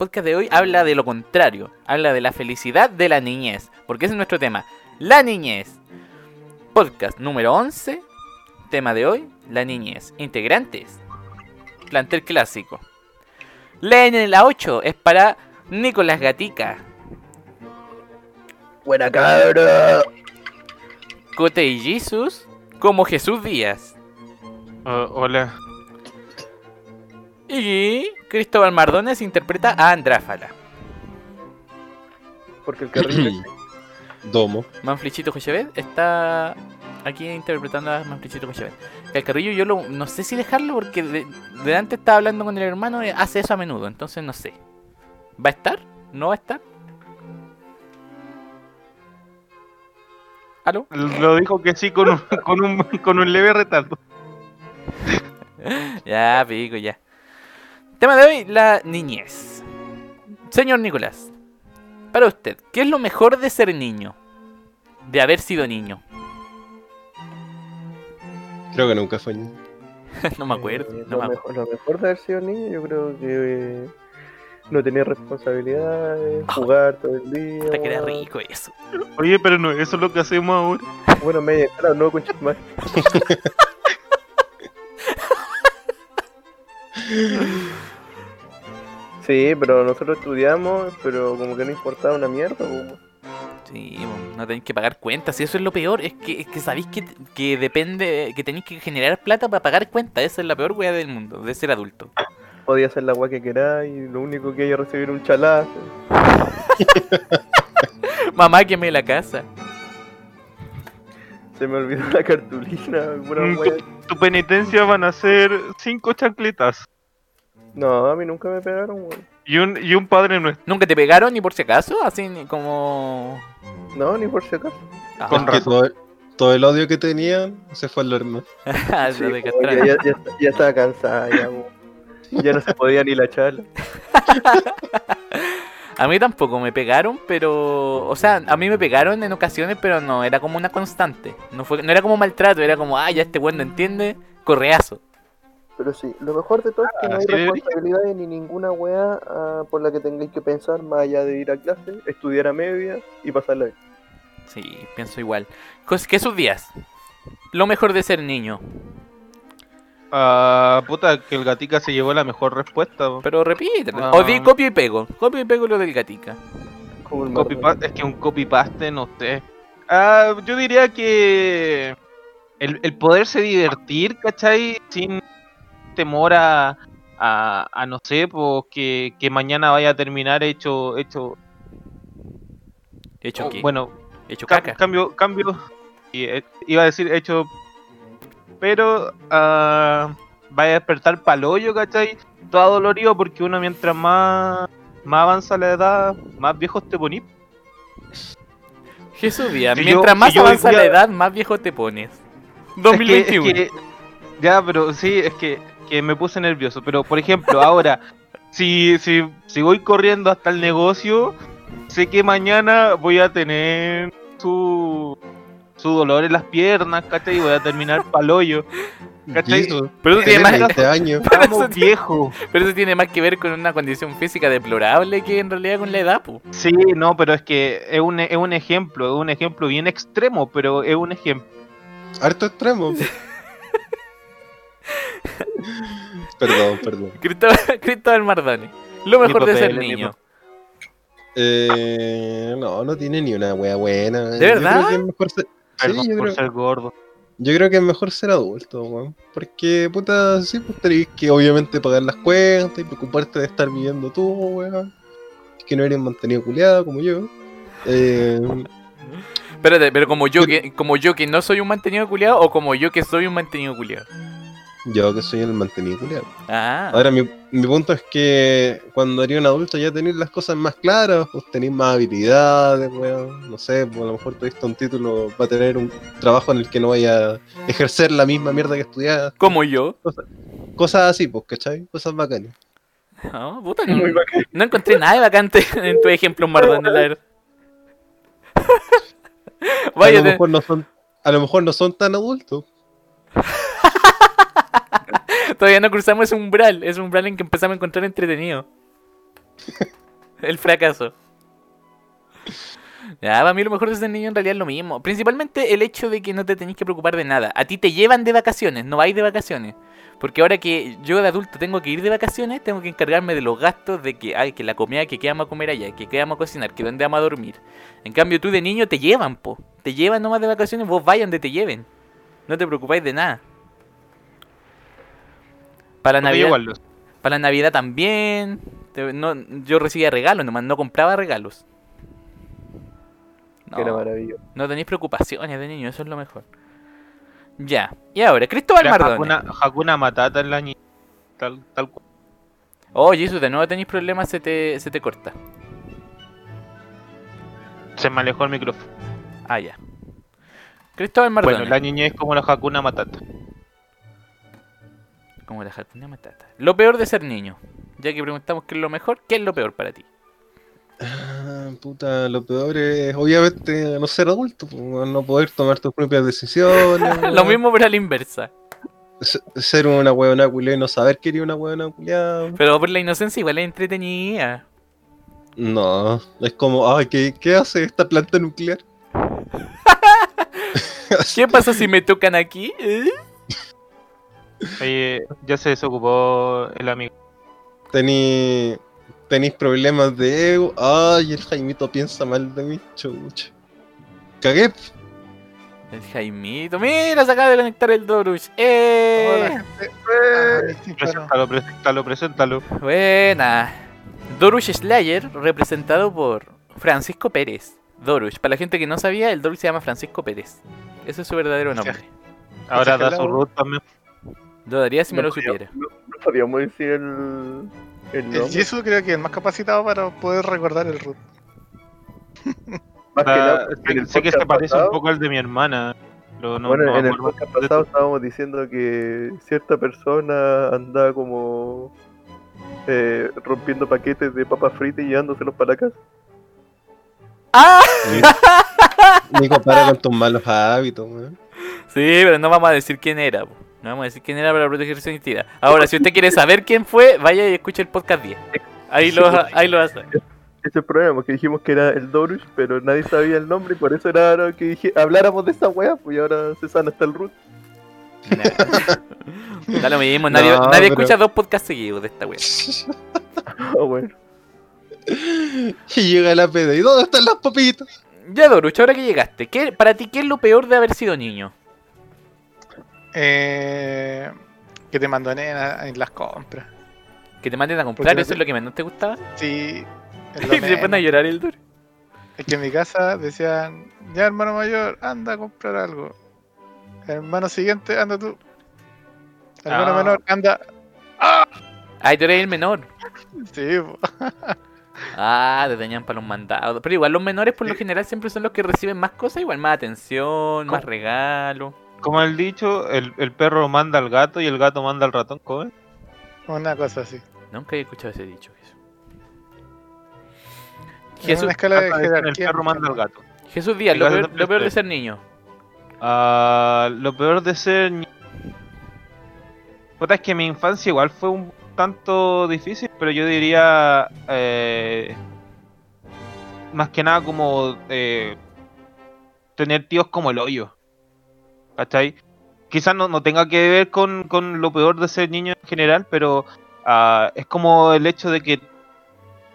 podcast de hoy habla de lo contrario. Habla de la felicidad de la niñez. Porque ese es nuestro tema. La niñez. Podcast número 11. Tema de hoy, la niñez. Integrantes. Plantel clásico. Leen en la 8 es para Nicolás Gatica. Buena cabra. Cote y Jesus como Jesús Díaz. Oh, hola. Y Cristóbal Mardones interpreta a Andráfala. Porque el carril Domo. Manflichito Jochevet está aquí interpretando a Manflichito Jochevet. El carrillo yo lo, no sé si dejarlo porque de, de antes estaba hablando con el hermano y hace eso a menudo, entonces no sé. ¿Va a estar? ¿No va a estar? ¿Aló? Lo dijo que sí con un, con un, con un leve retardo. Ya, pico, ya. Tema de hoy, la niñez. Señor Nicolás, para usted, ¿qué es lo mejor de ser niño? De haber sido niño. Creo que nunca fue niño. no me acuerdo. Eh, no lo, me acuerdo. mejor, lo mejor de haber sido niño, yo creo que eh, no tenía responsabilidades, jugar todo el día. Puta que era rico eso. Oye, pero no, eso es lo que hacemos ahora. Bueno, media claro, no con más. Sí, pero nosotros estudiamos, pero como que no importaba una mierda. po. Sí, no tenéis que pagar cuentas. Y eso es lo peor. Es que, es que sabéis que, que depende. Que tenéis que generar plata para pagar cuentas. Esa es la peor wea del mundo, de ser adulto. Podía hacer la agua que queráis, lo único que hay es recibir un chalazo. Mamá, queme la casa. Se me olvidó la cartulina, pura Mm, wea. Tu penitencia van a ser cinco chancletas. No, a mí nunca me pegaron, weón. Y un, y un padre nuestro. ¿Nunca te pegaron ni por si acaso? Así ni como. No, ni por si acaso. Ah, Con Porque razón. todo, todo el odio que tenían se fue al horno. lo Sí, ya, ya, ya estaba cansada, ya. Ya no se podía ni la charla. A mí tampoco me pegaron, pero. O sea, a mí me pegaron en ocasiones, pero no era como una constante. No, fue, no era como maltrato, era como, ah, ya este weón no entiende, correazo. Pero sí, lo mejor de todo es que no hay responsabilidades ni ninguna weá ah, por la que tengáis que pensar más allá de ir a clase, estudiar a media y pasarla bien. Sí, pienso igual. ¿Qué sus días? Lo mejor de ser niño. Ah, puta, que el gatica se llevó la mejor respuesta. Pero repite. Ah. O di copio y pego. Copio y pego lo del gatica. Copy es que un copy paste, no sé. Ah, yo diría que el, el poderse divertir, ¿cachai? Sin temor a, a, a no sé, pues que, que mañana vaya a terminar hecho, hecho, Hecho qué? bueno, Hecho Ca- caca. Cambio, cambio. y, eh, iba a decir hecho. Pero ah, vaya a despertar paloyo, ¿cachai? Todo dolorido porque uno mientras más, más avanza la edad, más viejos te ponís. Jesús Díaz. Si Mientras yo- más si avanza la edad, más viejo te pones. Es que- 2021. es que- ya, pero sí, es que, que me puse nervioso. Pero por ejemplo, ahora, si, si, si voy corriendo hasta el negocio, sé que mañana voy a tener su, su dolor en las piernas, ¿cachai? Y voy a terminar paloyo. ¿Cachai? Jesus, Pero eso, tiene más, 20 años. Pero eso tiene- viejos. pero eso tiene más que ver con una condición física deplorable que en realidad con la edad, pu. Sí, no, pero es que es un, es un ejemplo, es un ejemplo bien extremo, pero es un ejemplo. Harto extremo. perdón, perdón. Cristóbal, Cristóbal Mardone. Lo mejor de papel, ser mi niño. Eh, no, no tiene ni una wea buena. ¿De Yo verdad? creo que es mejor ser- Sí, yo por creo, ser gordo. yo creo que es mejor ser adulto, weón. Porque, puta, sí, pues tenés que obviamente pagar las cuentas y preocuparte de estar viviendo tú, weón. Que no eres mantenido culiado como yo. Eh, Espérate, pero como yo que como yo que no soy un mantenido culiado o como yo que soy un mantenido culiado. Yo que soy el mantenido culiado. Ah. Ahora, mi, mi punto es que cuando eres un adulto ya tenéis las cosas más claras, pues tenéis más habilidades, weón. No sé, pues a lo mejor tuviste un título para tener un trabajo en el que no vaya a ejercer la misma mierda que estudias. Como yo. Cosas así, pues, ¿cachai? Cosas bacanas. Ah, puta, no, Muy bacán. no encontré nada de vacante en tu ejemplo, Mardone, la verdad. a Vaya, lo te- mejor no son, a lo mejor no son tan adultos. todavía no cruzamos ese umbral, ese umbral en que empezamos a encontrar entretenido. El fracaso. Ya, para mí lo mejor de ser niño en realidad es lo mismo. Principalmente el hecho de que no te tenés que preocupar de nada. A ti te llevan de vacaciones, no vais de vacaciones. Porque ahora que yo de adulto tengo que ir de vacaciones, tengo que encargarme de los gastos de que, ay, que la comida que qué vamos a comer allá, que qué vamos a cocinar, que dónde vamos a dormir. En cambio tú de niño te llevan, po. Te llevan nomás de vacaciones, vos vayan donde te lleven. No te preocupáis de nada. Para la Navidad, igual para la Navidad también. no, yo recibía regalos, nomás no compraba regalos. Que era No, maravilloso. no tenéis preocupaciones de niño, eso es lo mejor. Ya. Y ahora, Cristóbal Mardone. Hakuna, Hakuna Matata en la niña. Tal, tal cual. Oh, Jesús, de nuevo tenéis problemas, se te, se te corta. Se me alejó el micrófono. Ah, ya. Cristóbal Mardone. Bueno, la niñez es como la Hakuna Matata. Como la Hakuna Matata. Lo peor de ser niño. Ya que preguntamos qué es lo mejor, ¿qué es lo peor para ti? Ah, puta, lo peor es obviamente no ser adulto, no poder tomar tus propias decisiones. lo mismo pero a la inversa. Se- Ser una huevona culiada y no saber que eres una huevona culiada. Pero por la inocencia igual es entretenida. No, es como, ay, ¿qué, qué hace esta planta nuclear? ¿Qué pasa si me tocan aquí? ¿Eh? Oye, ya se desocupó el amigo. Tení, tenéis problemas de ego. Ay, el Jaimito piensa mal de mí, chucha. Cagué. El Jaimito. Mira, se acaba de conectar el Dorush. ¡Eh! Hola, gente. Ay, sí, claro. Preséntalo, preséntalo, preséntalo. Buena. Dorush Slayer, representado por Francisco Pérez. Dorush. Para la gente que no sabía, el Dorush se llama Francisco Pérez. Ese es su verdadero nombre. Ahora da su root también. Lo daría si me lo podía- supiera. No, no podíamos decir el, el El nombre. Jesús creo que es el más capacitado para poder recordar el root. Más que Ah, nada, sé- que se parece pasado- un poco al de mi hermana. Pero no, bueno, no me en el podcast pasado estábamos diciendo que cierta persona anda como eh, rompiendo paquetes de papas fritas y llevándoselos para la casa. ¡Ah! Nico, para con tus malos hábitos, weón. Sí, pero no vamos a decir quién era. po. No vamos a decir quién era para proteger su identidad. Ahora, si usted quiere saber quién fue, vaya y escuche el podcast 10. Ahí lo, ahí lo ver. Ese es el problema, porque dijimos que era el Dorush, pero nadie sabía el nombre y por eso era que dije, habláramos de esa wea, pues y ahora se sana hasta el root. Da lo mismo, nadie, No, nadie pero- escucha dos podcasts seguidos de esta wea. Ah, bueno. Y llega la peda. ¿Y dónde están las papitas? Ya, Doruch, ahora que llegaste, ¿qué, para ti, ¿qué es lo peor de haber sido niño? Eh, que te mandonen a- en las compras. Que te manden a comprar, Porque ¿eso te- es lo que menos te gustaba? Sí. Y se pone a llorar el Doruch. Es que en mi casa decían, ya hermano mayor, anda a comprar algo. Hermano siguiente, anda tú. Hermano Ah. menor, anda. Ay, tú eres el menor. Sí. Ah, te tenían para los mandados. Pero igual los menores por lo general siempre son los que reciben más cosas, igual más atención, más regalo. Como el dicho, el, el perro manda al gato y el gato manda al ratón. ¿cómo es? una cosa así. Nunca he escuchado ese dicho. Jesús. Una escala de dicen, el perro manda al gato. Jesús Díaz, el lo peor, siempre lo peor de ser niño. Ah, lo peor de ser ni- Puta, es que mi infancia igual fue un tanto difícil, pero yo diría eh, más que nada como eh, tener tíos como el hoyo. ¿Cachai? Quizás no, no tenga que ver con, con lo peor de ser niño en general, pero ah, es como el hecho de que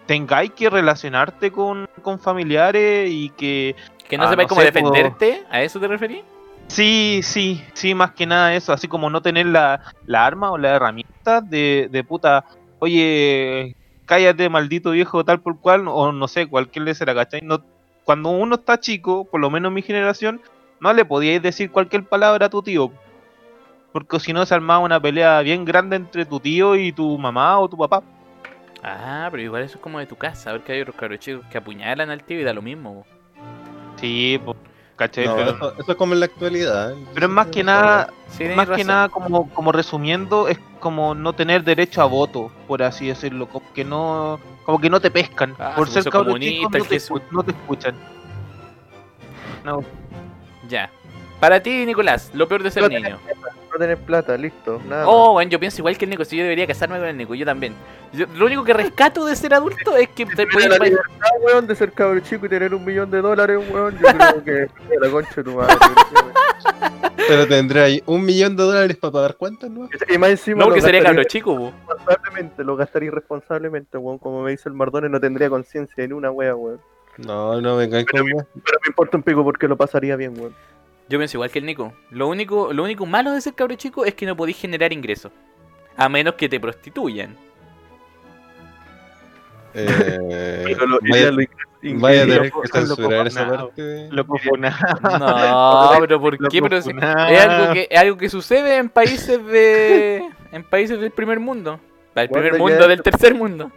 tengáis que relacionarte con, con familiares y que Que no Ah, sepáis no cómo sé, po. defenderte, ¿a eso te referís? Sí, sí, sí, más que nada eso, así como no tener la, la arma o la herramienta de, de puta, oye, cállate maldito viejo tal por cual, o no sé, cualquier le será, ¿cachai? No, cuando uno está chico, por lo menos en mi generación, no le podíais decir cualquier palabra a tu tío, porque si no se armaba una pelea bien grande entre tu tío y tu mamá o tu papá. Ah, pero igual eso es como de tu casa, porque hay otros cabros chicos que apuñalan al tío y da lo mismo. Sí, pues, ¿cachai? No, pero, eso, eso es como en la actualidad. ¿eh? pero es más que nada, Sí, más que nada como, como resumiendo es como no tener derecho a voto por así decirlo como que no como que no te pescan Ah, por se ser puso cabro comunista chico no el te, Jesús. escu- no te escuchan no Ya. Para ti, Nicolás, lo peor de ser No, niño. no tener plata, listo, nada. Oh, bueno, yo pienso igual que el Nico, si yo debería casarme con el Nico, yo también. Yo- lo único que rescato de ser adulto es que te puedes la libertad, weón, de ser cabro chico y tener un millón de dólares, weón, yo creo que la concha de tu madre. Pero tendré ahí un millón de dólares para pagar cuentas, ¿no? y más encima No, porque sería cabro chico, po. irresponsablemente, lo gastaría irresponsablemente, weón, como me dice el Mardone, no tendría conciencia en una wea, weón. No, no vengan con weas. Pero me importa un pico porque lo pasaría bien, weón. Yo pienso igual que el Nico. Lo único, lo único malo de ser cabro chico es que no podéis generar ingresos. A menos que te prostituyan. Eh, Pero lo- vaya, lo a tener que censurar esa parte. Funado. No, pero ¿por qué? Pero es algo que es algo que sucede en países de en países del primer mundo. Del Guarda primer mundo, del tercer mundo.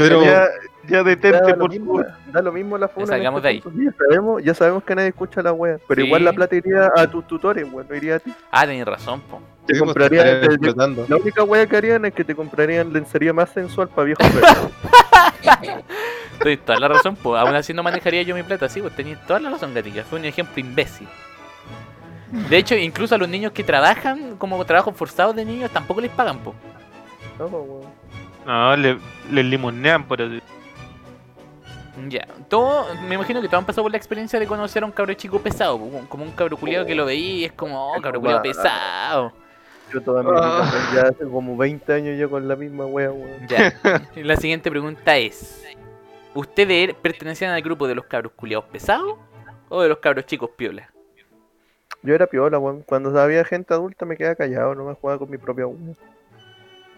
Pero Ya, ya detente, por mismo, favor. da lo mismo la funa. En de ahí. Ya sabemos, ya sabemos que nadie escucha la wea. Pero Sí. igual la plata iría a tus tutores, weón. No iría a ti. Ah, tenéis razón, po. Te sí, pues, comprarían te. La única wea que harían es que te comprarían lencería más sensual para viejos perros. Tenéis toda la razón, pues. Aún así no manejaría yo mi plata, sí, pues tenéis toda la razón, gatica. Fue un ejemplo imbécil. De hecho, incluso a los niños que trabajan como trabajos forzados de niños tampoco les pagan, po. No, weón. No, le, le limonean por el... Ya, todo, me imagino que todos han pasado por la experiencia de conocer a un cabro chico pesado, como un cabro culiado que lo veía y es como, oh, cabro culiado pesado. Yo toda mi vida, ya hace como 20 años yo con la misma wea, weón. Ya, la siguiente pregunta es, ¿ustedes pertenecían al grupo de los cabros culiados pesados o de los cabros chicos piola? Yo era piola, weón. Cuando había gente adulta me quedaba callado, no me jugaba con mi propia wea.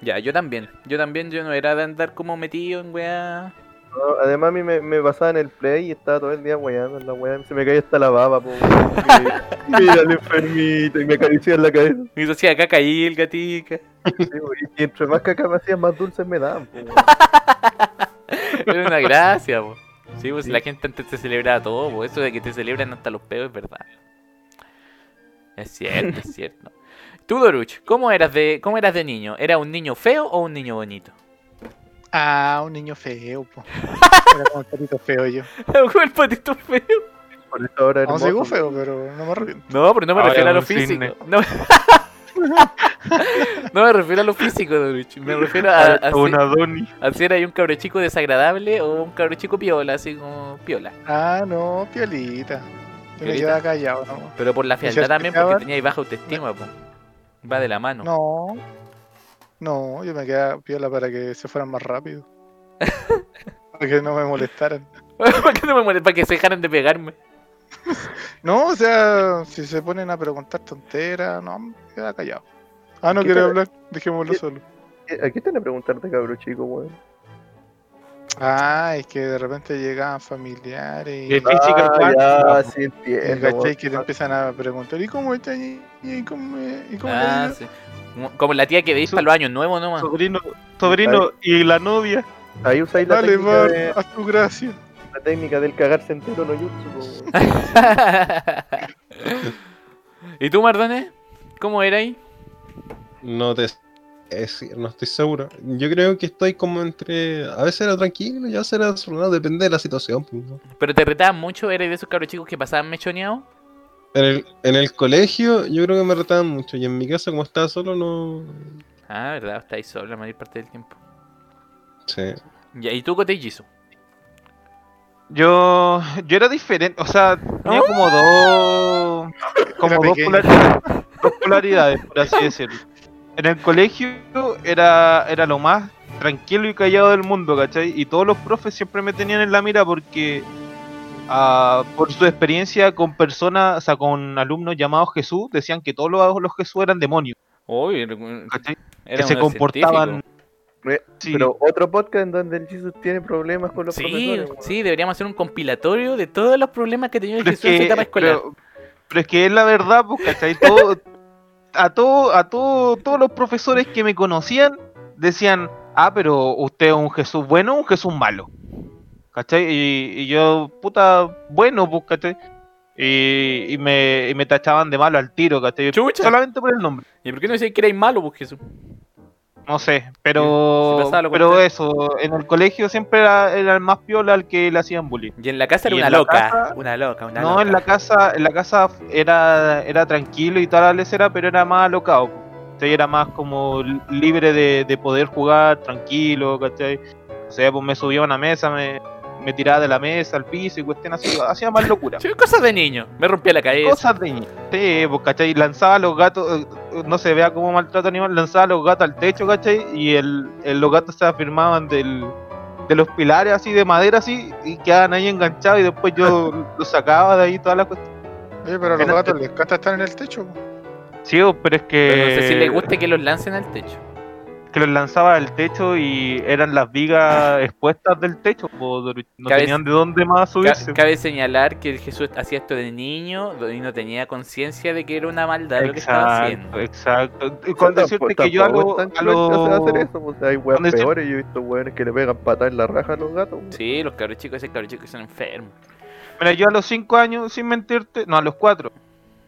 Ya, yo también, yo también, yo no era de andar como metido en weá. No, además a mí me, me pasaba en el play y estaba todo el día weando en la wea. Se me caía hasta la baba, po, Mira el enfermito y me acariciaba en la cabeza. Y eso hacía caca ahí el gatica. Sí, y entre más caca me hacían, más dulces me daban, po. Era una gracia, po. Sí, pues Sí. la gente antes te celebraba todo, po. Eso de que te celebran hasta los pedos es verdad. Es cierto, es cierto. Tú, Doruch, ¿cómo eras de, cómo eras de niño? ¿Era un niño feo o un niño bonito? Ah, un niño feo, po. Era como el patito feo yo. el patito feo. Por eso ahora hermoso. sigo feo, pero no me arrepiento. No, pero no me Ahora refiero a lo cisne. físico. No, no me refiero a lo físico, Doruch. Me refiero a, a, un si, a era un cabro chico desagradable o un cabro chico piola, así como piola. Ah, no, piolita. Yo me quedaba callado, no. Pero por la ¿Y fealdad también, porque tenía baja autoestima, po. Va de la mano. No. No, yo me quedaba piola para que se fueran más rápido. para que no me molestaran. ¿Para qué no me? Para que se dejaran de pegarme. No, o sea, si se ponen a preguntar tonteras, no, me queda callado. Ah, no ¿Qué quiere hablar, dejémoslo ¿Qué- solo. ¿A qué te van a preguntarte, cabro chico, weón? Ah, es que de repente llegaban familiares y, Ah, ya, sí y entiendo. ¿cachai? weón. que te empiezan a preguntar, ¿y cómo está? ¿Y cómo, y cómo Ah, ha ido?". sí. Como la tía que veis para los años nuevos nomás. Sobrino, sobrino y la novia. Ahí usáis la, Dale, técnica va, de- haz tu gracia. la técnica del cagarse entero no weón. ¿Y tú, Mardones? ¿Cómo era ahí? No te decir, no estoy seguro. Yo creo que estoy como entre. A veces era tranquilo y a veces era desordenado, depende de la situación. pues, ¿no? ¿Pero te retaban mucho? ¿Eres de esos cabros chicos que pasaban mechoneados? En el, en el colegio, yo creo que me retaban mucho. Y en mi casa, como estaba solo, no. Ah, verdad, estáis solo la mayor parte del tiempo. Sí. Ya, ¿Y tú, Cote? Yo, yo era diferente, o sea, tenía como dos, como dos, dos polaridades, por así decirlo. En el colegio era, era lo más tranquilo y callado del mundo, ¿cachai? Y todos los profes siempre me tenían en la mira porque, ah, por su experiencia con personas, o sea, con alumnos llamados Jesús, decían que todos los, los Jesús eran demonios, Uy, ¿cachai? era que se comportaban... Eh, Sí, Pero otro podcast en donde el Jesus tiene problemas con los Sí, profesores. sí, deberíamos hacer un compilatorio de todos los problemas que tenía es Jesús en su etapa escolar. pero, pero es que es la verdad, pues, ¿cachai? Todo, a todo, a todo, todos los profesores que me conocían decían, ah, pero usted es un Jesús bueno o un Jesús malo. ¿Cachai? Y, y yo, puta, bueno, pues, ¿cachai? Y, y me, y me tachaban de malo al tiro, ¿cachai? Chucha. Solamente por el nombre. ¿Y por qué no decías que erais malo, pues Jesús? No sé, pero, pero eso, en el colegio siempre era, era el más piola al que le hacían bullying. Y en la casa era una loca. casa- Una loca, una No, loca. en la casa, en la casa era, era tranquilo y toda la lecera, pero era más alocado. ¿cachai? Era más como li- libre de, de poder jugar tranquilo, ¿cachai? O sea, pues me subía a una mesa, me, me tiraba de la mesa al piso y cuestión así, hacía más locura. Sí, cosas de niño. Me rompía la cabeza. Cosas de niño. Sí, pues, ¿cachai? Lanzaba a los gatos, eh, no se vea como maltrato animal, lanzaba a los gatos al techo, ¿cachai? Y el, el- los gatos se afirmaban del, de los pilares así de madera así y quedaban ahí enganchados y después yo los sacaba de ahí todas las cuestiones. Oye, pero a los gatos les encanta estar en el techo. Sí, pero es que. Pero no sé si le gusta que los lancen al techo. Que los lanzaba al techo y eran las vigas expuestas del techo, no Cabe- tenían de dónde más Ca- subirse. Cabe señalar que Jesús hacía esto de niño y no tenía conciencia de que era una maldad lo que estaba haciendo. Exacto, con decirte que yo tan a cruel que se va a hacer eso, pues, hay weas con decir- peores, yo he visto weones que le pegan patas en la raja a los gatos. weón. Sí, los cabros chicos, ese cabros chicos son enfermos. Mira, yo a los 5 años, sin mentirte, no, a los 4,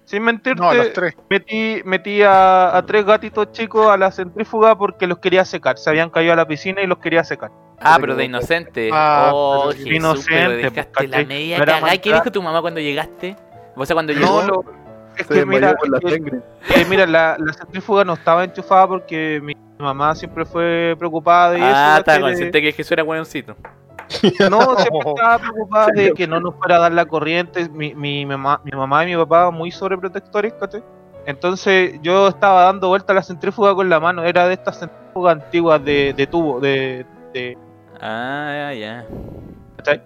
sin mentirte, No, a los tres. metí, metí a, a tres gatitos chicos a la centrífuga porque los quería secar. Se habían caído a la piscina y los quería secar. Ah, Pero de inocente. Ah, oh, Jesús, inocente, pero dejaste pues, la media No era cagada. ¿Qué dijo tu mamá cuando llegaste? O sea, cuando No, llegó. lo- es que mira, la es que- sangre. Eh, mira, la, la centrífuga no estaba enchufada porque mi mamá siempre fue preocupada de eso. Ah, está consciente que Jesús era buenoncito. No, siempre estaba preocupada de que no nos fuera a dar la corriente. Mi, mi, mamá, mi mamá y mi papá muy sobreprotectores, ¿cachai? Entonces yo estaba dando vuelta a la centrífuga con la mano. Era de estas centrífugas antiguas de, de tubo, de, de Ah, ya. ¿cachai?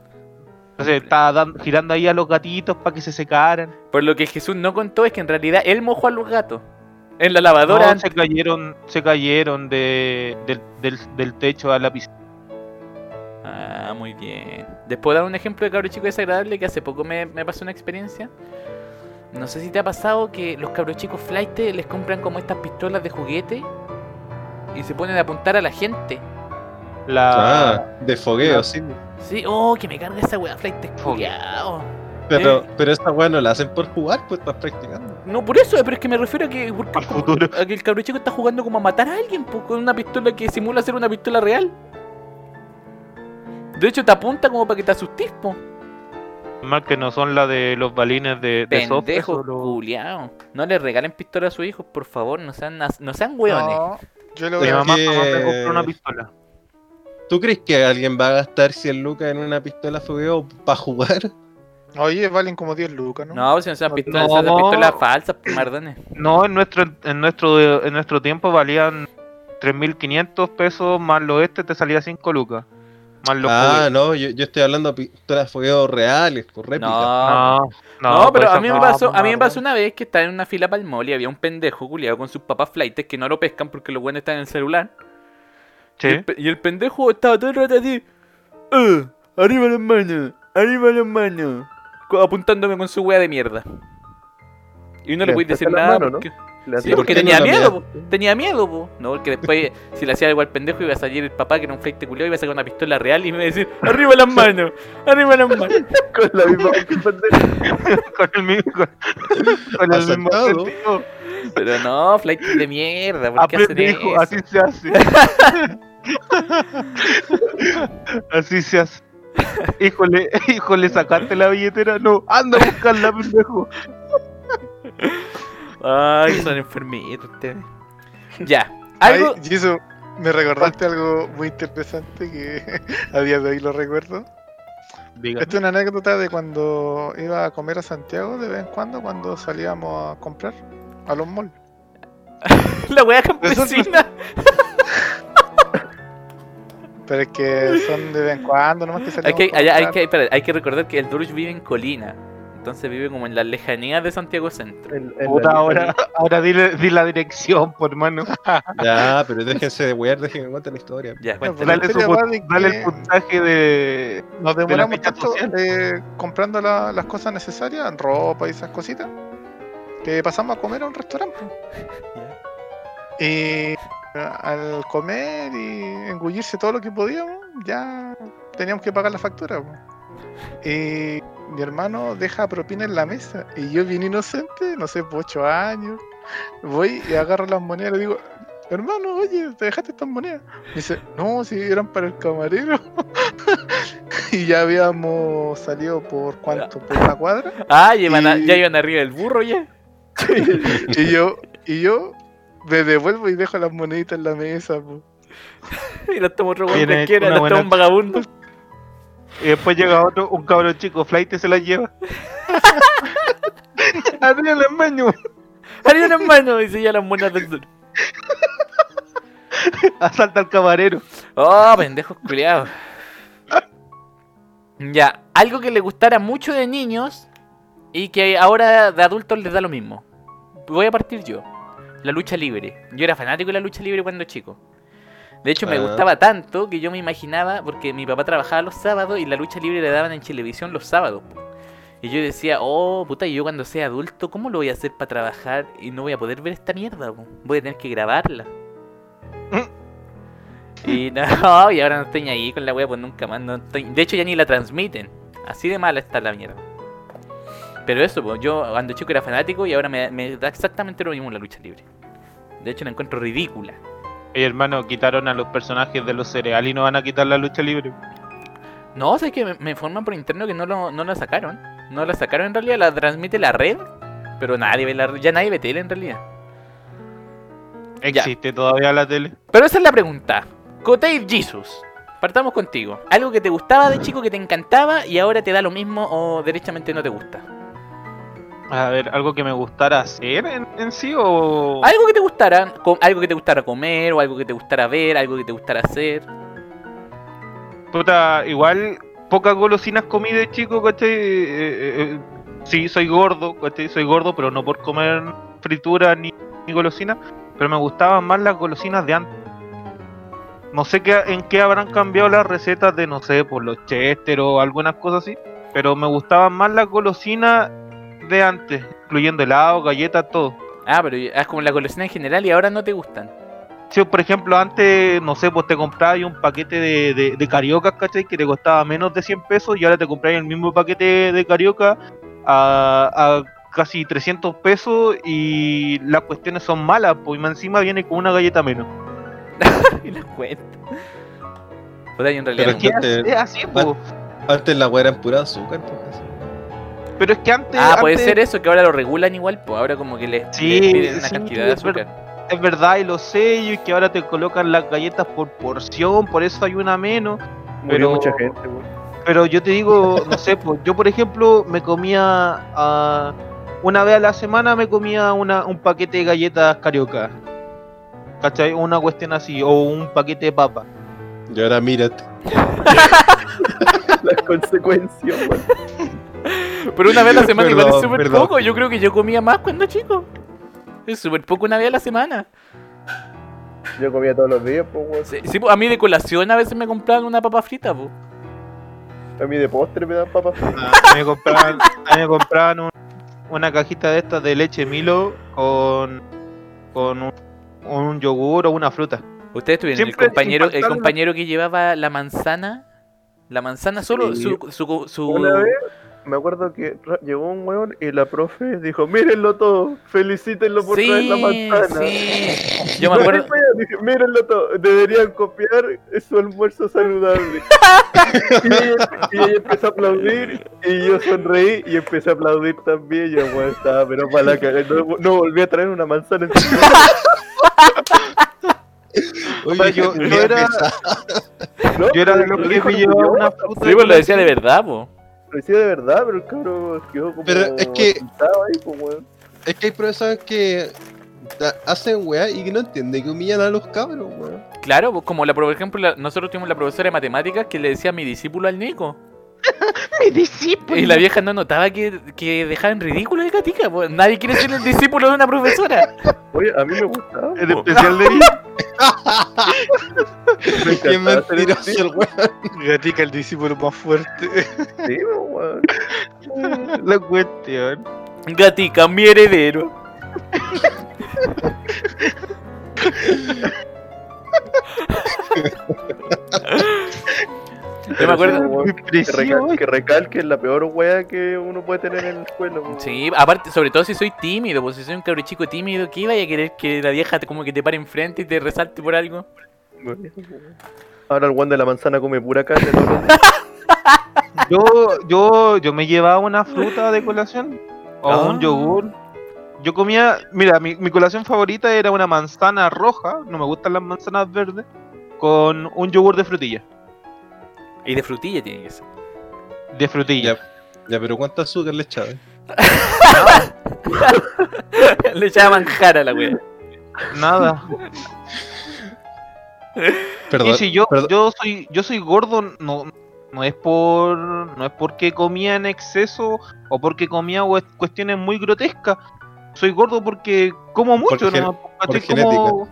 Entonces estaba dan- girando ahí a los gatitos para que se secaran. Por lo que Jesús no contó es que en realidad él mojó a los gatos. En la lavadora. No, se cayeron, se cayeron de, del, del, del techo a la piscina. Ah, muy bien. Después dar un ejemplo de cabro chico desagradable que hace poco me, me pasó una experiencia. No sé si te ha pasado que los cabros chicos flight les compran como estas pistolas de juguete y se ponen a apuntar a la gente. La, Ah, de fogueo, sí. Sí, oh, que me carga esa weá flight culiao. Pero, Eh. pero esta weá no la hacen por jugar, pues estás practicando. No, por eso, pero es que me refiero a que, porque Al futuro. a que el cabro chico está jugando como a matar a alguien pues, con una pistola que simula ser una pistola real. De hecho, te apunta como para que te asustes, po. más que no son la de los balines de, de software, Pendejo solo- culiao. No le regalen pistola a sus hijos, por favor, no sean, no sean hueones. No, yo le Mi voy a mamá que- jamás me compró una pistola. ¿Tú crees que alguien va a gastar 100 lucas en una pistola fogueo para jugar? Oye, valen como 10 lucas, ¿no? No, si no sean pistolas, No. esas pistolas falsas, pues, mardones. No, en nuestro, en nuestro, en nuestro tiempo valían 3.500 pesos más los este te salía 5 lucas. Más los Ah, juguetes. no, yo, yo estoy hablando de pistolas fogueo reales, por réplica. No, no, no, pero a mí me pasó, a mí me pasó una vez que estaba en una fila para el mall y había un pendejo culiado con sus papás flightes que no lo pescan porque los buenos están en el celular. Y, Sí. el, y el pendejo estaba todo el rato así. "Eh, arriba las manos, arriba las manos. co- Apuntándome con su wea de mierda. Y no le podéis decir nada mano, ¿no? porque, sí, porque tenía miedo, tenía miedo, po. No, porque después, si le hacía algo al pendejo, iba a salir el papá, que era un flight culiado, iba a sacar una pistola real y me iba a decir: ¡Arriba las manos! ¡Arriba las manos! con la misma con el mismo, con, con el mismo sentido. Pero no, flight de mierda, ¿por qué hacen eso? así se hace. así se hace. Híjole, híjole, sacaste la billetera. No, anda a buscarla, pendejo. Ay, son enfermitos ustedes. Ya, algo. Ay, me recordaste algo muy interesante que a día de hoy lo recuerdo. Esta es una anécdota de cuando iba a comer a Santiago de vez en cuando, cuando salíamos a comprar a los malls. La wea campesina. Pero es que son de vez en cuando, nomás que Hay salíamos que, a allá- hay, que, espera, hay que recordar que el Durush vive en Colina. Entonces vive como en las lejanías de Santiago Centro. Puta, ahora, ahora dile, di la dirección, por hermano. Ya, pero déjense de wear, déjenme contar la historia. Ya, cuéntale. Dale, su de dale que- el puntaje de. Nos demoramos tanto eh, comprando la- las cosas necesarias, ropa y esas cositas, que pasamos a comer a un restaurante. Y al comer y engullirse todo lo que podíamos, ya teníamos que pagar la factura. Y mi hermano deja propina en la mesa. Y yo, bien inocente, no sé, por ocho años, voy y agarro las monedas y le digo, hermano, oye, te dejaste estas monedas. Me dice, no, si eran para el camarero. y ya habíamos salido por cuánto, por una cuadra. Ah, ya iban, a- y- ya iban arriba del burro ya. y yo, y yo me devuelvo y dejo las moneditas en la mesa, po. Y las toma otro cualquiera, las buena- toma un vagabundo. Y después llega otro, un cabrón chico, flight y se las lleva. Arriba el baño. Harían en mano y se llevan las monedas del sur. Asalta al camarero. Oh, pendejos culiados. Ya, algo que le gustara mucho de niños y que ahora de adultos les da lo mismo. Voy a partir yo. La lucha libre. Yo era fanático de la lucha libre cuando chico. De hecho, me Ah. gustaba tanto que yo me imaginaba, porque mi papá trabajaba los sábados y la lucha libre le daban en televisión los sábados. Y yo decía, oh, puta, y yo cuando sea adulto, ¿cómo lo voy a hacer para trabajar y no voy a poder ver esta mierda? po? Voy a tener que grabarla. Y no, y ahora no estoy ni ahí con la wea, pues nunca más. No estoy... De hecho, ya ni la transmiten. Así de mala está la mierda. Pero eso, pues yo cuando chico era fanático y ahora me, me da exactamente lo mismo la lucha libre. De hecho, la encuentro ridícula. Y hermano, quitaron a los personajes de los cereales y no van a quitar la lucha libre. No, o sea, es que me, me informan por interno que no lo, no la sacaron. No la sacaron en realidad, la transmite la red. Pero nadie ve la red, ya nadie ve tele en realidad. Ya. ¿Existe todavía la tele? Pero esa es la pregunta. Cotave Jesus. Partamos contigo. Algo que te gustaba de chico, que te encantaba y ahora te da lo mismo o derechamente no te gusta. A ver, algo que me gustara hacer en, en sí o. Algo que te gustara, algo que te gustara comer o algo que te gustara ver, algo que te gustara hacer. Puta, igual pocas golosinas comí de chico, ¿cachai? Eh, eh, eh, sí, soy gordo, ¿cachai? Soy gordo, pero no por comer fritura ni, ni golosinas. Pero me gustaban más las golosinas de antes. No sé qué, en qué habrán cambiado las recetas de, no sé, por los chester o algunas cosas así. Pero me gustaban más las golosinas de antes, incluyendo helado, galletas, todo. Ah, pero es como la golosina en general y ahora no te gustan. Si, por ejemplo, antes, no sé, pues te comprabas un paquete de, de, de cariocas, ¿cachai? Que te costaba menos de 100 pesos y ahora te compras el mismo paquete de carioca a, a casi 300 pesos y las cuestiones son malas, pues y más encima viene con una galleta menos. y las cuento. Puta, yo en Pero realidad. es que no- antes, Es así, pues. antes la weá era en pura azúcar. pues, así. Pero es que antes... Ah, puede ser eso, que ahora lo regulan igual, pues ahora como que les, Sí, les piden una sí, cantidad de es ver- azúcar. Es verdad, y los sellos, y que ahora te colocan las galletas por porción, por eso hay una menos. Murió Pero- mucha gente, weón. Pero yo te digo, no sé, pues yo por ejemplo me comía ah, una vez a la semana me comía una, un paquete de galletas carioca. ¿Cachai? Una cuestión así, o un paquete de papa. Y ahora mírate. Las consecuencias. Pero una vez a la semana igual es Perdón, súper perdón. poco. Yo creo que yo comía más cuando chico. Es súper poco una vez a la semana. Yo comía todos los días, pues, weón. Sí, sí, a mí de colación a veces me compraban una papa frita, pues. A mí de postre me dan papas fritas. Ah, a mí me compraban, a mí me compraban un- una cajita de estas de leche Milo con, con un, un yogur o una fruta. Ustedes tuvieron el compañero, el compañero que llevaba la manzana. La manzana solo, Sí. su, su, su- Una vez me acuerdo que llegó un weón y la profe dijo, mírenlo todo, felicítenlo por traer la manzana. sí. Yo me acuerdo. Dije, mírenlo todo, deberían copiar su almuerzo saludable. y, ella, y ella empezó a aplaudir y yo sonreí y empecé a aplaudir también. Y yo, weón, estaba, pero para la cagada. No, no volví a traer una manzana en su Oye, yo- era- Yo era de los lo que llevaba una fruta. Sí, pues lo decía de verdad, pues. Lo de verdad, pero el cabrón quedó como. Pero es que- ahí, pues, weón. Es que hay profesores que hacen weá y que no entienden que humillan a los cabros, weón. Claro, pues como la, por ejemplo, la- nosotros tuvimos la profesora de matemáticas que le decía a mi discípulo al Nico. Mi discípulo. Y la vieja no notaba que, que dejaba en ridículo de Gatica, pues. Nadie quiere ser el discípulo de una profesora. Oye, a mí me gustaba. El especial de. Me Qué mentiroso el weón. Gatica, el discípulo más fuerte. Sí, weón. La cuestión. Gatica, mi heredero. Yo me acuerdo. Que, recal- que recalque la peor wea que uno puede tener en escuela. weón. Sí, aparte, sobre todo si soy tímido, pues si soy un cabro chico tímido, ¿qué vaya a querer que la vieja te, como que te pare enfrente y te resalte por algo? Ahora el one de la manzana come pura carne. Yo, yo, yo me llevaba una fruta de colación. O Ah. un yogur. Yo comía, mira, mi, mi colación favorita era una manzana roja, no me gustan las manzanas verdes, con un yogur de frutilla. Y de frutilla tiene que ser. De frutilla. Ya, ya, pero ¿cuánto azúcar le echaba? Le echaba manjar a la wea. Nada. Perdón. y si yo, perdón. yo soy, yo soy gordo, no, no es por, no es porque comía en exceso o porque comía cuestiones muy grotescas. Soy gordo porque como mucho, gen- ¿no? por. Como-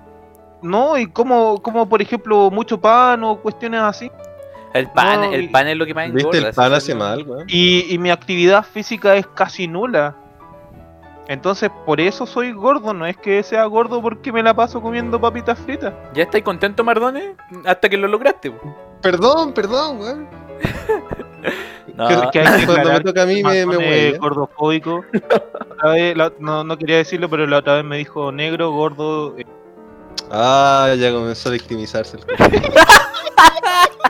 no, y como, como por ejemplo mucho pan o cuestiones así. El pan, No, el pan es lo que más engorda. ¿Viste? El pan hace mal, weón. Y, y mi actividad física es casi nula. Entonces, por eso soy gordo, no es que sea gordo porque me la paso comiendo papitas fritas. ¿Ya estáis contento, Mardones? Hasta que lo lograste. Perdón, perdón, weón. No, Que- que hay que Cuando me toca a mí me, me huele. gordofóbico. Otra vez, la- no, no quería decirlo, pero la otra vez me dijo negro, gordo. eh, Ah, ya comenzó a victimizarse. el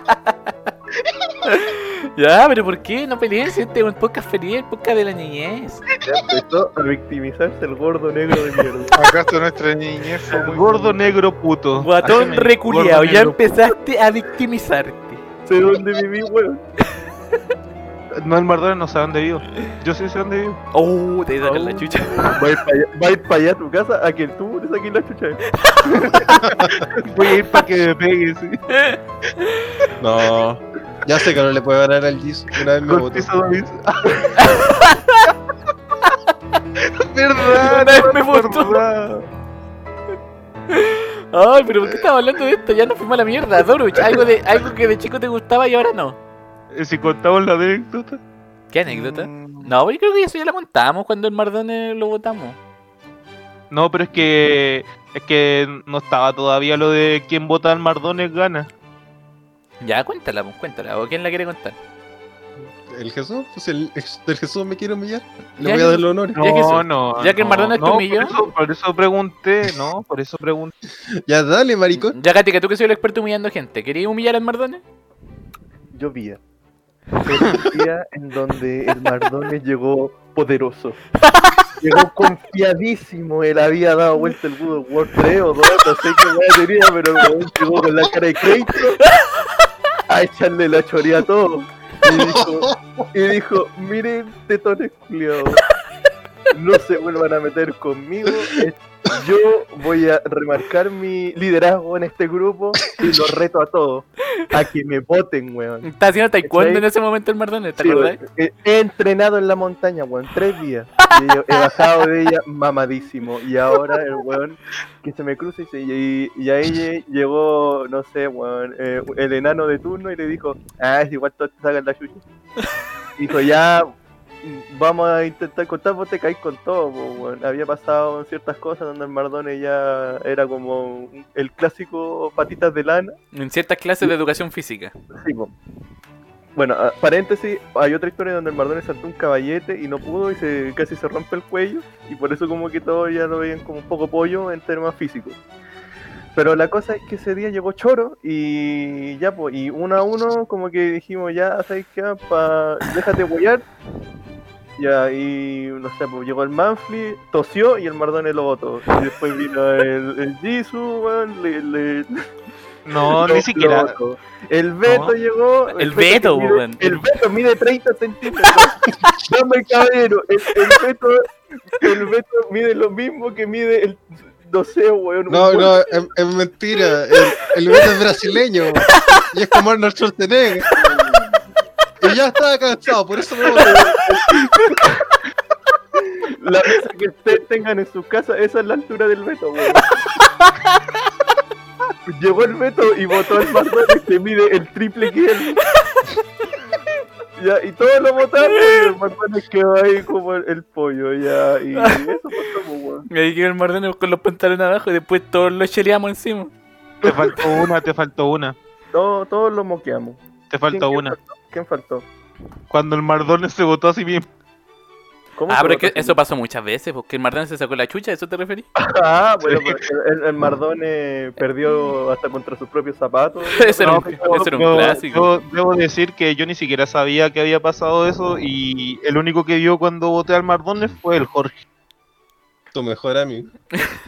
Ya, pero ¿por qué? No peleen este es un podcast feliz, el podcast de la niñez. Ya empezó a victimizarse el gordo negro de mierda. ¿Acaso nuestra niñez fue muy gordo, negro, puto. Guatón me- reculeado, gordo, ya negro, empezaste a victimizarte. Sé dónde viví, weón. No, el Mardona no sabe dónde vivo. Yo sí sé dónde vivo. Oh, te sacan la chucha. Va a ir para allá, a ir pa' allá a tu casa a que tú le saques la chucha. Voy a ir para que me pegue, sí. No. Ya sé que no le puede ganar al Jis. Una vez me David. Verdad, Una vez me no, votó. Ay, pero ¿por qué estamos hablando de esto? Ya nos fuimos a la mierda, Doruch. Algo, de, algo que de chico te gustaba y ahora no. Eh, Si contamos la anécdota. ¿Qué anécdota? Mm, No, yo creo que eso ya la contamos cuando el Mardone lo votamos. No, pero es que es que no estaba todavía lo de quién vota al Mardones gana. Ya, cuéntala, pues, cuéntala. ¿O quién la quiere contar? ¿El Jesús? Pues el, el Jesús me quiere humillar. Le voy a dar los honores. Ya que eso- no. ya que el no, Maradona te no, humilló. Por eso, por eso pregunté, no, por eso pregunté. Ya dale, maricón. Ya, Katy, que tú que soy el experto humillando gente, ¿querías humillar al Mardone? Llovía. Un día en donde el Mardones llegó poderoso. Llegó confiadísimo, él había dado vuelta el Good of War 3 o 2, no sé qué tenía, pero el llegó con la cara de crédito a echarle la choría a todo. Y dijo, y dijo miren, tetones culiados, no se vuelvan a meter conmigo, yo voy a remarcar mi liderazgo en este grupo y los reto a todos, a que me voten, weón. Estaba haciendo taekwondo ¿Cachai? en ese momento el Mardone, ¿te Sí, acordás? weón. he, entrenado en la montaña, weón, tres días. Y yo he bajado de ella mamadísimo. Y ahora el weón que se me cruza y, se, y, y ahí lle- llegó, no sé, weón, eh, el enano de turno y le dijo, ah, es igual todos te sacan la chucha. Dijo, ya, vamos a intentar contar, vos te caís con todo. Había pasado ciertas cosas donde el Mardone ya era como el clásico patitas de lana. En ciertas clases de educación física. Sí, po. Bueno, a- paréntesis, hay otra historia donde el Mardone saltó un caballete y no pudo y se casi se rompe el cuello y por eso como que todos ya lo veían como un poco pollo en términos físicos. Pero la cosa es que ese día llegó Choro y ya pues, y uno a uno como que dijimos ya, ¿sabes qué? Pa... Déjate huellar. Ya, y no sé, pues llegó el Manfly, tosió y el Mardone lo botó. Y después vino el, el Jisoo, weón, le, le, No, lo- ni siquiera. El Beto No. llegó. El Beto, mide- weón. El Beto mide 30 centímetros. Dame caballero. El, el Beto, el Beto mide lo mismo que mide el. No sé, weón. No, no, es, es mentira. El, el Beto es brasileño. Y es como Arnold Schwarzenegger. Y ya estaba cansado, por eso me voté. La mesa que ustedes tengan en su casa, esa es la altura del Beto, weón. Llegó el Beto y votó al Mardones que mide el triple que él. Ya, y todos lo votaron y el Mardones quedó ahí como el, el pollo, ya. Y eso pasó, weón. Y ahí quedó el Mardone con los pantalones abajo y después todos lo cheleamos encima. Te faltó una, te faltó una. Todos, todos lo moqueamos. Te faltó ¿Quién- una. faltó? ¿Quién faltó? Cuando el Mardones se votó a sí mismo. ¿Cómo Ah, pero es que eso pasó muchas veces, porque el Mardone se sacó la chucha, ¿a eso te referís? Ah, bueno, pero el, el Mardone perdió hasta contra sus propios zapatos. Ese era No, un, pero ese era un yo- clásico. yo debo decir que yo ni siquiera sabía que había pasado eso y el único que vio cuando voté al Mardones fue el Jorge. Tu mejor amigo.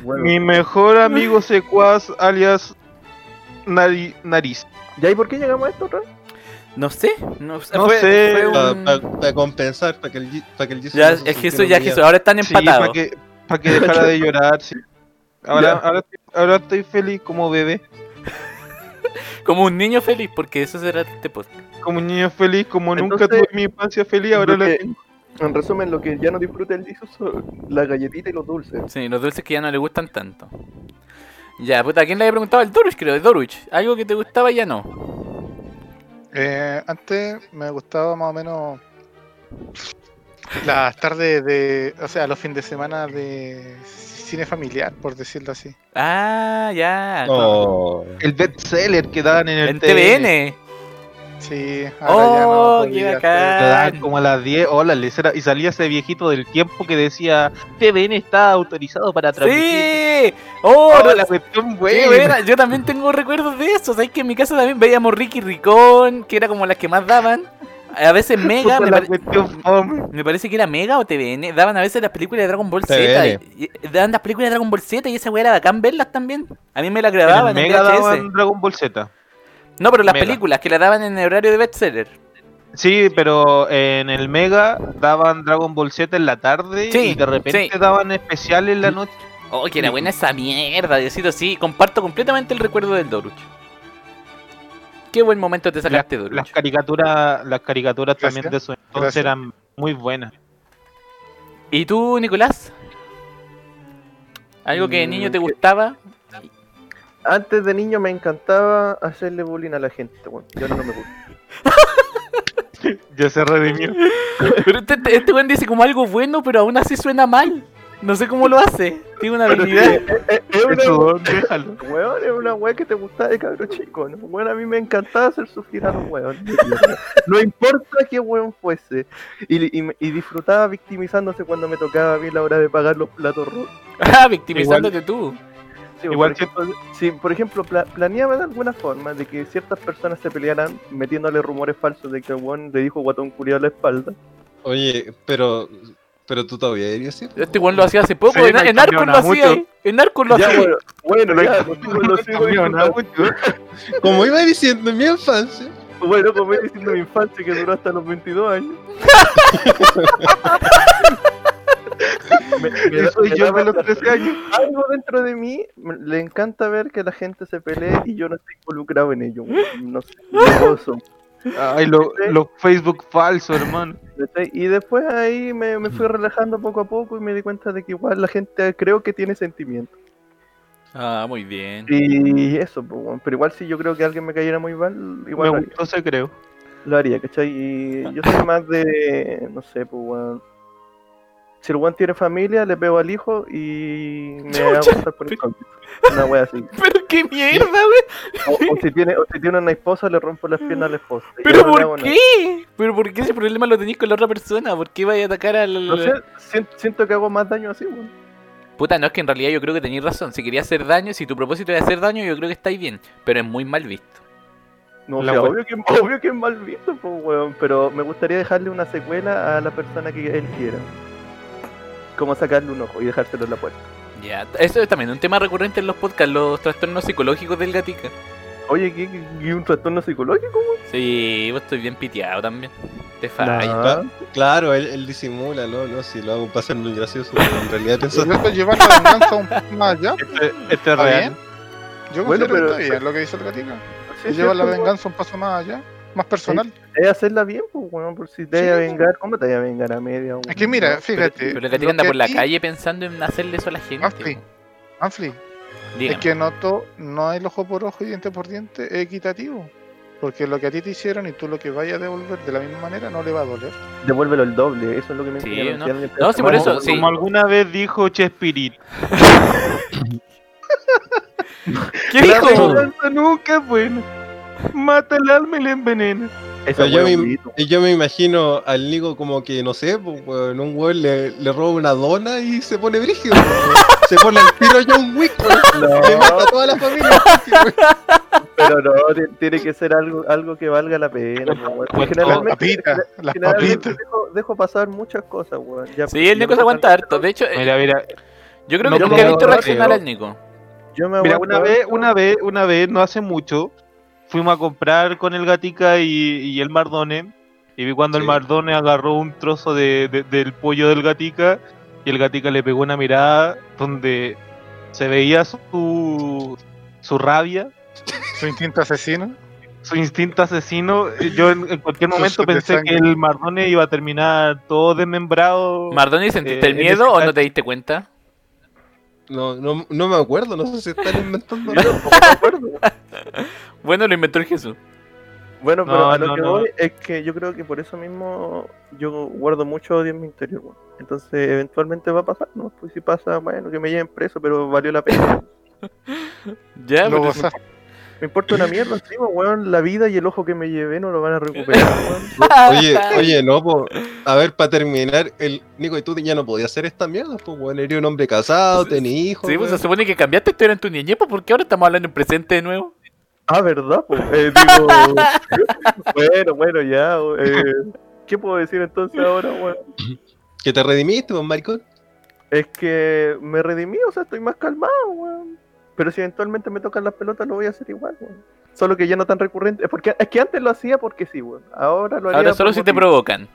Bueno, Mi mejor amigo secuaz, alias nari- Nariz. ¿Ya y por qué llegamos a esto otra vez? No sé, no, No fue- sé. fue Para compensar, para que el, Gi- pa' que el Jesus Ya, el Jesús, ya. Jesús, ahora están Sí, para empatados. que, pa' que dejara de llorar, sí. Ahora, ahora, estoy- ahora estoy feliz como bebé. Como un niño feliz, porque eso será este post. Como un niño feliz, como nunca Entonces, tuve mi infancia feliz, ahora la tengo. En resumen, lo que ya no disfruta el Jesus son las galletitas y los dulces. Sí, los dulces que ya no le gustan tanto. Ya, puta, ¿a quién le había preguntado? El Doruch, creo, el Doruch. Algo que te gustaba y ya no. Eh, antes me gustaba más o menos las tardes de, o sea, los fines de semana de cine familiar, por decirlo así. Ah, ya. Oh. El bestseller que daban en el En TVN. Sí, ahora ya no Oh, qué podía bacán. daban como a las 10 horas, les era- y salía ese viejito del tiempo que decía TVN está autorizado para transmitir. ¡Sí! ¡Oh! Oh, no- la cuestión buena. Yo también tengo recuerdos de eso. ¿Sabes que en mi casa también veíamos Ricky Ricón, que era como las que más daban? A veces Mega, me, la pare- parece que era Mega o TVN. Daban a veces las películas de Dragon Ball Z. TVN. y- y- daban las películas de Dragon Ball Z y esa weá era bacán verlas también. A mí me las En grababan en, Mega VHS. daban Dragon Ball Z. No, pero las Mega. películas que las daban en el horario de bestseller. Sí, pero en el Mega daban Dragon Ball Z en la tarde Sí, y de repente sí. daban especial en la noche. Oh, que era buena esa mierda, decirlo así. Comparto completamente el recuerdo del Doruch. Qué buen momento te sacaste, Doruch. Las caricaturas, las caricaturas también de su entonces Gracias. eran muy buenas. ¿Y tú, Nicolás? ¿Algo que de Mm, niño te gustaba? Antes de niño me encantaba hacerle bullying a la gente, weón. Yo no me gusta. Ya se redimió. Pero este, este, este weón dice como algo bueno, pero aún así suena mal. No sé cómo lo hace. Tiene una habilidad. Es, una, Eso, déjalo. weón, es una weá que te gustaba de cabro chico, ¿no? Weón, a mí me encantaba hacer sufrir a los weón. No importa qué weón fuese. Y, y, y disfrutaba victimizándose cuando me tocaba a mí la hora de pagar los platos rotos. Ah, victimizándote tú. Sí, Igual por ejemplo, si por ejemplo pla- planeaba de alguna forma de que ciertas personas se pelearan metiéndole rumores falsos de que weón le dijo guatón culiado a la espalda. Oye, pero. Pero tú todavía eres así. Este weón lo hacía hace poco. Sí, en, no en ha Narcos lo hacía. En Narcos lo hacía. ahí. bueno, bueno, ya, pues, lo sigo. Como iba diciendo en mi infancia. Bueno, como he diciendo mi infancia que duró hasta los 22 años. me, me da- Y soy me yo de los más- 13 años. Algo dentro de mí le encanta ver que la gente se pelee y yo no estoy involucrado en ello. No sé, gozo. Ay, lo- los Facebook falsos, hermano. Y después ahí me, me fui relajando poco a poco y me di cuenta de que igual la gente creo que tiene sentimientos. Ah, muy bien. Y eso, pues, bueno, pero igual si yo creo que alguien me cayera muy mal, igual lo Me gustó, se creo. lo haría, ¿cachai? Y yo soy más de, no sé, pues, weón. Si el weón tiene familia, le pego al hijo y me hago pasar por el cómplice. Una wea así. Pero qué mierda, weón. O, o si tiene, o si tiene una esposa, le rompo las piernas a la esposa. ¿Pero no por qué? ¿Pero por qué ese problema lo tenéis con la otra persona? ¿Por qué vais a atacar al.? No sé, siento, siento que hago más daño así, weón. Puta, no es que en realidad yo creo que tenéis razón. Si querías hacer daño, si tu propósito es hacer daño, yo creo que estáis bien. Pero es muy mal visto. No, o La sea, wea- obvio que, obvio que es mal visto, pues, weón. Pero me gustaría dejarle una secuela a la persona que él quiera. Como sacarle un ojo y dejárselo en la puerta. Ya, eso es también un tema recurrente en los podcasts, los trastornos psicológicos del gatica. Oye, ¿qué, qué- qué un trastorno psicológico? Sí, vos estoy bien piteado también. Te falla. Claro, él, él disimula, ¿no? No, si lo hago pasar muy gracioso. pero En realidad pienso. Yo estoy llevando la venganza un poco más allá. Este, este es ¿Está real. bien? Yo Bueno, considero pero- que está bien lo que dice el gatica. Sí, Lleva la venganza un paso más allá, más personal. Es hacerla bien, pues, weón. Por si te Sí, vaya a pues. vengar, ¿cómo te vaya a vengar a media, weón? Es que mira, fíjate. Pero gatica lo anda por la ti- calle pensando en hacerle eso a la gente. Manfly, Dígame. es que noto, no el ojo por ojo y diente por diente es equitativo. Porque lo que a ti te hicieron y tú lo que vayas a devolver de la misma manera no le va a doler. Devuélvelo el doble, eso es lo que me Sí, enseñaron, no. No, sí, por mal, eso, como, sí. como alguna vez dijo Chespirit. ¿Qué La dijo? nunca es buena. Mata el alma y la envenena. Esa yo, me, bonito. y yo me imagino al Nico como que, no sé, pues, weón, un weón le, le roba una dona y se pone brígido. se pone al tiro John Wick, weón. Le mata a No, toda la familia. pero no, ti- tiene que ser algo, algo que valga la pena, Papita, las generalmente dejo, dejo pasar muchas cosas, weón. Ya, Sí, el Nico se aguanta harto. De hecho, Mira, mira. Yo creo No que nunca he visto no reaccionar al Nico. Yo me Mira, una vez, una vez, una vez, no hace mucho, fuimos a comprar con el Gatica y, y el Mardone. Y vi cuando el. Mardone agarró un trozo de, de- del pollo del Gatica y el Gatica le pegó una mirada donde se veía su, su rabia, Su instinto asesino. su instinto asesino. Yo en, en cualquier momento pensé que el Mardone iba a terminar todo desmembrado. Mardoni, ¿sentiste Eh, el en miedo o no te diste cuenta? No, no, no me acuerdo, no sé si están inventando. Yo tampoco me acuerdo. Bueno, lo inventó el Jesús. Bueno, pero No, a lo no, que no. voy es que yo creo que por eso mismo yo guardo mucho odio en mi interior. Entonces, eventualmente va a pasar, ¿no? Pues si pasa, bueno, que me lleven preso, pero valió la pena. Ya, Lo pero- gozaste. Me importa una mierda, sí, pues, weón. La vida y el ojo que me llevé no lo van a recuperar, weón. Oye, oye, no, po. a ver, para terminar, el Nico y tú ya no podías hacer esta mierda, pues, weón, eres un hombre casado, tenés hijos. Sí, pues se supone que cambiaste esto era en tu niñez, pues ¿por qué ahora estamos hablando en presente de nuevo? Ah, ¿verdad? Pues, eh, digo, bueno, bueno, ya. eh, ¿Qué puedo decir entonces ahora, weón? Que te redimiste, pues, maricón. Es que me redimí, o sea, estoy más calmado, weón. Pero si eventualmente me tocan las pelotas, lo voy a hacer igual, weón. Solo que ya no tan recurrente. Es Porque, es que antes lo hacía porque sí, weón. Ahora lo haría Ahora solo si te provocan.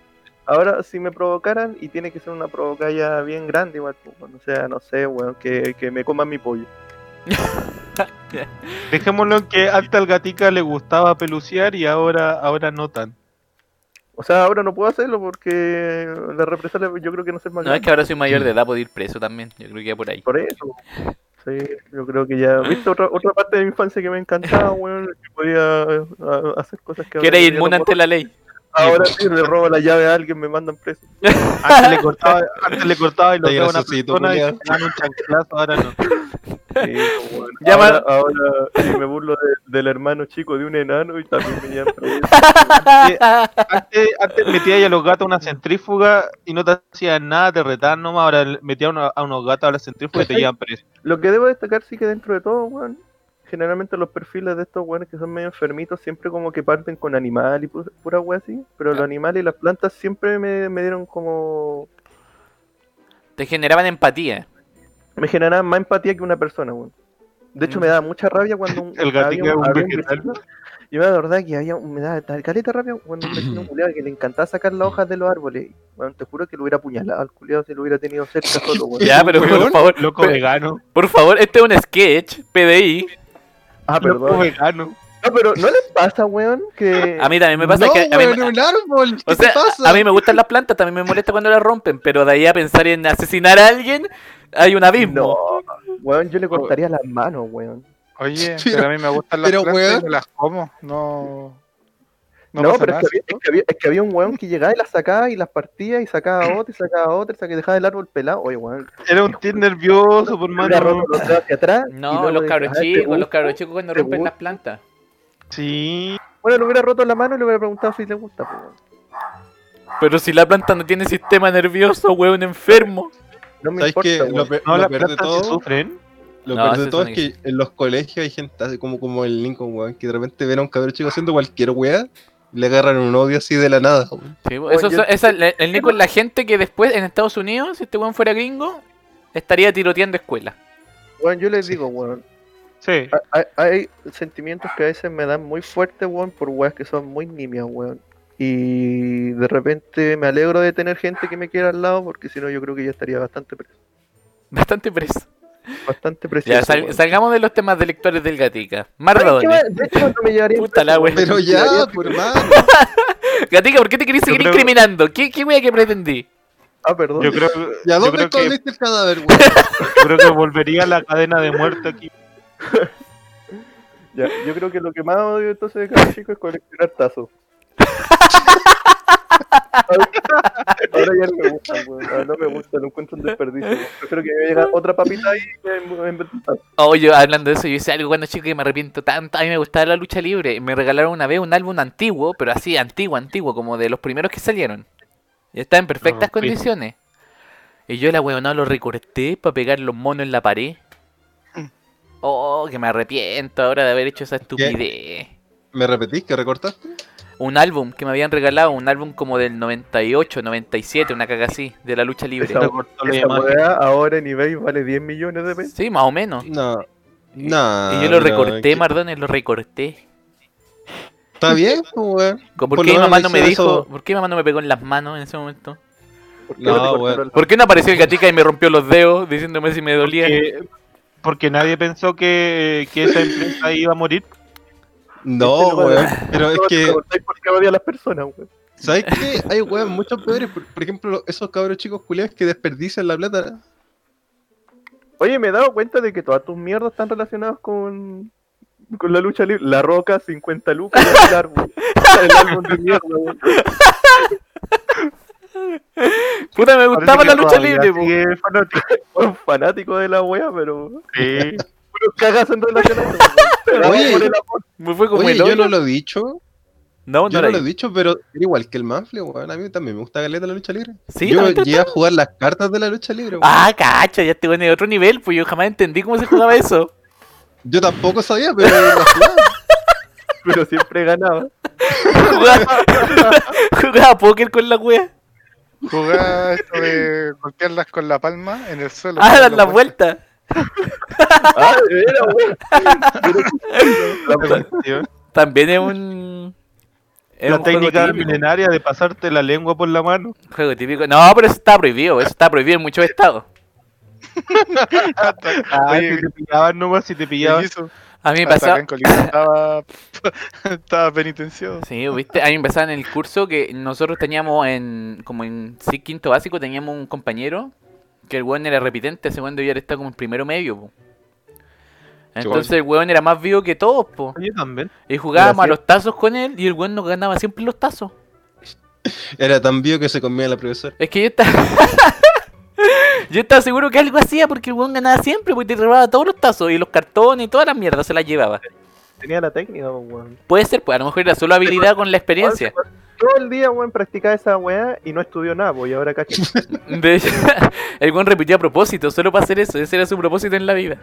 Ahora si me provocaran, y tiene que ser una provocalla bien grande, igual, pues, weón. O sea, no sé, weón, que, que me coman mi pollo. Dejémoslo en que antes al Gatica le gustaba peluciar y ahora, ahora no tan. O sea, ahora no puedo hacerlo porque la represalia yo creo que no es más No, es que ahora soy mayor de edad, puedo ir preso también. Yo creo que ya por ahí. Por eso. Sí, yo creo que ya. ¿Viste otra, otra parte de mi infancia que me encantaba, weón? Que podía eh, a- hacer cosas que Que era inmune ante la ley. Ahora sí, le robo la llave a alguien, me mandan preso. Antes le cortaba, antes le cortaba y lo daba a una persona y te daban un chanclazo, ahora no. Sí, bueno. Llama- ahora, ahora sí, me burlo de- del hermano chico de un enano y también me preso. Antes, antes metía ahí a los gatos a una centrífuga y no te hacían nada, te retaban nomás, ahora metía a, uno- a unos gatos a la centrífuga y te llevan preso. Lo que debo destacar sí que dentro de todo, weón, generalmente los perfiles de estos weones que son medio enfermitos siempre como que parten con animal y pu- pura wea así, pero los animales y las plantas siempre me, me dieron como... Te generaban empatía. me generaban más empatía que una persona, weón. De hecho, me daba mucha rabia cuando un, El gatito un había vecino- Yo me acordaba que había, un- me daba tal caleta rabia cuando un vecino culiado que le encantaba sacar las hojas de los árboles. Bueno, te juro que lo hubiera apuñalado al culiado si lo hubiera tenido cerca solo, weón. Ya, pero por Weón, favor, Loco pero- vegano. por favor, este es un sketch, PDI. Ah, Loco perdón. vegano. No, pero ¿no les pasa, weón? Que... A mí también me pasa no, que a mí, weón, un árbol, ¿qué o sea, te pasa? a mí me gustan las plantas, también me molesta cuando las rompen, pero de ahí a pensar en asesinar a alguien, hay un abismo. No, weón, yo le cortaría las manos, weón. Oye, Pero- pero a mí me gustan las pero, plantas weón. y me las como. No. No, No, pero nada, es que, había, ¿cierto? es, que había, es que había un weón que llegaba y las sacaba y las partía y sacaba otra y sacaba otra, hasta que dejaba el árbol pelado. Oye, weón, Era un tío nervioso, por mano. los dedos hacia atrás. y No, los cabros "Ah, ¿te chicos, los gusta?". cabros chicos cuando ¿Te rompen gusta? las plantas. Sí. Bueno, le hubiera roto la mano y le hubiera preguntado si le gusta, pues, weón. Pero si la planta no tiene sistema nervioso, weón enfermo. No me ¿Sabes importa, weón. Lo, pe- No, lo las peor de todo, sufren. lo No, peor de todo es que en los colegios hay gente así como, como el Lincoln, weón, que de repente ven a un cabrón chico haciendo cualquier weá y le agarran un odio así de la nada, weón. Sí, eso, yo- esa- el, el Nico es la gente que después en Estados Unidos, si este weón fuera gringo, estaría tiroteando escuelas. Weón, yo les digo, weón. Sí. Hay, hay sentimientos que a veces me dan muy fuerte, weón, por weas que son muy nimias, weón. Y de repente me alegro de tener gente que me quiera al lado, porque si no, yo creo que ya estaría bastante preso. Bastante preso. Bastante preso. Ya, sal- salgamos de los temas de lectores del Gatica. Ay, ¿qué Mardoni. va? De hecho, no me llevaría Puta la wea. Pero ya, por hermano. Gatica, ¿por qué te querés seguir creo- incriminando? ¿Qué, qué wea que pretendí? Ah, perdón. Yo creo, ¿Y a dónde que, escondiste el cadáver, weón? yo creo que volvería a la cadena de muerte aquí. Ya, yo creo que lo que más odio entonces de cada chico es coleccionar tazos. Ahora ya no me gusta, weón. Ahora no me gusta, lo encuentro un desperdicio. Prefiero que me llegue otra papita ahí. Oye, hablando de eso, yo hice algo cuando chico que me arrepiento tanto. A mí me gustaba la lucha libre. Me regalaron una vez un álbum antiguo, pero así, antiguo, antiguo, como de los primeros que salieron. Y estaba en perfectas rompí. condiciones. Y yo la weona lo recorté para pegar los monos en la pared. Oh, que me arrepiento ahora de haber hecho esa estupidez. ¿Me repetís que recortaste? Un álbum que me habían regalado, un álbum como del 98, 97, una caga así, de la lucha libre. Esa, esa weá ahora en eBay vale 10 millones de pesos. Sí, más o menos. No. No. y yo lo recorté, que- Mardones, lo recorté. Está bien, pues, weón. ¿Por, Por qué mi mamá no me dijo? eso. ¿Por qué mi mamá no me pegó en las manos en ese momento? ¿Por qué No, no ¿Por qué no apareció el gatica y me rompió los dedos diciéndome si me dolía? Porque, porque nadie pensó que, que esa empresa iba a morir. No, Este, weón. weón. Pero es que, ¿Por qué odia a las personas, weón? ¿sabes qué? Hay weón muchos peores. Por, por ejemplo, esos cabros chicos culiados que desperdician la plata. Oye, me he dado cuenta de que todas tus mierdas están relacionadas con, con la lucha libre. La Roca, 50 lucas, el álbum. El álbum de mierda, weón. Puta, me gustaba la lucha libre, fanático. Un fanático de la wea, pero. Sí. En relación a eso, Oye. por el amor. Me fue como Oye, el yo no lo he dicho. No, no Yo no lo he dicho, pero era igual que el Manfle, weón. A mí también me gusta caleta la lucha libre. Sí, yo ¿también te llegué a jugar las cartas de la lucha libre, weón. Ah, cacha, ya estoy en otro nivel, pues yo jamás entendí cómo se jugaba eso. Yo tampoco sabía, pero. Pero siempre ganaba. jugaba, jugaba póker con la wea. Jugaba esto de golpearlas con la palma en el suelo. Ah, dar la vuelta. vuelta. Ah, de veras, weón. También es un. Es La un juego técnica milenaria de pasarte la lengua por la mano. Juego típico. No, pero eso está prohibido. Eso está prohibido en muchos estados. Ah, Oye, si te pillaban nomás, si te pillaban. A mí me pasaba. estaba, estaba penitenciado. Sí, viste, a mí me pasaba en el curso que nosotros teníamos en. Como en sí, quinto básico, teníamos un compañero que el weón era repitente. Ese weón debía estar como en primero medio, po. Entonces el weón era más vivo que todos, po. Yo también. Y jugábamos a los tazos con él y el weón nos ganaba siempre los tazos. Era tan vivo que se comía la profesora. Es que yo estaba. yo estaba seguro que algo hacía porque el weón ganaba siempre, porque te robaba todos los tazos y los cartones y todas las mierdas se las llevaba. Tenía la técnica, weón. Puede ser, pues a lo mejor era solo habilidad con la experiencia. Todo el día, weón, practicaba esa weá y no estudió nada, pues, y ahora caché. De hecho, el weón repitió a propósito, solo para hacer eso. Ese era su propósito en la vida.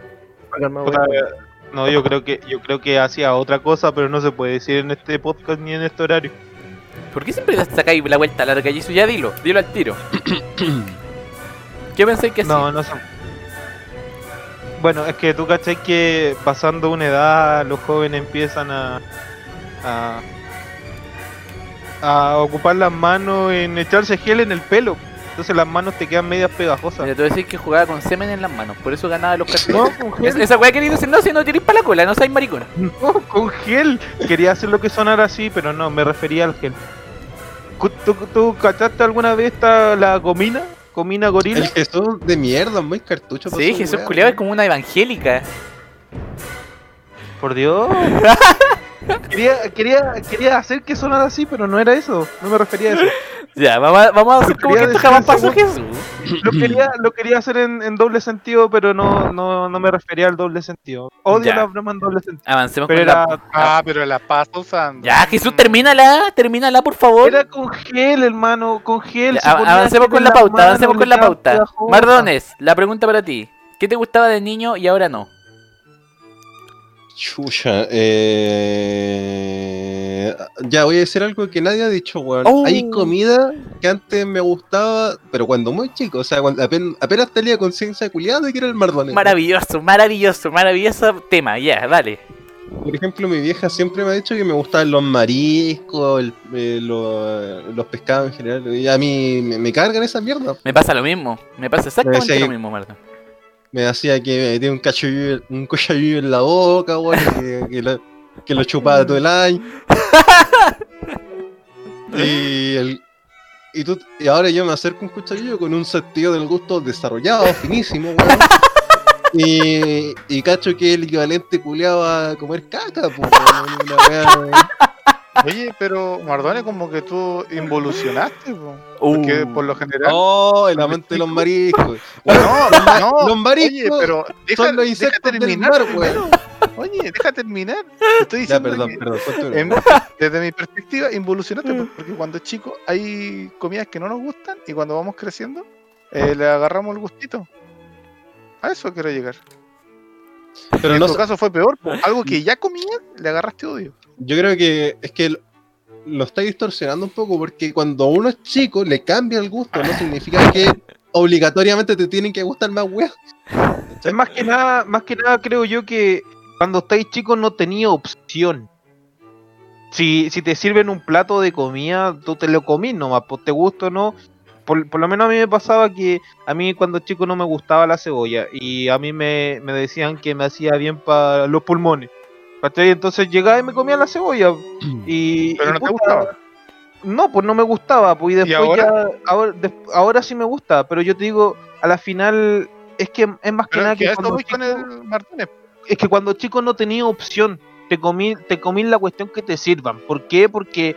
No, yo creo que yo creo que hacía otra cosa, pero no se puede decir en este podcast ni en este horario. ¿Por qué siempre te sacáis la vuelta larga y eso? Ya dilo, dilo al tiro. ¿Qué pensáis que sí? No, no sé. Bueno, es que tú cachai que pasando una edad los jóvenes empiezan a, a a ocupar las manos en echarse gel en el pelo. Entonces las manos te quedan medias pegajosas. Mira, tú decís que jugaba con semen en las manos, por eso ganaba los cartones. No, con Es- gel. esa weá querido decir, no, si no tiréis para la cola, no seáis maricona. No, con gel. Quería hacer lo que sonara así, pero no, me refería al gel. ¿Tú, tú cachaste alguna vez esta, la gomina? ¿Comina gorila? El Jesús de mierda, muy cartucho. Sí, Jesús wea, culiado es como una evangélica. Por Dios. quería, quería, quería hacer que sonara así, pero no era eso. No me refería a eso. Ya, vamos a, vamos a hacer como que esto jamás pasó Jesús. Lo quería, lo quería hacer en, en doble sentido, pero no, no, no me refería al doble sentido. Odio Ya. la broma en doble sentido. Avancemos Pero con era, la... Ah, pero la pasa usando. Ya, Jesús, termínala, termínala, por favor. era con gel, hermano, con gel. Ya, avancemos con la las pauta, avancemos con la pauta. Mardones, la pregunta para ti. ¿Qué te gustaba de niño y ahora no? Chucha, eh... Ya voy a decir algo que nadie ha dicho, weón. Oh. Hay comida que antes me gustaba, pero cuando muy chico, o sea, cuando apenas, apenas tenía conciencia culiada de que era el Mardones. Maravilloso, maravilloso, maravilloso tema, ya, dale. Por ejemplo, mi vieja siempre me ha dicho que me gustaban los mariscos, el- eh, lo- los pescados en general. Y a mí me, me cargan esa mierda. Me pasa lo mismo, me pasa exactamente decía lo mismo, Marta. Me decía que me tenía un cachorrillo, un cochalillo en la boca, weón, que, que lo, que lo chupaba todo el año. y, el, y, tú, y ahora yo me acerco a un cuchillo con un sentido del gusto desarrollado, finísimo, weón. Y, y cacho que el equivalente culeado a comer caca, pues, una wea- Oye, pero Mardone como que tú involucionaste, po. Uh. porque por lo general... Oh, el amante de los mariscos. No, no, los mariscos Oye, pero deja, Son los deja insectos del terminar. weón. Oye, deja terminar. Te estoy Ya, diciendo perdón, que perdón. en- desde mi perspectiva, involucionaste, po, porque cuando chico hay comidas que no nos gustan y cuando vamos creciendo eh, le agarramos el gustito. A eso quiero llegar. Pero en no, tu caso fue peor, po. algo que ya comías, le agarraste odio. Yo creo que es que lo está distorsionando un poco porque cuando uno es chico le cambia el gusto, no significa que obligatoriamente te tienen que gustar más weas. Es más que nada, más que nada creo yo que cuando estáis chicos no tenía opción. Si, si te sirven un plato de comida, tú te lo comís nomás, pues te gusta o no. Por, por lo menos a mí me pasaba que a mí cuando chico no me gustaba la cebolla y a mí me, me decían que me hacía bien para los pulmones. ¿Cachai? Entonces llegaba y me comía la cebolla. Y, Pero y no te puta, gustaba. No, pues no me gustaba, pues y después ahora? ya, ahora, sí me gusta, pero yo te digo, a la final es que es más que Pero nada es que cuando voy con chico- el Martínez. es que cuando chico no tenía opción, te comí, te comí la cuestión que te sirvan. ¿Por qué? Porque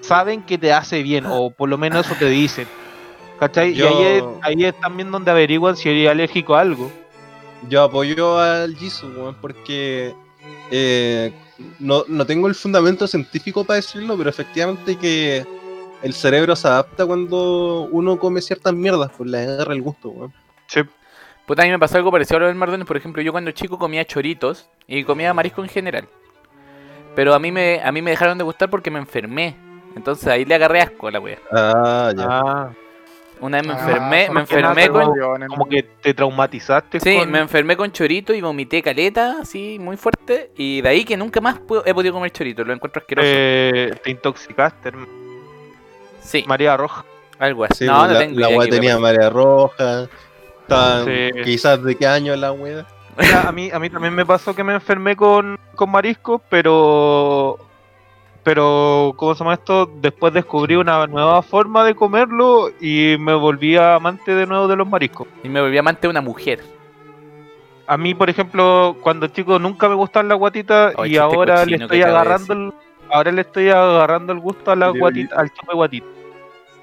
saben que te hace bien, o por lo menos eso te dicen. ¿Cachai? Yo- Y ahí es, ahí es también donde averiguan si eres alérgico a algo. Yo apoyo al Jisoo, weón, porque eh, no, no tengo el fundamento científico para decirlo, pero efectivamente que el cerebro se adapta cuando uno come ciertas mierdas, pues le agarra el gusto, weón. Puta, a mí me pasó algo parecido a lo del Mardones. Por ejemplo, yo cuando chico comía choritos y comía marisco en general. Pero a mí me, a mí me dejaron de gustar porque me enfermé. Entonces ahí le agarré asco a la wea. Ah, ya. Ah, Una vez me Ah, enfermé, me enfermé con. Como que te traumatizaste. Sí, con- me enfermé con chorito y vomité caleta, así, muy fuerte. Y de ahí que nunca más he podido comer chorito. Lo encuentro asqueroso. eh, te intoxicaste, hermano. sí, María Roja. algo así. Sí, no, pues, no la, tengo la idea tenía wea marea roja. Sí. Quizás de qué año la. Mira, a mí, a mí también me pasó que me enfermé con, con marisco, pero. Pero, ¿cómo se llama esto? Después descubrí una nueva forma de comerlo y me volví amante de nuevo de los mariscos. Y me volví amante de una mujer. A mí, por ejemplo, cuando chico nunca me gustaban las guatitas y ahora le estoy agarrando el, ahora le estoy agarrando el gusto a la guatita, al chupe guatita.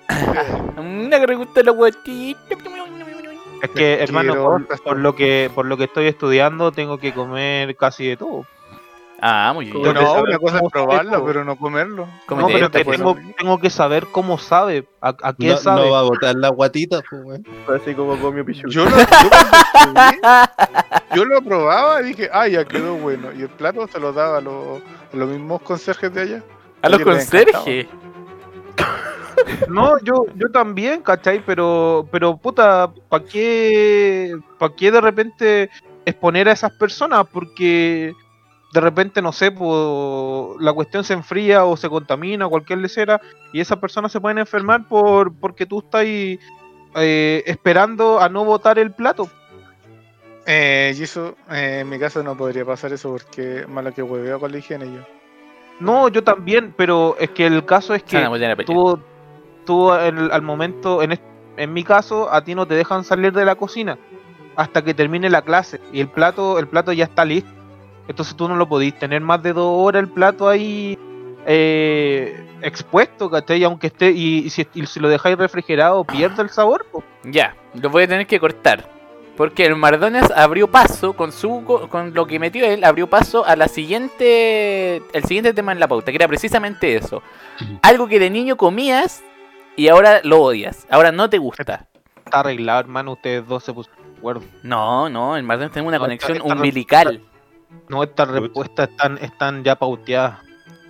Una que me gusta la guatita. Es que, hermano, por lo que por lo que estoy estudiando tengo que comer casi de todo. Ah, muy bien. No, saber una cosa es probarlo, pero no comerlo. Come No, pero que pues. tengo, tengo que saber cómo sabe, a, a qué No, sabe. no va a botar la guatita, pues. Así como comió pichu. Yo lo, yo, cuando estudié, yo lo probaba y dije, ah, ya quedó bueno. Y el plato se lo daba a los, a los mismos conserjes de allá. A los conserjes. No, yo, yo también, ¿cachai? Pero, pero puta, ¿para qué, pa' qué de repente exponer a esas personas? Porque de repente, no sé, la cuestión se enfría o se contamina, cualquier lecera, y esas personas se pueden enfermar por porque tú estás ahí, eh, esperando a no botar el plato. Eh, y eso, eh, en mi caso no podría pasar eso porque malo que hueveo con la higiene yo. No, yo también, pero es que el caso es que tú, tú el- al momento, en, en mi caso, a ti no te dejan salir de la cocina hasta que termine la clase y el plato, el plato ya está listo. Entonces tú no lo podís tener más de dos horas el plato ahí eh, expuesto, ¿cachai? Aunque esté, y, y si, y si lo dejáis refrigerado, pierde el sabor. po. Ya, lo voy a tener que cortar. Porque el Mardones abrió paso con su co- con lo que metió él, abrió paso a la siguiente el siguiente tema en la pauta, que era precisamente eso. Algo que de niño comías y ahora lo odias, ahora no te gusta. Está arreglado, hermano, ustedes dos se pusieron de acuerdo. No, no, el Mardones tiene una No, conexión umbilical. No, estas respuestas están, están ya pauteadas.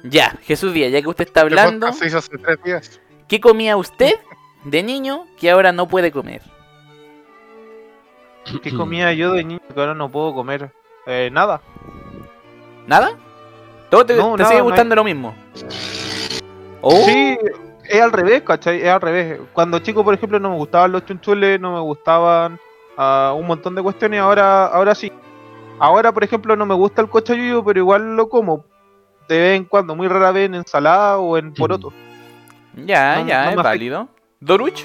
Ya, Jesús Díaz, ya que usted está El hablando, podcast se hizo hace tres días. ¿qué comía usted de niño que ahora no puede comer? ¿Qué comía yo de niño que ahora no puedo comer? Eh, nada. ¿Nada? ¿Todo te, No, te nada, sigue no hay- gustando lo mismo? Oh, Sí, es al revés, ¿cachai? Es al revés. Cuando chico, por ejemplo, no me gustaban los chunchules, no me gustaban ah, un montón de cuestiones, ahora, ahora sí. Ahora, por ejemplo, no me gusta el cochayuyo, pero igual lo como. De vez en cuando, muy rara vez en ensalada o en poroto. Ya, No- ya, no es válido. ¿Doruch?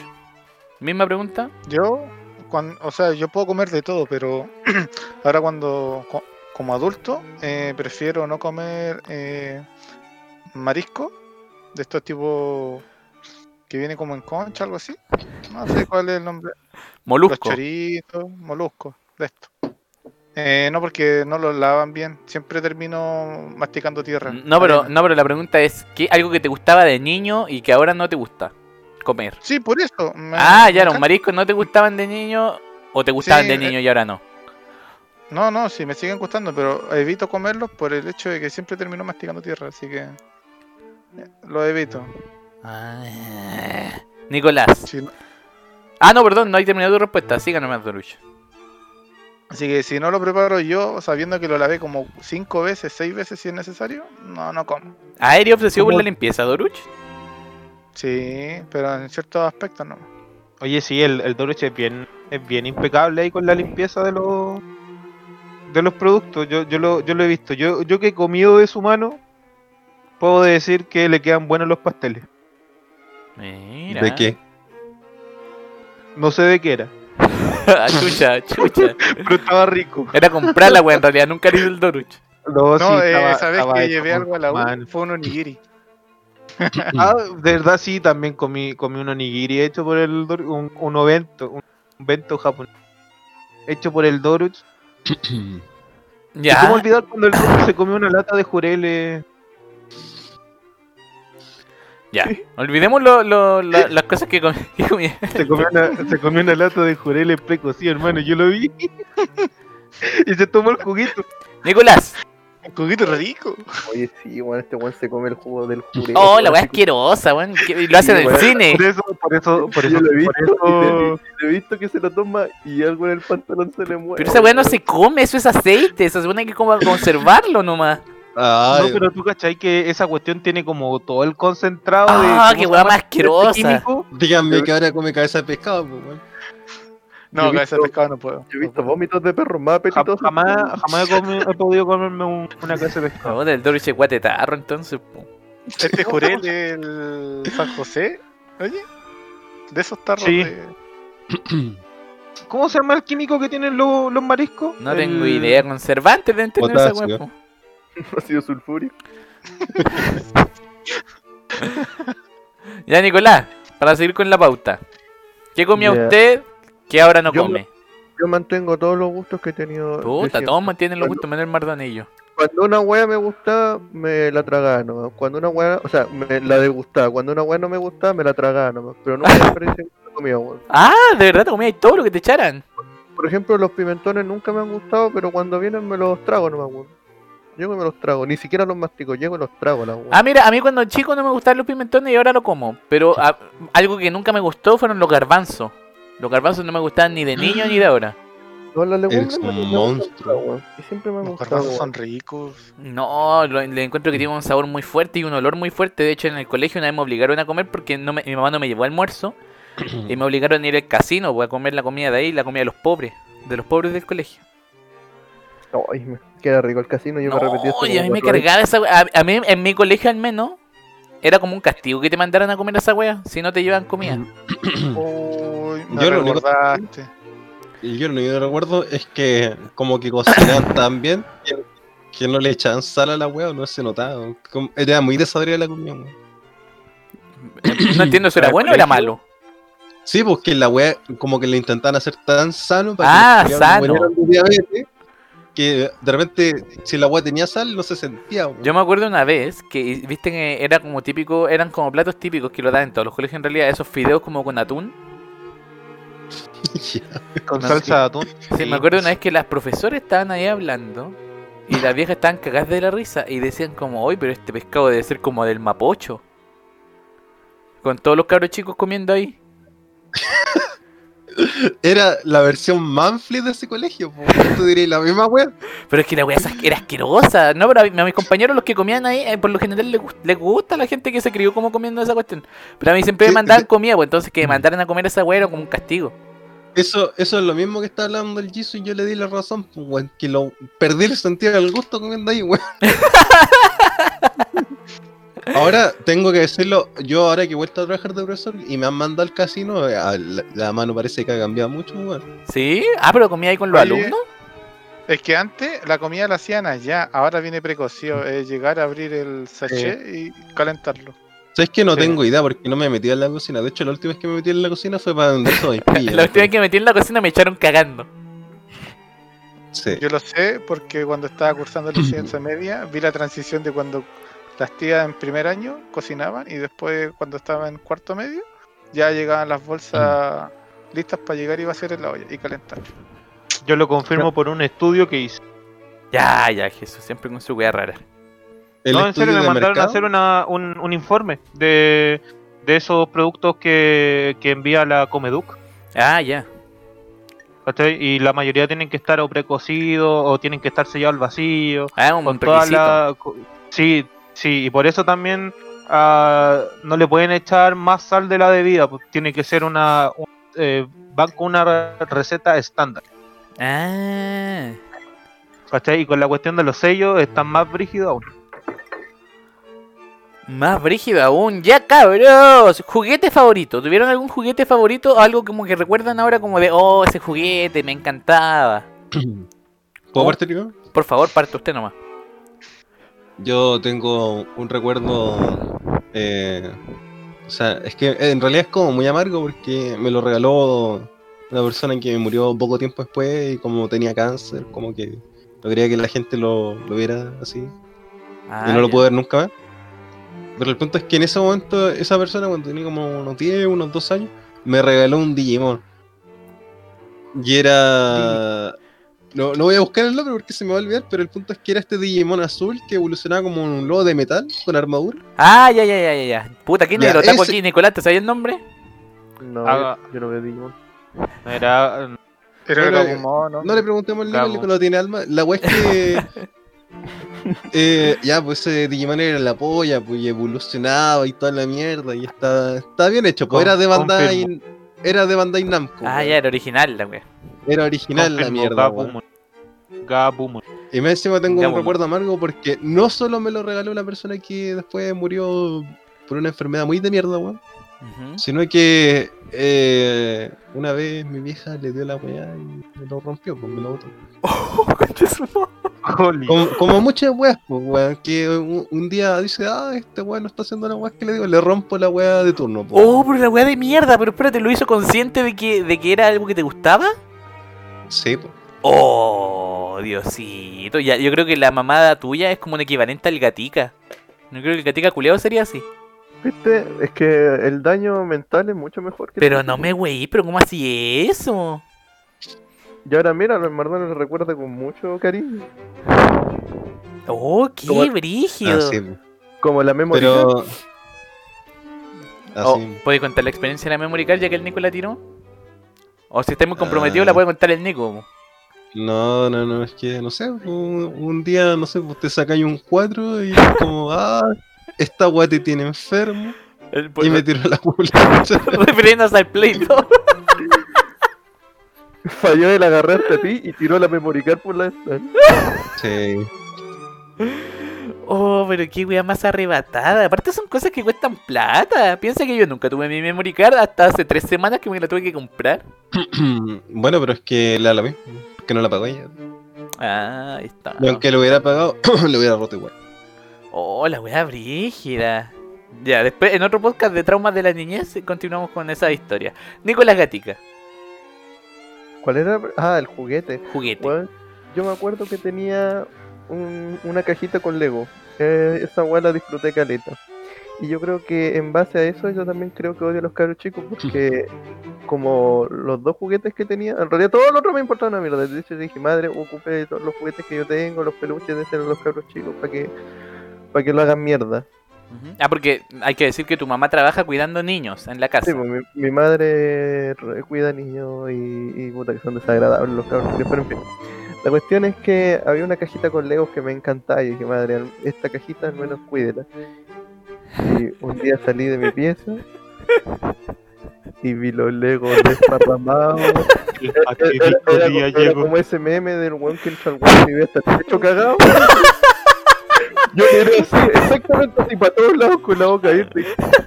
Misma pregunta. Yo, cuan- o sea, yo puedo comer de todo, pero ahora cuando, co- como adulto, eh, prefiero no comer eh, marisco, de estos tipos que viene como en concha, algo así. No sé cuál es el nombre. Los Molusco. choritos, moluscos, de esto. Eh, no, porque no los lavan bien. Siempre termino masticando tierra. No, pero, arena. no, pero la pregunta es, ¿qué, algo que te gustaba de niño y que ahora no te gusta comer? Sí, por eso. me- ah, ya, los mariscos no te gustaban de niño o te gustaban Sí, de eh, niño y ahora no. No, no, sí, me siguen gustando, pero evito comerlos por el hecho de que siempre termino masticando tierra, así que... Lo evito. Ah, Nicolás. Ah, no, perdón, no hay terminado tu respuesta. Síganos más, Doruch. Así que si no lo preparo yo, sabiendo que lo lavé como cinco veces, seis veces si es necesario, no, no como. ¿Aéreo obsesivo por la limpieza, Doruch? Sí, pero en ciertos aspectos no. Oye, sí, el, el Doruch es bien, es bien impecable ahí con la limpieza de los de los productos. Yo, yo, lo, yo lo he visto. Yo, yo que he comido de su mano, puedo decir que le quedan buenos los pasteles. Mira. ¿De qué? No sé de qué era, chucha, chucha. pero estaba rico. Era comprarla, weón, en realidad nunca le hizo el Doruch. No, No, sí, eh, estaba- esa vez estaba que llevé algo a la U fue un onigiri. Ah, de verdad sí, también comí, comí un onigiri hecho por el Doruch, un, un ovento, un bento japonés hecho por el Doruch. ¿Y Ya. cómo olvidar cuando el Doruch se comió una lata de jureles? Ya. Olvidemos lo, lo- la- las cosas que, com- que comí. Se comió una, se comió una lata de jureles precocido, hermano, yo lo vi. y se tomó el juguito. Nicolás. Un juguito rico. Oye, sí, weón, este weón se come el jugo del juré. Oh, la weá asquerosa, weón. y Lo hacen en el cine. Por eso, por eso, por Yo eso, lo he por visto, eso- y te- he visto que se lo toma y algo en el pantalón se le mueve. Pero esa weá no se come, eso es aceite. Eso se supone que como conservarlo nomás. Ay, No, pero tú cachai que esa cuestión tiene como todo el concentrado de. Ah, ¿cómo qué llama más asquerosa. díganme que ahora come cabeza de pescado, pues, weón. No, cabeza de pescado no puedo. Yo he visto vómitos de perros más apetitosos. Jamás, jamás he, podido comerme un- una cabeza de pescado. No, del Doruch es guatetarro, entonces. po. Este jurel del San José, oye, de esos tarros Sí. de... ¿Cómo se llama el químico que tienen los, los mariscos? No El- tengo idea. Conservante deben tener esa Potasio. po. ácido sulfúrico. Ya, Nicolás, para seguir con la pauta. ¿Qué comía usted que ahora no Yo come? Yo mantengo todos los gustos que he tenido. Puta, todos mantienen los Cuando- gustos menos el mardonillo. Cuando una wea me gustaba, me la tragaba nomás. Cuando una wea, o sea, me la degustaba. Cuando una wea no me gustaba, me la tragaba nomás. Pero nunca me parecía que la comía, weón. Ah, de verdad te comías todo lo que te echaran. Por ejemplo, los pimentones nunca me han gustado, pero cuando vienen me los trago nomás, weón. Llego y me los trago. Ni siquiera los mastico, llego y los trago, la. Ah, mira, a mí cuando chico no me gustaban los pimentones y ahora lo como. Pero ah, algo que nunca me gustó fueron los garbanzos. Los garbanzos no me gustaban ni de niño ni de ahora. No, legumbres Eres un me- me gustan, monstruo. weón. Y siempre me Los garbanzos son ricos. No, lo- le encuentro que tiene un sabor muy fuerte y un olor muy fuerte. De hecho, en el colegio una vez me obligaron a comer porque no me- mi mamá no me llevó almuerzo. y me obligaron a ir al casino a comer la comida de ahí, la comida de los pobres. De los pobres del colegio. Ay, me queda rico el casino. Yo No, me repetí esto. y a mí me cargaba esa wea. A, a mí, en mi colegio al menos, era como un castigo que te mandaran a comer esa wea si no te llevan comida. Uy, me Yo lo único- recordaste. Yo lo único que recuerdo es que como que cocinaban tan bien que, que no le echaban sal a la weá, no se notaba. Como- Era muy desabrida la comida. No entiendo si era ¿Al bueno o era malo. Sí, pues que la weá como que le intentaban hacer tan sano para Ah, que no sano. diabetes, que de repente si la weá tenía sal no se sentía, weón. Yo me acuerdo una vez que, viste que era como típico, eran como platos típicos que lo dan en todos los colegios en realidad, esos fideos como con atún. Con No, salsa sí. de atún. Sí, me acuerdo una vez que las profesoras estaban ahí hablando y las viejas estaban cagadas de la risa y decían como, hoy, pero este pescado debe ser como del mapocho. Con todos los cabros chicos comiendo ahí. Era la versión Manfly de ese colegio. Tú dirías la misma weá. Pero es que la weá esa era asquerosa. No, pero a, mí- a mis compañeros, los que comían ahí, eh, por lo general les, les gusta a la gente que se crió como comiendo esa cuestión. Pero a mí siempre me mandaban comida, pues entonces que me mandaran a comer esa weá era como un castigo. Eso, eso es lo mismo que está hablando el Jisoo y yo le di la razón, pues, weón, que lo perdí el sentido del gusto comiendo ahí, weón. Ahora tengo que decirlo, yo ahora que he vuelto a trabajar de profesor y me han mandado al casino, eh, la, la mano parece que ha cambiado mucho, weón. ¿Sí? Ah, pero comía ahí con los Oye. alumnos. Es que antes la comida la hacían allá, ahora viene precocido. Es llegar a abrir el sachet y calentarlo. ¿Sabes que no Sí. tengo idea porque no me he metido en la cocina? De hecho, la última vez que me metí en la cocina fue para vender soy La última vez que me metí en la cocina me echaron cagando. Sí. Yo lo sé porque cuando estaba cursando la ciencia media vi la transición de cuando las tías en primer año cocinaban y después cuando estaba en cuarto medio ya llegaban las bolsas listas para llegar y va a hacer en la olla y calentar. Yo lo confirmo por un estudio que hice. Ya, ya, Jesús, siempre con su weá rara. No, en serio, me mandaron mercado, a hacer una, un, un informe de, de esos productos que, que envía la Comeduc. Ah, ya. ¿cachai? Y la mayoría tienen que estar o precocidos o tienen que estar sellados al vacío. Ah, un con toda la sí sí y por eso también ah, no le pueden echar más sal de la debida pues, tiene que ser una un- eh, van con una re- receta estándar Ah. ¿cachai? y con la cuestión de los sellos están más brígidos aún Más brígido aún. Ya, cabros. Juguete favorito. ¿Tuvieron algún juguete favorito? Algo como que recuerdan ahora como de, oh, ese juguete me encantaba. ¿Puedo partir yo? Por favor, parte usted nomás. Yo tengo un recuerdo. eh, o sea, es que en realidad es como muy amargo porque me lo regaló una persona que murió poco tiempo después y como tenía cáncer, como que no quería que la gente lo, lo viera así Ah, y no lo ya. pude ver nunca más. Pero el punto es que en ese momento, esa persona, cuando tenía como unos 10, unos 2 años, me regaló un Digimon. Y era. No, no voy a buscar el nombre porque se me va a olvidar, pero el punto es que era este Digimon azul que evolucionaba como un lobo de metal con armadura. Ah, ya, ya, ya, ya, ya. Puta, ¿quién Ya, el otaku ese- aquí, Nicolás? ¿Te sabía el nombre? No, Ah. yo, no veo Digimon. era Era Bueno, el Gabumon, ¿no? No le preguntemos niño que no tiene alma. La wea es que. eh, ya, pues ese Digimon era la polla, pues y evolucionaba y toda la mierda. Y está, está bien hecho, pues Con- era de Bandai. Era de Bandai Namco. Ah, ya, era original la wea. Era original la confirmo, mierda, weón. Gabumon. Gabumon. Y más encima tengo un recuerdo amargo porque no solo me lo regaló una persona que después murió por una enfermedad muy de mierda, weón. Sino que eh, una vez mi vieja le dio la weá y me lo rompió, pues me lo botó. Holy. Como, como muchas weas, pues weón, que un, un día dice, ah, este weón no está haciendo la weá que le digo, le rompo la weá de turno, pues. Oh, pero la wea de mierda. Pero espérate, ¿lo hizo consciente de que, de que era algo que te gustaba? Sí. Oh, Diosito. Ya, yo creo que la mamada tuya es como un equivalente al gatica. No creo que el gatica culeado sería así. ¿Viste? Es que el daño mental es mucho mejor que Pero el no me weí, pero ¿cómo así eso? Y ahora mira, en verdad lo recuerda con mucho cariño. Oh, qué Como- brígido. Ah, sí. Como la memoria. Pero. Oh, Así. ¿Puede contar la experiencia de la memory card ya que el Nico la tiró? O si está muy comprometido, Ah. la puede contar el Nico. No, no, no, es que no sé, un, un día, no sé, pues te sacáis un 4 y es como, ah, esta weá te tiene enfermo. El- Y me tiró la publicación. Refiriéndose al Play 2. Falló el agarrarte a ti y tiró la memory card por la ventana. Sí. Oh, pero qué wea más arrebatada. Aparte son cosas que cuestan plata. Piensa que yo nunca tuve mi memory card hasta hace tres semanas que me la tuve que comprar. bueno, pero es que la la misma, que no la pagó ella. Ah, ahí está. Y aunque lo hubiera pagado, lo hubiera roto igual. Oh, la wea brígida. Ya, después en otro podcast de traumas de la niñez continuamos con esa historia. Nicolás Gatica, ¿Cuál era? Ah, el juguete. juguete. Weón, yo me acuerdo que tenía un- una cajita con Lego. Eh, esa weá la disfruté caleta. Y yo creo que en base a eso yo también creo que odio a los cabros chicos porque como los dos juguetes que tenía, en realidad todo lo otro me importaba una mierda. De hecho dije, madre, ocupe todos los juguetes que yo tengo, los peluches de ser los cabros chicos para que para que lo hagan mierda. Ah, porque hay que decir que tu mamá trabaja cuidando niños en la casa. Sí, pues, mi, mi madre re- cuida niños y, y puta que son desagradables los cabros chicos, pero en fin. La cuestión es que había una cajita con Legos que me encantaba y dije, madre, esta cajita al menos cuídela. Y un día salí de mi pieza y vi los Legos desparramados. Era, era- era llegó. como ese meme del weón que entra al weón y ve hasta el techo cagado. Yo miré así, exactamente así, para todos lados con la boca abierta.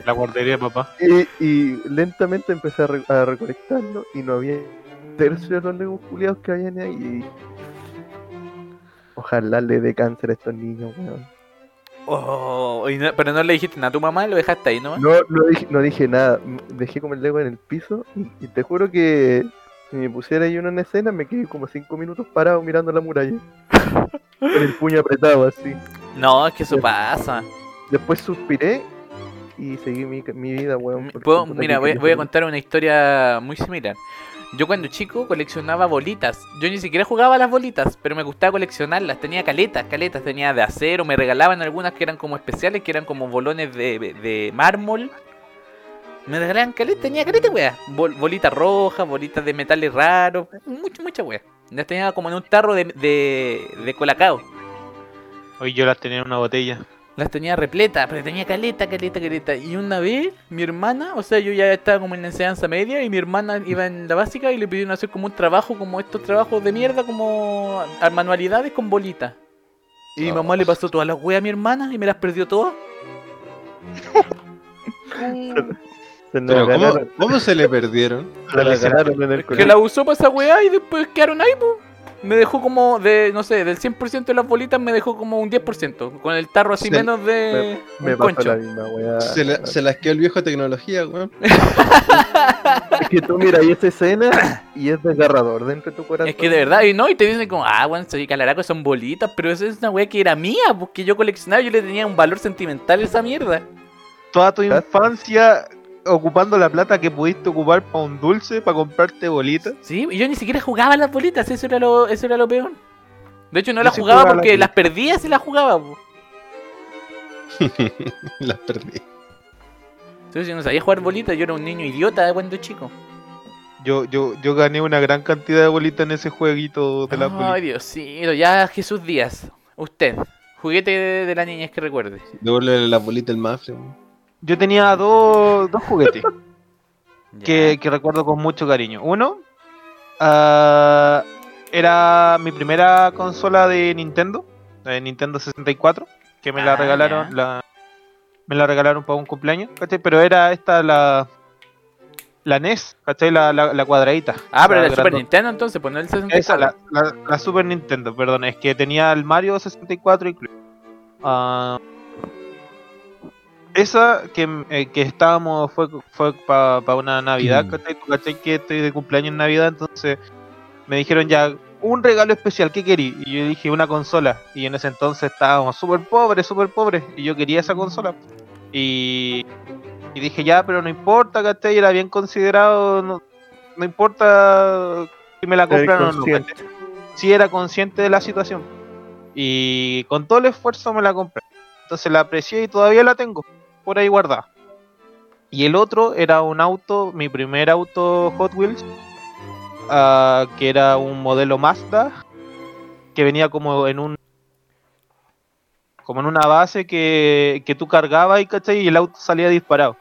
La guardería de papá. y, y lentamente empecé a, re- a recolectarlo y no había tercio de los legos culiados que habían ahí. y Ojalá le dé cáncer a estos niños, weón. Oh, no- pero no le dijiste nada a tu mamá, lo dejaste ahí nomás. No, no, dije, no dije nada, dejé como el lego en el piso y, y te juro que si me pusiera ahí uno en escena me quedé como cinco minutos parado mirando la muralla. Con el puño apretado así. No, es que eso pasa. Después suspiré y seguí mi, mi vida, weón. mira, voy, a contar una historia muy similar. Yo cuando chico coleccionaba bolitas. Yo ni siquiera jugaba las bolitas, pero me gustaba coleccionarlas. Tenía caletas, caletas. Tenía de acero. Me regalaban algunas que eran como especiales, que eran como bolones de, de mármol. Me regalaban caletas, tenía caletas, weá. Bol- bolitas rojas, bolitas de metales raros. Mucha, mucha weá. Las tenía como en un tarro de, de, de colacao. Hoy yo las tenía en una botella. Las tenía repletas, pero tenía caleta, caleta, caleta. Y una vez, mi hermana, o sea, yo ya estaba como en la enseñanza media y mi hermana iba en la básica y le pidieron hacer como un trabajo, como estos trabajos de mierda, como a- manualidades con bolitas. Y mi mamá le pasó todas las weas a mi hermana y me las perdió todas. Se Pero ¿cómo, se le perdieron? se la ganaron en el Que la usó para esa wea y después quedaron ahí, po. Me dejó como de, no sé, del 100% de las bolitas me dejó como un 10%. Con el tarro así Se- menos de Me un pasó concho. la misma weá. Se, la- se las quedó el viejo de tecnología, weón. Es que tú miras esa escena y es desgarrador dentro de tu corazón. Es que de verdad, y no, y te dicen como, ah, bueno, soy calaraco, son bolitas, pero esa es una wea que era mía, porque yo coleccionaba, yo le tenía un valor sentimental a esa mierda. Toda tu infancia ocupando la plata que pudiste ocupar para un dulce, para comprarte bolitas. Sí, y yo ni siquiera jugaba las bolitas, eso era lo, eso era lo peor. De hecho, no Yo las sí jugaba las porque las bolitas. perdía si las jugaba. las perdí. Entonces, yo no sabía jugar bolitas, yo era un niño idiota de cuando chico. Yo, yo, yo gané una gran cantidad de bolitas en ese jueguito de la Ay, bolita. Diosito, ya Jesús Díaz, usted, juguete de, de la niñez que recuerde. Devuelve la bolita al mafle. Yo tenía dos, dos juguetes que, que recuerdo con mucho cariño. Uno ah, era mi primera consola de Nintendo, de Nintendo 64, que me la Ah, regalaron, ya. la, me la regalaron para un cumpleaños, ¿cachai? Pero era esta la la NES, ¿cachai? La, la, la cuadradita. Ah, pero la Super. Nintendo entonces, pues no el 64. Esa, la, la- la Super Nintendo, perdón, es que tenía el Mario 64 incluido. Ah, esa que, eh, que estábamos fue, fue para una Navidad, Mm. ¿cachai? Que estoy de cumpleaños en Navidad, entonces me dijeron ya un regalo especial, ¿qué querí? Y yo dije una consola, y en ese entonces estábamos súper pobres, súper pobres, y yo quería esa consola. Y, y dije ya, pero no importa, ¿cachai? Era bien considerado, no, no importa si me la compran o no. ¿cachai? Sí era consciente de la situación. Y con todo el esfuerzo me la compré. Entonces la aprecié y todavía la tengo por ahí guardada. Y el otro era un auto, mi primer auto Hot Wheels, ah, que era un modelo Mazda, que venía como en un como en una base que, que tú cargabas y, ¿cachai? y el auto salía disparado.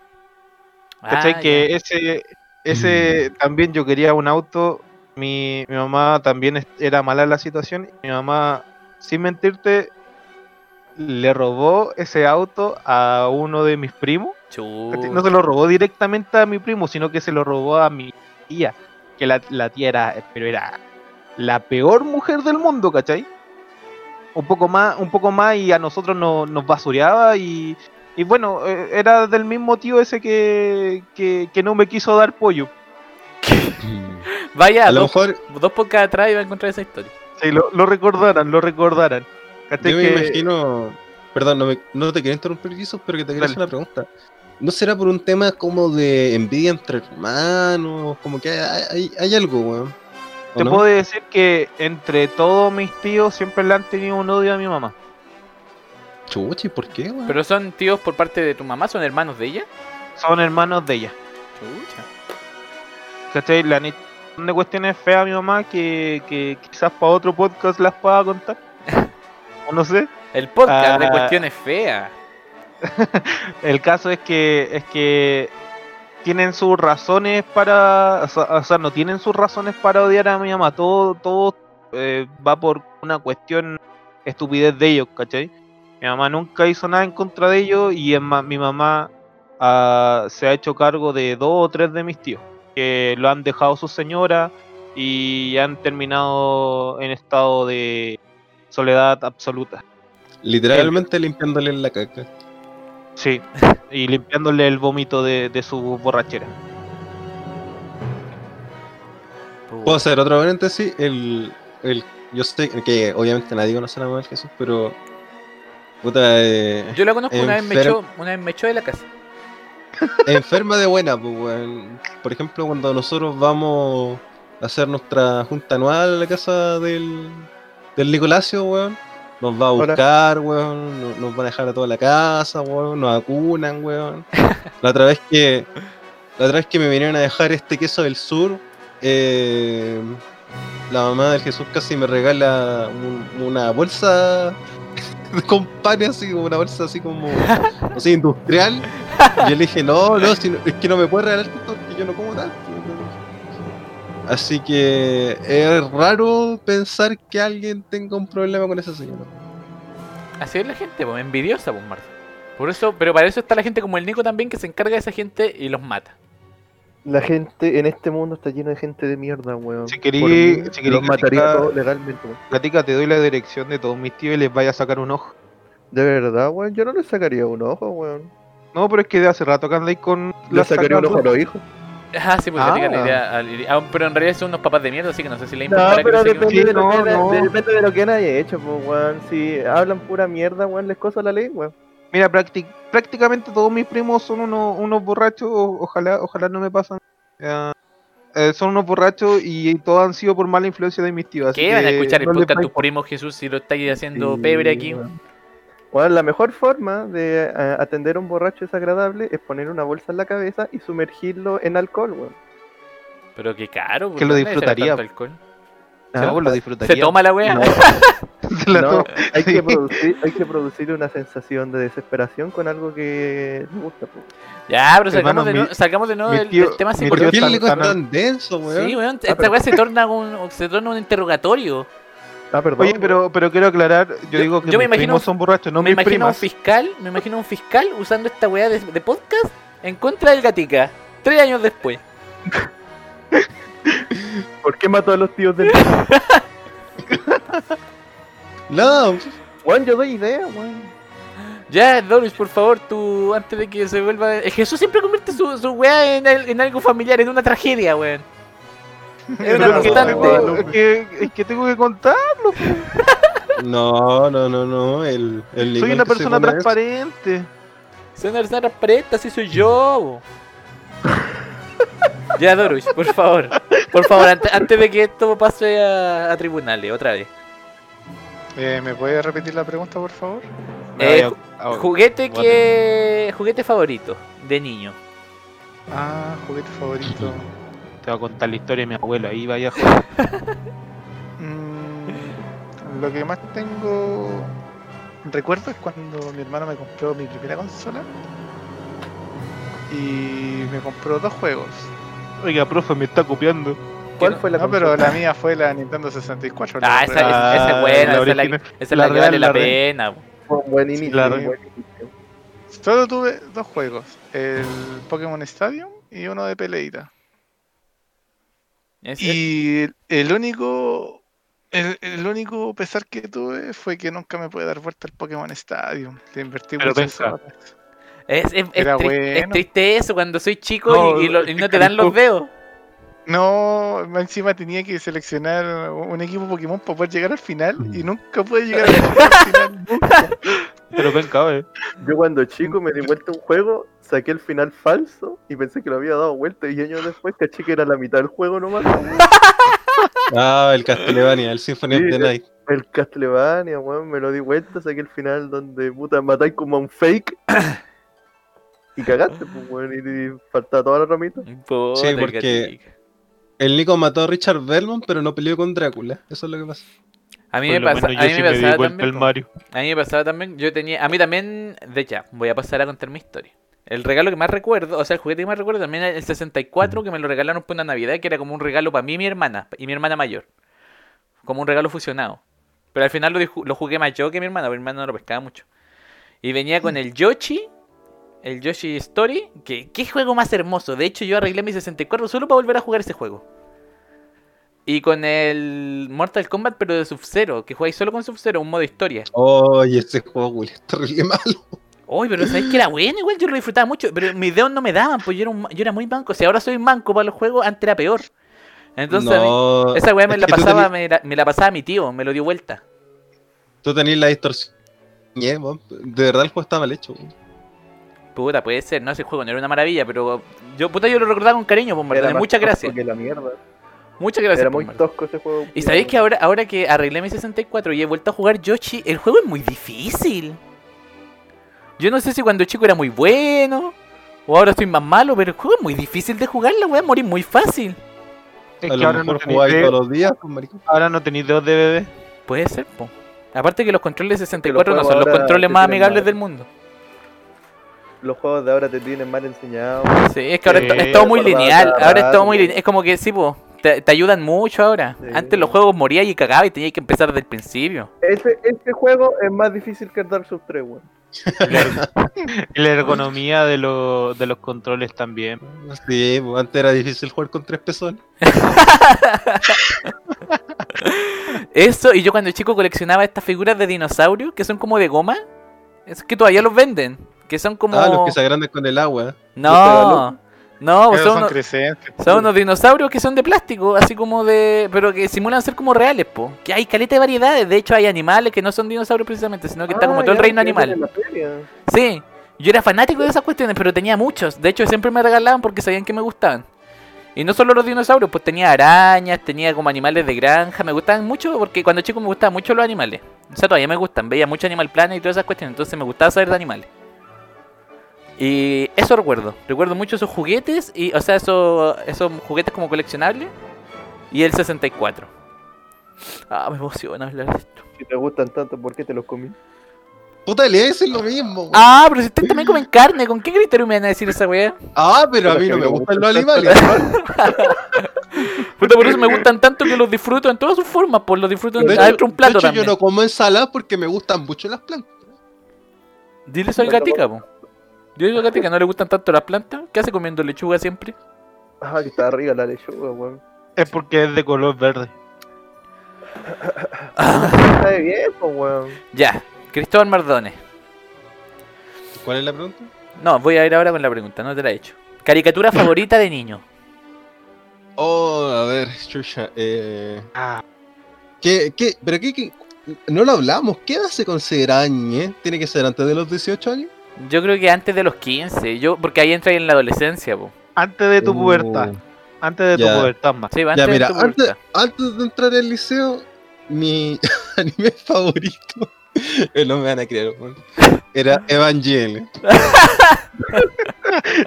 ¿Cachai? Ah, que ese, ese también yo quería un auto. Mi, mi mamá también era mala en la situación. y Mi mamá, sin mentirte, le robó ese auto a uno de mis primos. No se lo robó directamente a mi primo, sino que se lo robó a mi tía. Que la, la tía era, pero era la peor mujer del mundo, ¿cachai? Un poco más, un poco más y a nosotros no- nos basureaba y, y bueno, eh, era del mismo tío ese que, que, que no me quiso dar pollo. Vaya, A lo dos, mejor dos podcasts atrás iba a encontrar esa historia. Sí, lo, lo recordaran, lo recordaran. Yo me Que- imagino. Perdón, no, me- no te quería interrumpir, Jesus, pero que te quería Dale. hacer una pregunta. ¿No será por un tema como de envidia entre hermanos? Como que hay, hay, hay algo, weón. ¿O Te no? puedo decir que entre todos mis tíos siempre le han tenido un odio a mi mamá. Chucha, ¿y por qué, weón? ¿Pero son tíos por parte de tu mamá? ¿Son hermanos de ella? Son hermanos de ella. Chucha. ¿Cachai? Le han hecho de cuestiones feas a mi mamá que, que quizás para otro podcast las pueda contar. no sé. El podcast de Ah. cuestiones feas. El caso es que es que tienen sus razones para, o sea, o sea, no tienen sus razones para odiar a mi mamá. Todo, todo eh, va por una cuestión estupidez de ellos, ¿cachai? Mi mamá nunca hizo nada en contra de ellos y es más, mi mamá ah, se ha hecho cargo de dos o tres de mis tíos que lo han dejado su señora y han terminado en estado de soledad absoluta. Literalmente limpiándole la caca. Sí, y limpiándole el vómito de, de su borrachera. Puedo hacer otro paréntesis. El, el, yo sé que obviamente nadie conoce a la mamá de Jesús, pero. Puta, eh, Yo la conozco, una vez, me echó, una vez me echó de la casa. enferma de buena, pues. Por ejemplo, cuando nosotros vamos hacer nuestra junta anual en la casa del, del Nicolasio, weón. Nos va a buscar, weón. Nos, nos va a dejar a toda la casa, weón. Nos acunan, weón. La otra vez que. La otra vez que me vinieron a dejar este queso del sur, eh, la mamá del Jesús casi me regala un- una bolsa con pan así, como una bolsa así como así industrial. Y yo le dije, no, no, si no- es que no me puedes regalar esto porque yo no como tanto. Así que es raro pensar que alguien tenga un problema con esa señora. Así es la gente, pues, envidiosa, pues, Marta. Por eso, pero para eso está la gente como el Nico también que se encarga de esa gente y los mata. La gente en este mundo está llena de gente de mierda, weón. Si querí- si querí los mataría legalmente, weón. Gatica, te doy la dirección de todos mis tíos y les vaya a sacar un ojo. De verdad, weón. Yo no le sacaría un ojo, weón. No, pero es que de hace rato que andáis con Le sacaría un ojo a los hijos. Ah, sí, pues Ah. Al- ah, pero en realidad son unos papás de mierda, así que no sé si le No, importará que pero depende, Sí, de lo no, que, no. de- depende de lo que haya hecho, pues, weón. Si hablan pura mierda, weón, les cosa la ley, weón. Mira, prácti- prácticamente todos mis primos son unos, unos borrachos, ojalá, ojalá no me pasan. Eh, eh, son unos borrachos y todos han sido por mala influencia de mis tíos. así ¿Qué van a escuchar el no podcast tus primos Jesús si lo estáis haciendo Sí, pebre aquí? weón. Weón, la mejor forma de eh, atender a un borracho desagradable es poner una bolsa en la cabeza y sumergirlo en alcohol, weón. Pero qué caro, Que lo ¿por qué nadie será disfrutaría. alcohol? Ah, lo disfrutaría. ¿Se toma la wea? No, no, hay, Sí. que producir, hay que producir una sensación de desesperación con algo que le gusta. pues. Ya, pero salgamos Hermano, de, nuevo, salgamos de nuevo mi del, tío- del tema mi ¿Por psicológico. qué el es tan- tan denso, weón? Sí, weón, Ah, esta pero- weá se torna un, se torna un interrogatorio. Ah, perdón. Oye, pero, pero quiero aclarar, yo, Yo- digo que yo me mis imagino- primos son borrachos, no me mis imagino a un primas. fiscal, me imagino a un fiscal usando esta weá de, de podcast en contra del gatica. Tres años después. ¿Por qué mató a los tíos del... No, Weón, yo doy idea, weón. Ya, Doris, por favor, tú, antes de que se vuelva... eh, Jesús siempre convierte su, su weá en, en algo familiar, en una tragedia, weón. Es una que, constante. tengo, es, que, es que tengo que contarlo. no, no, no, no. El, el Nico Soy una persona transparente. Soy una persona transparente, así soy yo. bo. ya, Doris, por favor. Por favor, antes, antes de que esto pase a, a tribunales, otra vez. Eh, ¿Me puede repetir la pregunta, por favor? Eh, ah, Juguete que... Juguete favorito de niño. Ah, juguete favorito. Te voy a contar la historia de mi abuelo, ahí vaya a joder. Mm, lo que más tengo recuerdo es cuando mi hermano me compró mi primera consola y me compró dos juegos. Oiga, profe, me está copiando. ¿Cuál fue la No, pero la mía fue la Nintendo 64. Ah, esa, real. esa- esa es buena, la esa es la, original. esa es La la que real, vale la, pena. Fue un buen inicio. la un re- buen inicio. Solo tuve dos juegos, el Pokémon Stadium y uno de peleita. Es- Y el- el único el, el único pesar que tuve fue que nunca me pude dar vuelta al Pokémon Stadium. Le invertí Pero muchas horas. Es, es, es Era tri- es bueno. triste eso cuando soy chico No, y, y lo- y no te dan los dedos. No, más encima tenía que seleccionar un equipo Pokémon para poder llegar al final y nunca pude llegar al final. nunca. Pero ven, cabe. Yo cuando chico me di vuelta un juego, saqué el final falso y pensé que lo había dado vuelta y años después caché que era la mitad del juego nomás. Ah, el Castlevania, el Symphony of the. Night. El Castlevania, weón, me lo di vuelta, saqué el final donde puta matáis como a un fake. Y cagaste, pues, weón, y, y faltaba toda la ramita. Puta, Sí, el porque-. El Nico mató a Richard Belmont, pero no peleó con Drácula. Eso es lo que pasa. A mí me, pasa, a mí sí pasaba también. A mí me pasaba también. Yo tenía. A mí también. De hecho, voy a pasar a contar mi historia. El regalo que más recuerdo, o sea, el juguete que más recuerdo también es el 64 que me lo regalaron por una Navidad, que era como un regalo para mí y mi hermana, y mi hermana mayor. Como un regalo fusionado. Pero al final lo, jugué más yo que mi hermana, mi hermana no lo pescaba mucho. Y venía con el Yoshi, el Yoshi Story, que qué juego más hermoso. De hecho, yo arreglé mi 64 solo para volver a jugar ese juego. Y con el Mortal Kombat, pero de Sub-Zero, que jugáis solo con Sub-Zero, un modo historia. Oye, ese juego, güey, es terrible malo. Uy, pero sabéis que era bueno, igual yo lo disfrutaba mucho, pero mis dedos no me daban, pues yo era, un yo era muy manco. Si ahora soy manco para los juegos, antes era peor. Entonces, a mí- esa weá me es la pasaba, me la, me la pasaba mi tío, me lo dio vuelta. Tú tenías la distorsión. Yeah. De verdad el juego está mal hecho. Puta, puede ser, no ese juego no era una maravilla, pero yo puta yo lo recordaba con cariño, pues, muchas tosco gracias. que la mierda. Muchas gracias. Era por muy tosco ese juego. Y sabéis que ahora, ahora que arreglé mi 64 y he vuelto a jugar Yoshi, el juego es muy difícil. Yo no sé si cuando chico era muy bueno o ahora estoy más malo, pero el juego es muy difícil de jugar, la voy a morir muy fácil. Es A que lo ahora no mejor tenéis jugáis todos los días, pues, maricón. ahora no tenéis dedos de bebé. Puede ser, po. Aparte que los controles de 64 no son los controles más amigables mal. del mundo. Los juegos de ahora te tienen mal enseñado. Sí, es que ahora Sí, es to- es todo muy lineal. Ahora es todo muy lineal. Es como que sí, po, te, te ayudan mucho ahora. Sí. Antes los juegos morías y cagabas y tenías que empezar desde el principio. Ese, este juego es más difícil que el Dark Souls 3, weón. Y la ergonomía de, los de los controles también. Sí, pues, antes era difícil jugar con tres pezones. Eso, y yo cuando chico coleccionaba estas figuras de dinosaurios que son como de goma. Es que todavía los venden. Que son como. Ah, los que se agrandan con el agua. No, no, Esos son, son unos, crecientes. son unos dinosaurios que son de plástico, así como de. Pero que simulan ser como reales, po. Que hay caleta de variedades. De hecho, hay animales que no son dinosaurios precisamente, sino que está como Ah, todo el reino animal. Sí, yo era fanático de esas cuestiones, pero tenía muchos. De hecho, siempre me regalaban porque sabían que me gustaban. Y no solo los dinosaurios, pues tenía arañas, tenía como animales de granja. Me gustaban mucho porque cuando chico me gustaban mucho los animales. O sea, todavía me gustan. Veía mucho Animal Planet y todas esas cuestiones. Entonces me gustaba saber de animales. Y eso recuerdo. Recuerdo mucho esos juguetes, y, o sea, esos, esos juguetes como coleccionables. Y el 64. Ah, me emociona hablar de esto. Si te gustan tanto, ¿por qué te los comí? Puta, le es lo mismo. Ah, pero si ustedes también comen carne, ¿con qué criterio me van a decir esa weá? Ah, pero a mí no me me gustan los animales. Puta, por eso me gustan tanto que los disfruto en todas sus formas, pues los disfruto De hecho, adentro de un plato de hecho, también. yo no como ensalada porque me gustan mucho las plantas. Dile eso al gatica, po. Dile al gatica, ¿no le gustan tanto las plantas? ¿Qué hace comiendo lechuga siempre? Ah, que está arriba la lechuga, weón. Es porque es de color verde. Está de pues, weón. Ya, Cristóbal Mardones. ¿Cuál es la pregunta? No, voy a ir ahora con la pregunta, no te la he hecho. Caricatura favorita de niño. Oh, a ver, chucha. Eh, Ah, ¿qué, qué, pero qué, qué- no lo hablamos. ¿Qué edad se considera? ¿Tiene que ser antes de los 18 años? Yo creo que antes de los 15, yo porque ahí entra en la adolescencia, po. antes de tu pubertad. Uh, Antes de tu pubertad más. Sí, antes Ya, de tu antes, pubertad. antes de entrar al liceo, mi anime favorito, no me van a creer, era Evangelion.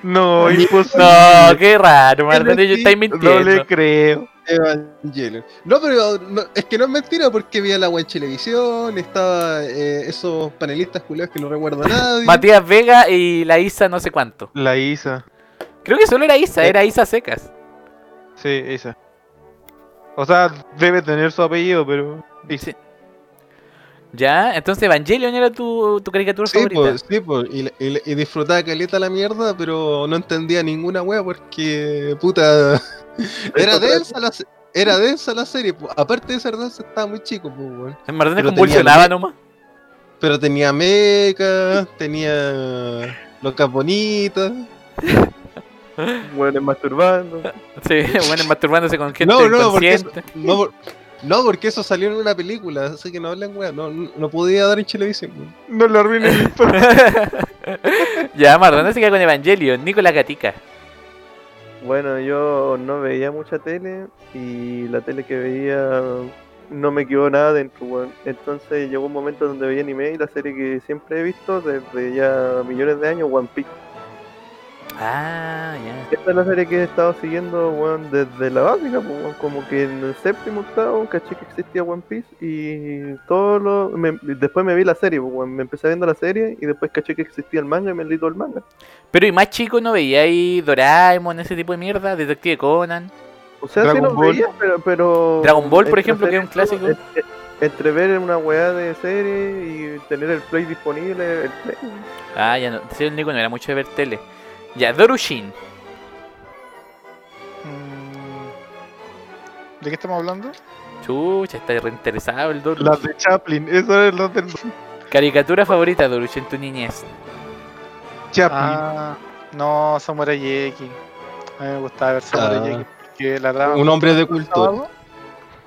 No, imposible. No, qué raro, Mardones, yo sí, estáis No mintiendo. le creo. Evangelion. No, pero no, es que no es mentira porque vi la web en televisión, estaba eh, esos panelistas culiados que no recuerdo a nadie. Matías Vega y la Isa no sé cuánto. La Isa. Creo que solo era Isa, Eh. era Isa Secas. Sí, Isa. O sea, debe tener su apellido, pero. Isa. Sí. Ya, entonces Evangelion era tu, tu caricatura Sí, favorita. pues, sí, pues, y, y- y disfrutaba caleta la mierda, pero no entendía ninguna wea porque, puta, era densa la, era densa la serie, pues. aparte de ser densa estaba muy chico, pues, weón. En Mardones pero convulsionaba tenía- nomás. Pero tenía mecas, tenía locas bonitas. Weones masturbando. Sí, bueno, masturbándose con gente No, no, porque no, por- no, porque eso salió en una película, así que no hablen wea, no, no, no podía dar en televisión. weón. No le arruines el ya, Mardones se queda con Evangelion, Nicolás Gatica. Bueno, yo no veía mucha tele y la tele que veía no me quedó nada dentro, weón. Entonces llegó un momento donde veía anime y la serie que siempre he visto desde ya millones de años, One Piece. Ah, ya. Esta es la serie que he estado siguiendo, weón, desde la básica, weón. como que en el séptimo, octavo, caché que existía One Piece y todo lo... me- después me vi la serie, weón. me empecé viendo la serie y después caché que existía el manga y me leí todo el manga. Pero y más chico no veía ahí Doraemon, ese tipo de mierda, Detective Conan. O sea, sí Dragon lo Ball. veía, pero, pero... Dragon Ball, por ejemplo, que es un clásico. en- en- Entre ver una weá de serie y tener el play disponible, el play. Ah, ya no. Sí, el Nico no era mucho de ver tele. Ya, Dorushin. Mm, ¿De qué estamos hablando? Chucha, está reinteresado el Dorushin. Las de Chaplin, eso es lo del Caricatura favorita, Dorushin, tu niñez. Chaplin. Ah, no, Samurai X. A mí me gustaba ver Samurai Ah. X porque la daban Un hombre de cultura.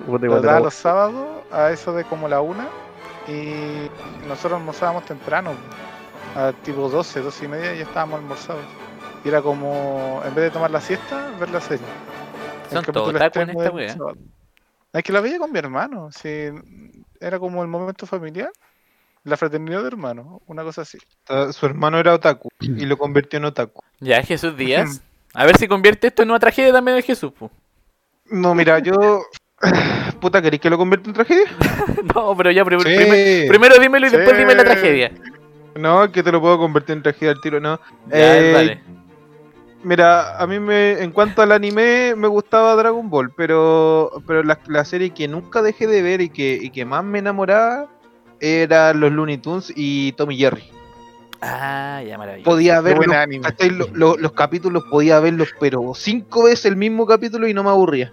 la era- los sábados a eso de como la una y nosotros almorzábamos temprano, a tipo 12, 12 y media ya estábamos almorzados. Y era como, en vez de tomar la siesta, ver la serie. Son todos otaku en esta wea. Es que la veía con mi hermano. Sí, era como el momento familiar. La fraternidad de hermanos, una cosa así. Su hermano era otaku y lo convirtió en otaku. Ya, Jesús Díaz. A ver si convierte esto en una tragedia también de Jesús, pu. No, mira, yo. Puta, ¿queréis que lo convierta en tragedia? No, pero ya, prim- Sí. primer- primero dímelo y después dime la tragedia. No, es que te lo puedo convertir en tragedia al tiro, no. Ya, Eh, dale. Mira, a mí me, en cuanto al anime, me gustaba Dragon Ball, pero, pero la, la serie que nunca dejé de ver y que, y que más me enamoraba era los Looney Tunes y Tommy Jerry. Ah, ya, maravilloso. Podía ver buen los, anime. ¿cachai? Lo- lo- los capítulos, podía verlos, pero cinco veces el mismo capítulo y no me aburría.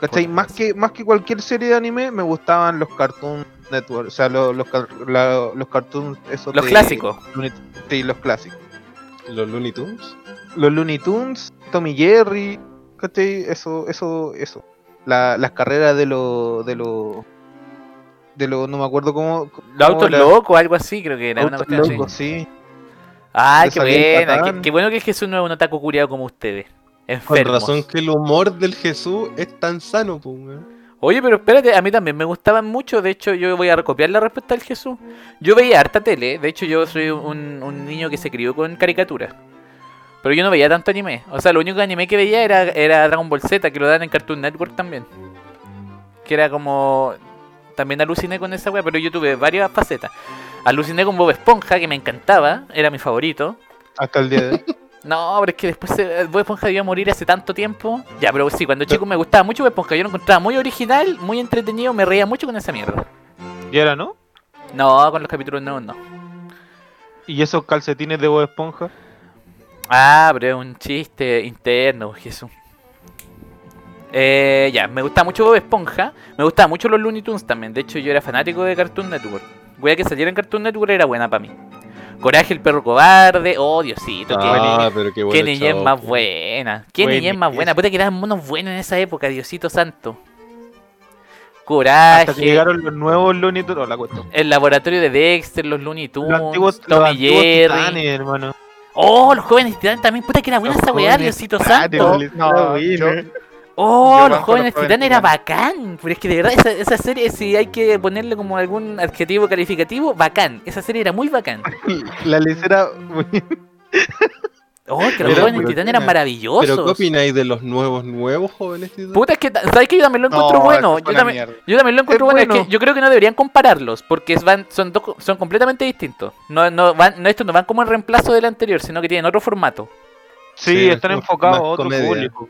¿Cachai? Más que, más que cualquier serie de anime, me gustaban los Cartoon Network, o sea, los, los, car- la- los cartoons esos Los de- clásicos. Sí, los clásicos. Los Looney Tunes. los Looney Tunes, Tommy Jerry, ¿cachai? Eso, eso, eso. La- las carreras de los, de los, de los, no me acuerdo cómo. cómo Los autos locos, algo así, creo que era una cuestión así. locos, sí. Ay, qué buena. Qué, bueno que Jesús no es un otaku curiado como ustedes. Con Enfermos. razón que el humor del Jesús es tan sano, pues. Oye, pero espérate, a mí también me gustaban mucho. De hecho, yo voy a recopiar la respuesta del Jesús. Yo veía harta tele. De hecho, yo soy un, un niño que se crió con caricaturas. Pero yo no veía tanto anime. O sea, lo único anime que veía era, era Dragon Ball Z, que lo dan en Cartoon Network también. Que era como. También aluciné con esa wea, pero yo tuve varias facetas. Aluciné con Bob Esponja, que me encantaba, era mi favorito. Hasta el día de hoy. No, pero es que después eh, Bob Esponja debió morir hace tanto tiempo. Ya, pero sí, cuando chico me gustaba mucho Bob Esponja. Yo lo encontraba muy original, muy entretenido, me reía mucho con esa mierda. ¿Y ahora no? No, con los capítulos nuevos no. ¿Y esos calcetines de Bob Esponja? Ah, pero es un chiste interno, Jesús. Eh, ya, me gustaba mucho Bob Esponja. Me gustaban mucho los Looney Tunes también. De hecho, yo era fanático de Cartoon Network. Wea que saliera en Cartoon Network era buena para mí. Coraje el perro cobarde. Oh, Diosito, qué, Ah, pero qué qué bueno. niñez más buena. Qué niñez más buena. Puta que eran monos buenos en esa época, Diosito santo. Hasta que Coraje. llegaron los nuevos Looney Tunes. La cuestión. El laboratorio de Dexter, los Looney Tunes, Los antiguos, los Jerry. titanes, hermano. Oh, los jóvenes titanes también. Puta que era buena Los esa weá, Diosito titanes, santo. No, Era yo. Oh, los jóvenes titanes era bacán. Pero es que de verdad esa, esa serie, si hay que ponerle como algún adjetivo calificativo, bacán. Esa serie era muy bacán. La lecera. Oh, que los jóvenes titanes eran maravillosos. Pero ¿qué opináis de los nuevos, nuevos jóvenes titanes? Puta, es que, ¿sabes que Yo también lo encuentro no, bueno. Yo también, yo también lo encuentro Es bueno. Es que yo creo que no deberían compararlos, porque van, son, dos- son completamente distintos. No, no, van, no, estos no van como en reemplazo del anterior, sino que tienen otro formato. Sí, Sí, están enfocados a otro comedia. público.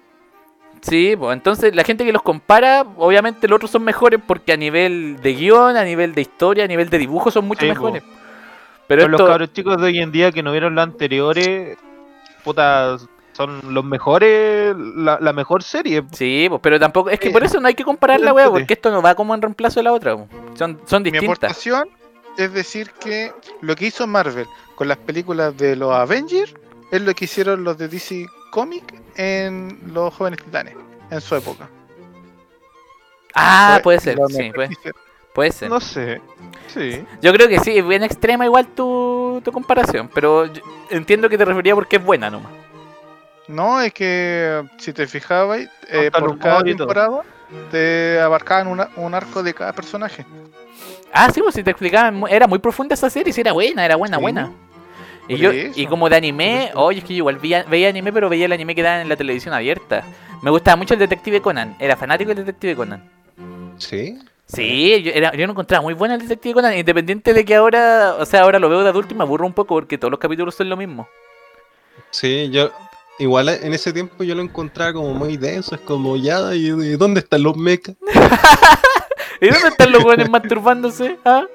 Sí, pues entonces la gente que los compara, obviamente los otros son mejores porque a nivel de guion, a nivel de historia, a nivel de dibujo son mucho Sí, mejores. po. Pero los cabros chicos de hoy en día que no vieron los anteriores, puta, son los mejores, la, la mejor serie. sí, pues, pero tampoco, es que Eh, por eso no hay que comparar la wea, entrete. porque esto no va como en reemplazo de la otra. Son, son Mi distintas. aportación es decir que lo que hizo Marvel con las películas de los Avengers es lo que hicieron los de DC Comics en los jóvenes titanes en su época. Ah, puede ser, sí, puede, puede ser. No sé. Sí. Yo creo que sí, es bien extrema igual tu, tu comparación, pero yo entiendo que te refería porque es buena nomás. No, es que si te fijabas, eh, por cada temporada te abarcaban una- un arco de cada personaje. Ah, sí, pues si te explicaban, era muy profunda esa serie, sí, era buena, era buena, Sí, buena. Y, yo, y como de anime, oye, es que yo igual veía, veía anime, pero veía el anime que daban en la televisión abierta. Me gustaba mucho el Detective Conan, era fanático del Detective Conan. Sí. Sí, yo, era, yo lo encontraba muy bueno el Detective Conan, independiente de que ahora, o sea, ahora lo veo de adulto y me aburro un poco porque todos los capítulos son lo mismo. Sí, yo. Igual en ese tiempo yo lo encontraba como muy denso, es como ya, ¿y, y dónde están los mechas? ¿Y dónde están los jóvenes masturbándose? ¿Ah?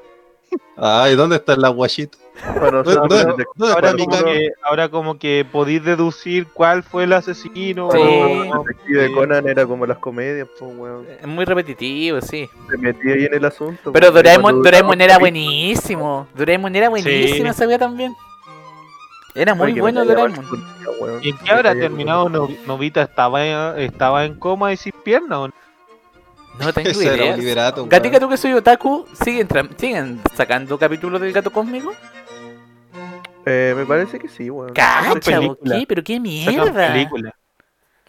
Ah, ¿y dónde están las guachitas? Bueno, o sea, ¿Dónde, pero- dónde Ahora como, que, ahora como que podéis deducir cuál fue el asesino. Sí. o- el detective sí. Conan era como las comedias, pues, weón. Es muy repetitivo, sí. Se metía ahí en el asunto. Pero Doraemon, Doraemon era buenísimo. Doraemon era buenísimo Sí. wea también. Era muy bueno Doraemon. ¿Y en qué habrá terminado. No- Novita? ¿Estaba, ¿Estaba en coma y sin pierna o no? No tengo idea. liberato. Gatica, tú que soy otaku, ¿siguen, ¿siguen sacando capítulos del gato cósmico? Eh, me parece que sí, weón. Cacha. ¿qué? ¿Pero qué mierda? película.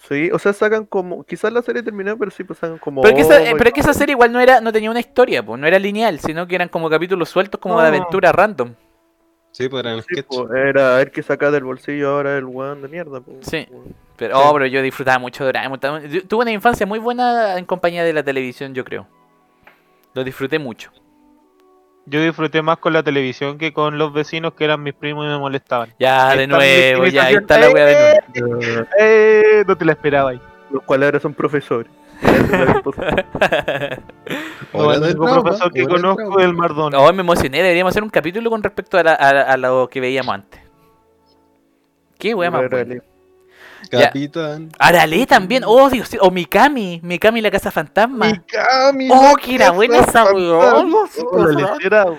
Sí, o sea, sacan como. Quizás la serie terminó, pero sí, pues sacan como. Pero, que esa, oh, eh, pero es que esa serie igual no era no tenía una historia, pues, no era lineal, sino que eran como capítulos sueltos como de aventura random. Sí, pues eran Sí, sketch. pues, era el que saca del bolsillo ahora el weón de mierda. pues. Sí. Pero, oh, pero yo disfrutaba mucho de Doraemon. Tuve una infancia muy buena en compañía de la televisión, yo creo. Lo disfruté mucho. Yo disfruté más con la televisión que con los vecinos que eran mis primos y me molestaban. Ya, de nuevo, ya, ahí está la wea de nuevo. Eh, Eh, no te la esperaba ahí. los cuales ahora son profesores. No, el único trauma, profesor que conozco es el Mardón. No, me emocioné, deberíamos hacer un capítulo con respecto a, la- a- a lo que veíamos antes. Qué wea más. Capitán. Arale también, oh Dios, o Mikami, Mikami la casa fantasma. Mikami, Oh, que era buena esa weón. Oh,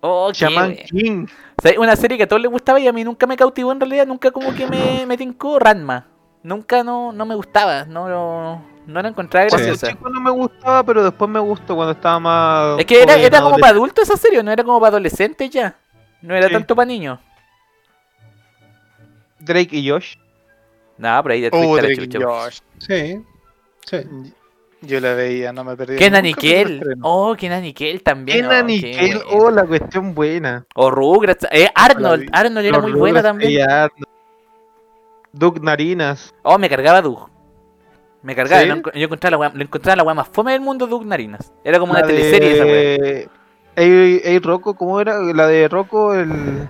Oh, Shaman. King. Una serie que a todos les gustaba y a mí nunca me cautivó en realidad, nunca como que me, me tincó Ranma. Nunca no, no me gustaba, no, no, no la encontraba graciosa. chico no me gustaba, pero después me gustó cuando estaba más. Es que era, era como para adultos esa serie, no era como para adolescentes ya. No era Sí. tanto para niños. Drake y Josh. No, pero ahí Oh, a la Drake y chucha. Sí. Sí. Yo la veía, no me perdía. Kenan Nickel. Oh, Kenan Nickel también. Kenan oh, y qué Kel. bueno. Oh, la cuestión buena. O Rugrats. Eh, Arnold. Arnold era Los muy buena Rugrats también. y Arnold. Doug Narinas. Oh, me cargaba Doug. Me cargaba. ¿Sí? no enco- yo encontraba la wea, le encontraba la wea más fome del mundo Doug Narinas. Era como una teleserie esa wea. de... Ey, ey, Rocco, ¿cómo era? La de Rocco, el...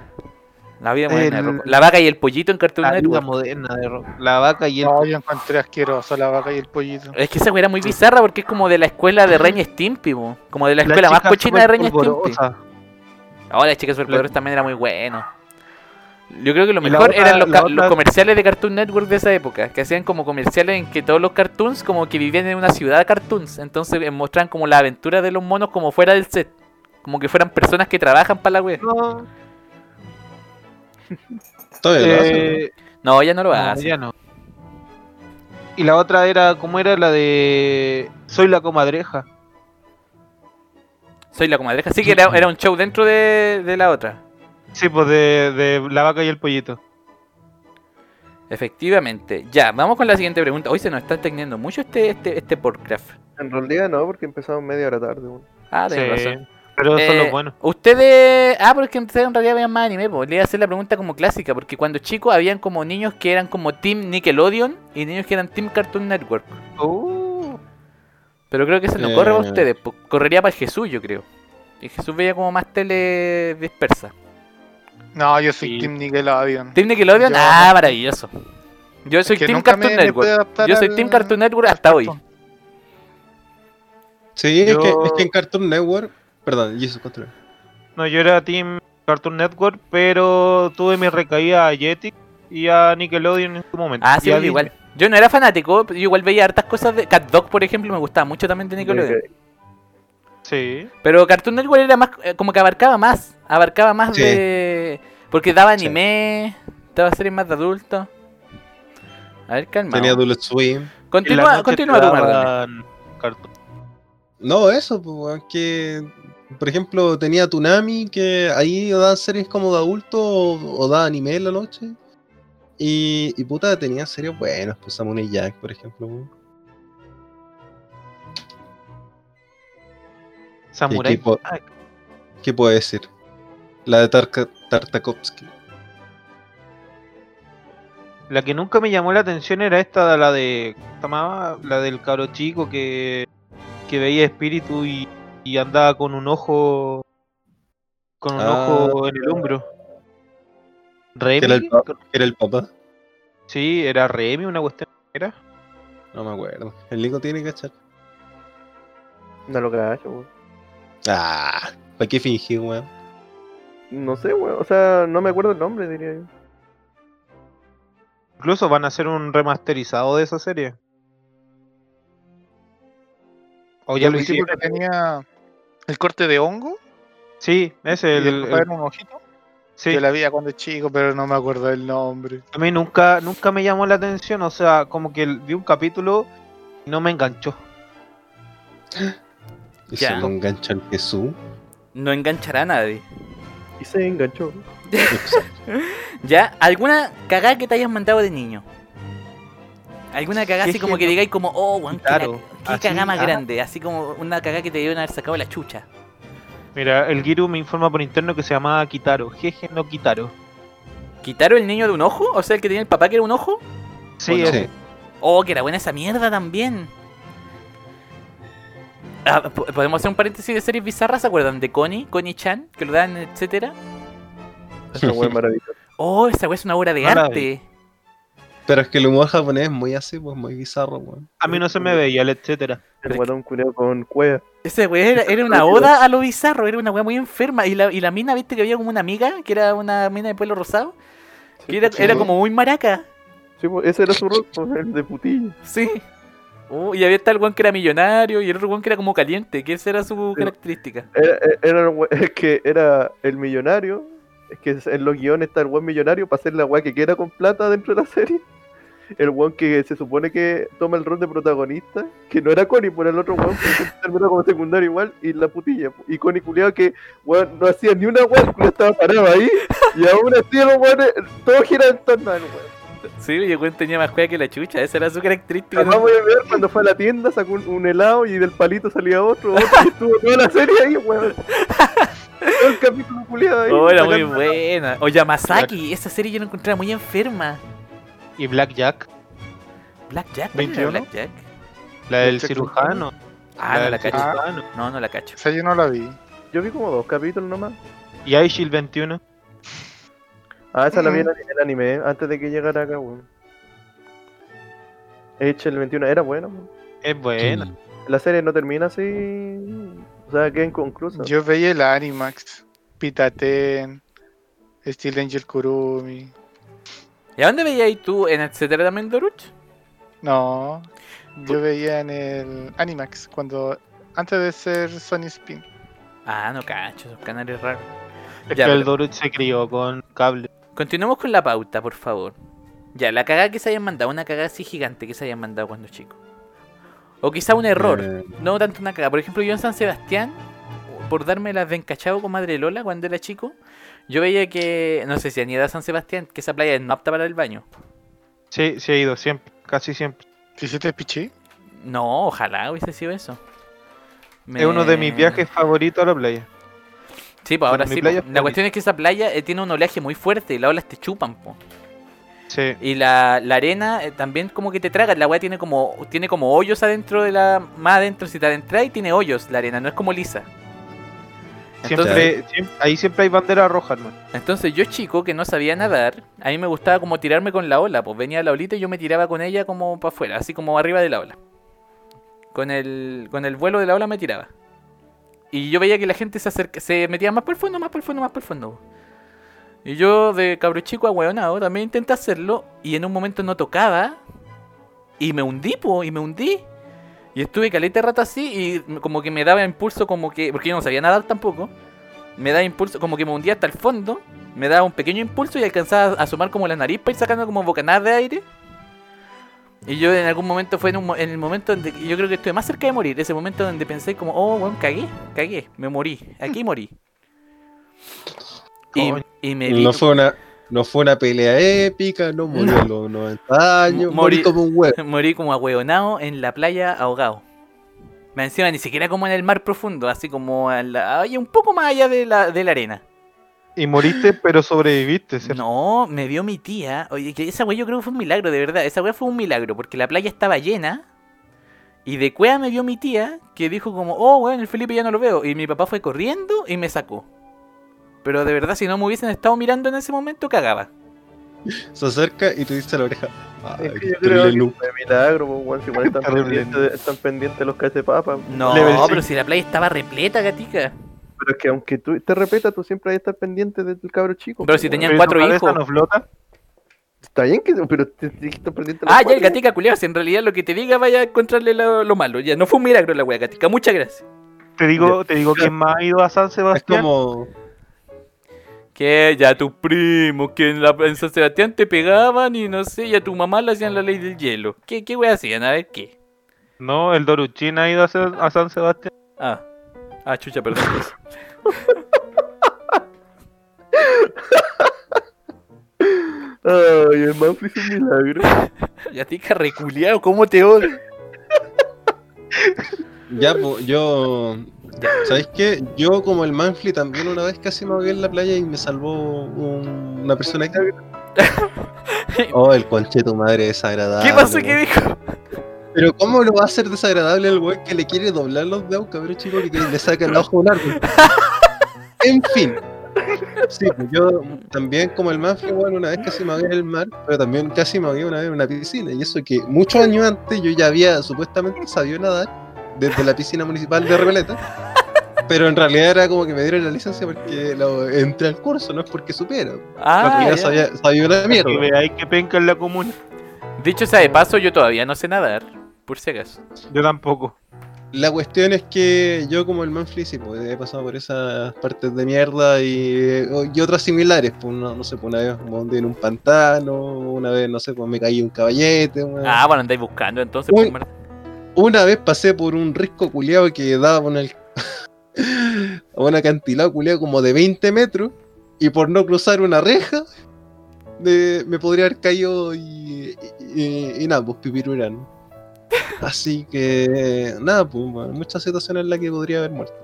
La vida moderna de Rocco. La vaca y el pollito en Cartoon la vida Network. moderna de Rocco. La vaca y el... No, yo encontré asqueroso la vaca y el pollito. Es que esa wea era muy bizarra porque es como de la escuela de Ren y Stimpy, como de la la escuela más cochina de Ren y Stimpy. Ahora las chicas superpoderosas también era muy bueno. Yo creo que lo la mejor otra- eran los, la comerciales de Cartoon Network de esa época, que hacían como comerciales en que todos los cartoons como que vivían en una ciudad de cartoons, entonces eh, mostraban como la aventura de los monos como fuera del set, como que fueran personas que trabajan para la web. No, Todavía lo eh, No, ya no lo no, hace. ya no. Y la otra era, ¿cómo era la de... Soy la comadreja? Soy la comadreja. Sí que era, era un show dentro de, de la otra. Sí, pues de, de la vaca y el pollito. Efectivamente. Ya, vamos con la siguiente pregunta. Hoy se nos está extendiendo mucho este, este, este podcast. En realidad no, porque empezamos media hora tarde. weón. Ah, Sí, tenés razón. Pero eso es Eh, lo bueno. Ustedes. Ah, porque ustedes en realidad veían más anime, pues. Le iba a hacer la pregunta como clásica, porque cuando chicos habían como niños que eran como Team Nickelodeon y niños que eran Team Cartoon Network. Uh, Pero creo que eso no Eh. corre para ustedes, pues, correría para el Jesús, yo creo. Y Jesús veía como más tele dispersa. No, yo soy Sí. Team Nickelodeon. Team Nickelodeon, Yo ah, maravilloso. Yo soy Que Team Cartoon Network. Yo soy al- Team Cartoon Network hasta hoy. Sí, es, que, Yo- es que en Cartoon Network. Perdón, Jesus Control. no, yo era Team Cartoon Network, pero tuve mi recaída a Jetix y a Nickelodeon en su momento. Ah, sí, yo igual. Yo no era fanático, yo igual veía hartas cosas de Cat Dog, por ejemplo, me gustaba mucho también de Nickelodeon. Sí. Pero Cartoon Network era más, eh, como que abarcaba más, abarcaba más Sí. de... Porque daba Sí. anime, daba series más de adultos. A ver, calma. Tenía Adult Swim. Continúa, continúa daban cartoon. No, eso, pues, que. Por ejemplo, tenía Tunami, que ahí daban series como de adulto o, o daba anime en la noche. Y, y puta, tenía series buenas, pues Samurai Jack, por ejemplo. Samurai. ¿Qué, po- Jack. ¿Qué puedo decir? La de Tarka- Tartakovsky. La que nunca me llamó la atención era esta, la de. La del cabro chico que, que veía espíritu y, y andaba con un ojo. Con un Ah. ojo en el hombro. Que era el, ¿Remy? era el papá. Sí, era Remy, una cuestión. ¿Era? No me acuerdo. El Nico tiene que echar. No lo cacho, weón. Ah, ¿para qué fingir, weón? No sé, weón. O sea, no me acuerdo el nombre, diría yo. Incluso van a hacer un remasterizado de esa serie. O ya lo hicieron. que tenía el corte de hongo. Sí, ese, el, el- era un ojito. sí. Yo la vi cuando chico, pero no me acuerdo del nombre. A mí nunca, nunca me llamó la atención, o sea, como que el- vi un capítulo y no me enganchó. Y Ya. se lo engancha el Jesús. No enganchará a nadie. Y se enganchó. ¿Ya? ¿Alguna cagada que te hayas mandado de niño? Alguna cagada así como que digáis como, oh, Claro, qué así, cagada más ajá. grande. Así como una cagada que te deben haber sacado la chucha. Mira, el Giru me informa por interno que se llamaba Kitaro. Jeje, no Kitaro. ¿Quitaron el niño de un ojo? O sea, el que tenía el papá que era un ojo. Sí, ¿O no? Sí. Oh, que era buena esa mierda también. Ah, po- ¿Podemos hacer un paréntesis de series bizarras? ¿Se acuerdan de Connie? Connie Chan, que lo dan, etcétera. Esa weá es maravillosa. Oh, esa weá es una obra de No la arte. Pero es que el humor japonés es muy así, pues muy bizarro, weón. A mí no se me veía el etcétera. El guatón culeado con cueva. Esa weá era, era una oda a lo bizarro, era una weá muy enferma. Y la, y la mina, viste que había como una amiga, que era una mina de pelo rosado, que era, Sí, era como muy maraca. Sí, pues, ese era su rol, pues, el de putillo. Sí. Oh, y había tal weón que era millonario y el otro weón que era como caliente, que esa era su Sí. característica. Era, era es que era el millonario. Es que en los guiones está el buen millonario para hacer la weá que quiera con plata dentro de la serie. El weón que se supone que toma el rol de protagonista, que no era Connie, por el otro weón, que terminó como secundario igual, y la putilla. Y Connie culiado que weón, no hacía ni una weá, estaba parado ahí, y aún así los weones, todo gira en torno al weón. Sí, y el weón tenía más cueva que la chucha, esa era su característica. Además voy a ver cuando fue a la tienda, sacó un, un helado y del palito salía otro, otro, y estuvo toda la serie ahí, weón. Todo el capítulo culiado ahí. Oh, era muy buena. O Yamasaki, esa serie yo la encontraba muy enferma. Y Blackjack, Blackjack, ¿cuál era 21? Blackjack? la del cirujano. Ah, no la del cacho. cirujano. No, no la cacho. Esa yo no la vi. Yo vi como dos capítulos nomás. Y Aishil 21. Ah, esa la vi en Ujú. el anime, antes de que llegara acá, weón. El 21 era bueno, weón. Es buena. La serie no termina así. O sea, queda inconclusa. Yo veía el Animax, Pitaten, Steel Angel Kurumi. ¿Y a dónde veías tú en etcétera también, Doruch? No, yo veía en el Animax cuando antes de ser Sony Spin. Ah, no cacho, esos canales raros. Es Ya, que el pero- Dorut se crió con cable. Continuemos con la pauta, por favor. Ya, la cagada que se hayan mandado, una cagada así gigante que se hayan mandado cuando chico. O quizá un error, Eh, no tanto una cagada. Por ejemplo, yo en San Sebastián, por darme las de encachado con Madre Lola cuando era chico, yo veía que, no sé si han ido a San Sebastián, que esa playa es no apta para el baño. Sí, sí ha ido siempre, casi siempre. ¿Te hiciste el pichi? No, ojalá hubiese sido eso. Es uno de mis viajes favoritos a la playa. Sí, pues ahora sí. playa po. La cuestión es que esa playa eh, tiene un oleaje muy fuerte y las olas te chupan, po. Sí. Y la, la arena eh, también como que te traga. La weá tiene como, tiene como hoyos adentro de la. Más adentro, si te adentras y tiene hoyos la arena, no es como lisa. Entonces, Siempre, ahí siempre hay bandera roja, hermano. entonces yo chico que no sabía nadar, a mí me gustaba como tirarme con la ola. Pues venía la olita y yo me tiraba con ella como para afuera, así como arriba de la ola. Con el, con el vuelo de la ola me tiraba. Y yo veía que la gente se acerca, se metía más por el fondo, más por el fondo, más por el fondo. Y yo de cabro chico ahueonado también intenté hacerlo y en un momento no tocaba y me hundí, po, y me hundí. Y estuve caleta rato así y como que me daba impulso como que, porque yo no sabía nadar tampoco, me daba impulso como que me hundía hasta el fondo, me daba un pequeño impulso y alcanzaba a asomar como la nariz para ir sacando como bocanadas de aire. Y yo en algún momento fue en, un en el momento donde yo creo que estuve más cerca de morir, ese momento donde pensé como, oh, bueno, cagué, cagué, me morí, aquí morí. Y, me vi, no fue una no fue una pelea épica, no murió a los 90 años, Morí- morí como un huevo. morí como ahueonado en la playa ahogado. Me encima ni siquiera como en el mar profundo, así como la- ay, un poco más allá de la, de la arena. Y moriste, pero sobreviviste, ¿cierto? No, me vio mi tía. Oye, que esa weá yo creo que fue un milagro, de verdad. Esa weá fue un milagro, porque la playa estaba llena. Y de cueva me vio mi tía, que dijo como, oh, weón, el Felipe ya no lo veo. Y mi papá fue corriendo y me sacó. Pero de verdad, si no me hubiesen estado mirando en ese momento, cagaba. Se acerca y tú dices a la oreja. Ay, Es que qué yo creo que fue milagro, pues, si igual están pendientes, están pendientes de los cachepapas. No, Level pero si la playa estaba repleta, gatica. Pero es que aunque tú te repetas, tú siempre hay que estar pendiente del cabro chico. Pero si tenían Pero cuatro hijos. no flota. Está bien que pero te que estar pendiente Ah, ya, el gatica culiao. Si en realidad lo que te diga vaya a encontrarle lo, lo malo. Ya, no fue un milagro la wea, gatica. Muchas gracias. Te digo, te digo quién más ha ido a San Es Sebastián. como. Que ya tus primos, que en, la, en San Sebastián te pegaban y no sé, y a tu mamá le hacían la ley del hielo. ¿Qué, qué wea hacían? A ver, ¿qué? No, el Doruchín ha ido a, San- a San Sebastián. Ah, ah, chucha, perdón. pues. Ay, el Manfred es un milagro. Gatica reculeado, ¿cómo te odio? Ya, pues, yo. ¿Sabéis qué? Yo, como el Manfly, también una vez casi me ahogué en la playa y me salvó un- una persona que. Oh, el concheto madre desagradable. ¿Qué pasó? ¿Qué dijo? Pero, ¿cómo lo va a hacer desagradable el weón que le quiere doblar los dedos, cabrón chico, que le saca el ojo un árbol? En fin. Sí, pues yo también, como el Manfly, weón, una vez casi me ahogué en el mar, pero también casi me ahogué una vez en una piscina. Y eso que muchos años antes yo ya había supuestamente sabido nadar desde la piscina municipal de Reveleta. Pero en realidad era como que me dieron la licencia porque lo, entré al curso, no es porque supiera. Porque Ah, ya ya. sabía, sabía una Que mierda. veáis que penca en la comuna. Dicho sea de paso, yo todavía no sé nadar, por si acaso. Yo tampoco. La cuestión es que yo como el Manfly sí, pues, he pasado por esas partes de mierda y, y otras similares. Pues no, no sé, pues una vez me hundí en un pantano, una vez, no sé, pues me caí un caballete. weón. Ah, bueno, andáis buscando entonces. Uy. pues, Una vez pasé por un risco culiado que daba el... a un acantilado culiado como de 20 metros y por no cruzar una reja me podría haber caído y, nada, pues pipirurán. Así que nada, pues muchas situaciones en las que podría haber muerto.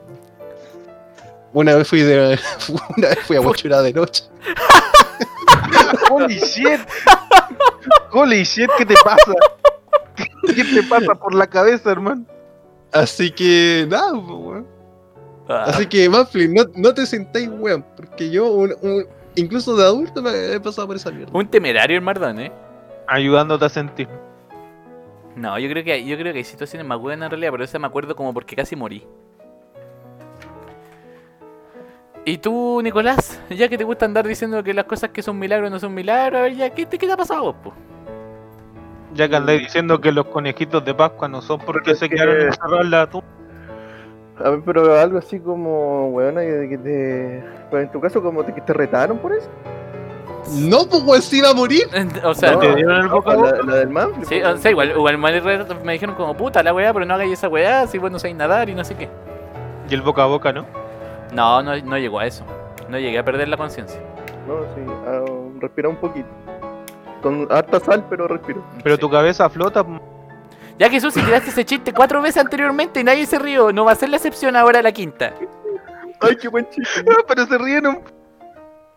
Una vez fui de una vez fui a mochura de noche. Holy shit. Holy shit, ¿qué te pasa? ¿Qué te pasa por la cabeza, hermano? Así que nada, pues weón. Ah, Así que, Manfly, no, no te sentáis, weón, porque yo, un- un- incluso de adulto, me he pasado por esa mierda. un temerario el Mardón, ¿eh? Ayudándote a sentir. No, yo creo que hay, yo creo que hay situaciones más buenas en realidad, pero esa me acuerdo como porque casi morí. ¿Y tú, Nicolás? Ya que te gusta andar diciendo que las cosas que son milagros no son milagros, a ver, ya, ¿qué te, qué te ha pasado a vos, po? Ya que andáis diciendo que los conejitos de Pascua no son porque se que- quedaron encerrados en la tumba. A ver, pero algo así como, weón, de que te. Pero en tu caso, como te, que te retaron por eso. No, pues, weón, si iba a morir. O sea, ¿te dieron el boca a la, boca? la del Manfly. sí, pues, o sea, igual, igual me, me dijeron como puta la weá, pero no hagáis esa weá, si vos no sabéis nadar y no sé qué. Y el boca a boca, ¿no? No, no, no llegó a eso. No llegué a perder la conciencia. No, sí, ah, respira un poquito. Con harta sal, pero respiro. Pero Sí. tu cabeza flota. Ya que Jesús, si tiraste ese chiste cuatro veces anteriormente y nadie se rió, no va a ser la excepción ahora la quinta. Ay, qué buen chiste. pero se rieron.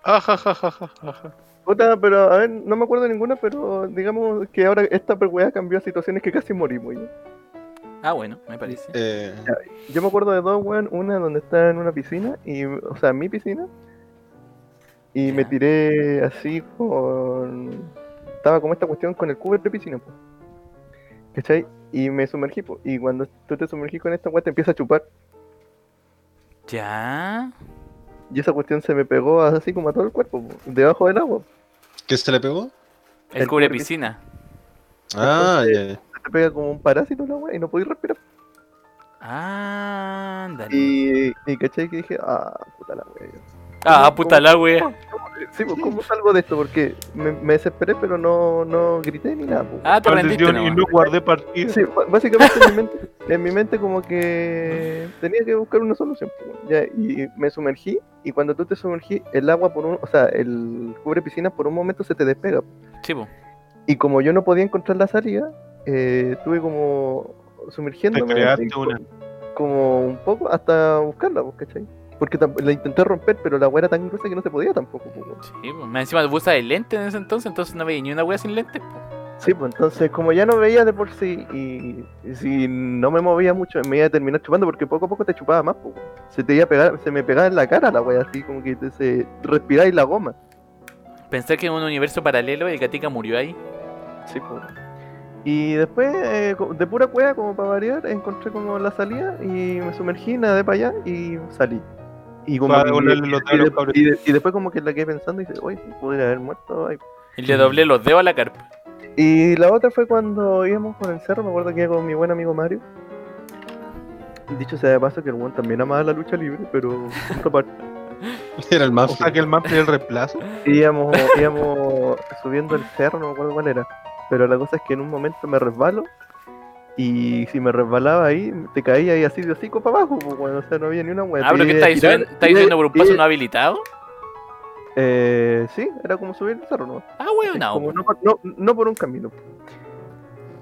Ajajajajaja. Puta, pero a ver, no me acuerdo de ninguna, pero digamos que ahora esta weá cambió a situaciones que casi morimos. ¿ya? Ah, bueno, me parece. Eh, Yo me acuerdo de dos, weón. Una donde estaba en una piscina, y, o sea, en mi piscina. Y me tiré así con. Estaba como esta cuestión con el cubo de piscina, pues. ¿Cachai? Y me sumergí, pues. Y cuando tú te sumergís con esta weá, te empieza a chupar. Ya. Y esa cuestión se me pegó así como a todo el cuerpo, po, debajo del agua. ¿Qué se le pegó? El El cubre piscina. Ah, ya. ya. Se te pega como un parásito la weá y no podís respirar. Ah, ándale. Y, y ¿cachai? Que dije, ah, puta la weá. Ah, puta la wea. Sí, pues, ¿cómo salgo de esto? Porque me, me desesperé, pero no, no grité ni nada. pues. Ah, te rendiste Maldición, y no guardé partida. Sí, básicamente en mi, mente, en mi mente como que tenía que buscar una solución. pues, ya, y me sumergí, y cuando tú te sumergí, el agua por un, o sea, el cubre piscina por un momento se te despega. Sí, po. Y como yo no podía encontrar la salida, eh, estuve como sumergiéndome Te creaste una. como un poco hasta buscarla, pues, ¿cachai? Porque la intenté romper, pero la agua era tan gruesa que no se podía tampoco. pues, bueno. Sí, po. Más encima usas el lente en ese entonces, entonces no veía ni una wea sin lentes, po. Sí, pues entonces como ya no veía de por sí y, y si no me movía mucho me iba a terminar chupando porque poco a poco te chupaba más, pues, se te iba a pegar, se me pegaba en la cara la wea así como que te, se respiráis la goma. Pensé que en un universo paralelo el Gatica murió ahí. Sí, pues. Y después, eh, de pura cueva, como para variar, encontré como la salida y me sumergí, nadé para allá y salí. Y como Para que- devolverle los y, dedos a los de- cabros. y de- y después como que la quedé pensando y dije, oye, sí, podría haber muerto. ahí". Y le doblé los dedos a la carpa. Y la otra fue cuando íbamos por el cerro, me acuerdo que iba con mi buen amigo Mario. Dicho sea de paso que el buen también amaba la lucha libre, pero. Era el O Manfly. sea que el Manfred el reemplazo. íbamos, íbamos subiendo el cerro, no me acuerdo cuál era. Pero la cosa es que en un momento me resbalo y si me resbalaba ahí, te caía ahí así de hocico para abajo, pues, bueno, o sea, no había ni una hueá. Ah, pero a estáis y- subiendo por un y- paso no habilitado. Eh, sí, era como subir el cerro, ¿no? Ah, weón, no. Como no, por- no, no por un camino.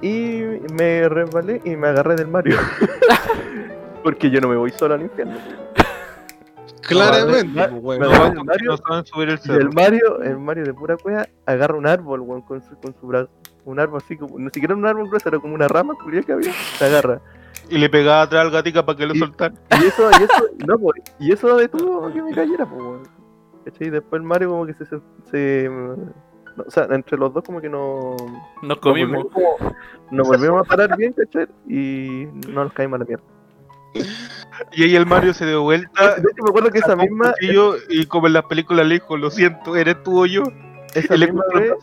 y me resbalé y me agarré del Mario. Porque yo no me voy solo al infierno. Claramente, No, pues, me weón. No saben subir el y cerro. el Mario, el Mario de pura cueva agarra un árbol, weón, con su, con su brazo. Un árbol así como, no siquiera un árbol grueso, era como una rama culia que había, se agarra. Y le pegaba atrás al gatica para que lo Y- soltara. Y eso, y eso, no, po, y eso detuvo que me cayera, pues. ¿Cachai? Y después el Mario como que se, se, se- no, o sea, entre los dos como que no Nos nos comimos. volvimos, como- nos volvimos a parar bien, ¿cachai? Y no nos caímos a la mierda. Y ahí el Mario se dio vuelta. De hecho, me acuerdo que esa misma, cuchillo, y como en las películas le dijo, lo siento, eres tú o yo. esa Y misma vez.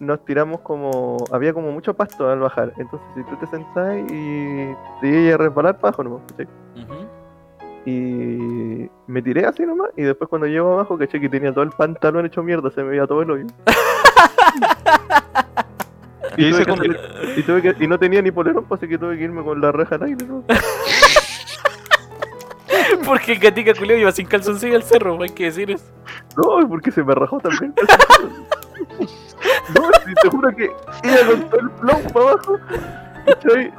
Nos tiramos como, había como mucho pasto al bajar. Entonces, si tú te sentás y te ibas a resbalar abajo nomás, ¿cachai? Ujú. Y me tiré así nomás. Y después, cuando llego abajo, caché que tenía todo el pantalón hecho mierda, se me veía todo el hoyo. Tuve que Y, tuve que, y no tenía ni polerón, pues, así que tuve que irme con la reja al aire, ¿no? Porque el gatica culeo iba sin calzoncillo al cerro, hay que decir eso. No, porque se me rajó también. no, si te juro que iba con todo el flow para abajo. ¿cachai?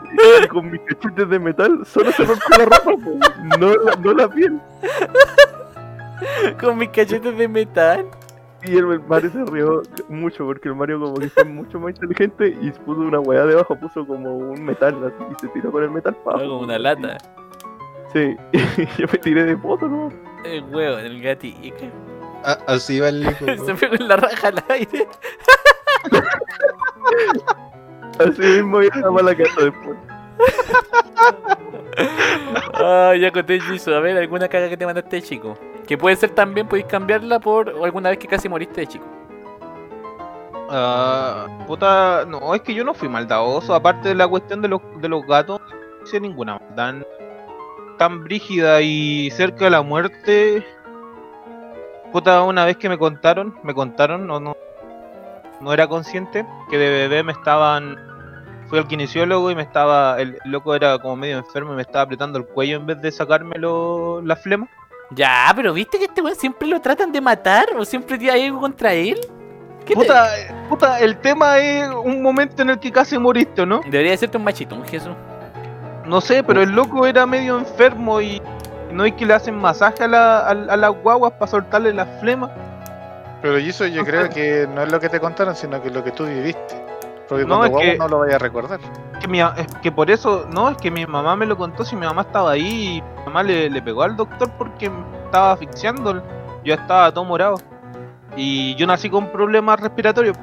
Y con mis cachetes de metal solo se rompió la ropa, no, la, no la piel. Con mis cachetes de metal. Y el, Mario se rió mucho porque el Mario como que fue mucho más inteligente y puso una weá debajo, puso como un metal así, y se tiró con el metal para abajo. Como una lata. Sí, y yo me tiré de poto, ¿no? El huevo del gatica. A- así va el Nico. Se pegó en la raja al aire. Así mismo iba a la casa después. Ah, ya conté Jisoo. A ver, alguna caga que te mandaste de chico. Que puede ser también, podéis cambiarla por alguna vez que casi moriste de chico. Ah, puta, no, es que yo no fui maldadoso. Aparte de la cuestión de los, de los gatos, no hice ninguna maldad tan brígida y cerca de la muerte. Puta, una vez que me contaron, me contaron, no, no, no era consciente, que de bebé me estaban. Fui al kinesiólogo y me estaba. El loco era como medio enfermo y me estaba apretando el cuello en vez de sacármelo la flema. Ya, pero viste que este weón siempre lo tratan de matar o siempre hay algo contra él. ¿Qué te- Puta, puta, el tema es un momento en el que casi moriste, ¿no? Debería decirte un machitón, Jesús. No sé, pero el loco era medio enfermo y no es que le hacen masaje a, la- a- a las guaguas para soltarle la flema. Pero eso yo creo que no es lo que te contaron, sino que es lo que tú viviste. Porque No, cuando es que- no lo vayas a recordar. Que, mi, es que por eso, no, es que mi mamá me lo contó si mi mamá estaba ahí y mi mamá le, le pegó al doctor porque estaba asfixiando. Yo estaba todo morado. Y yo nací con problemas respiratorios.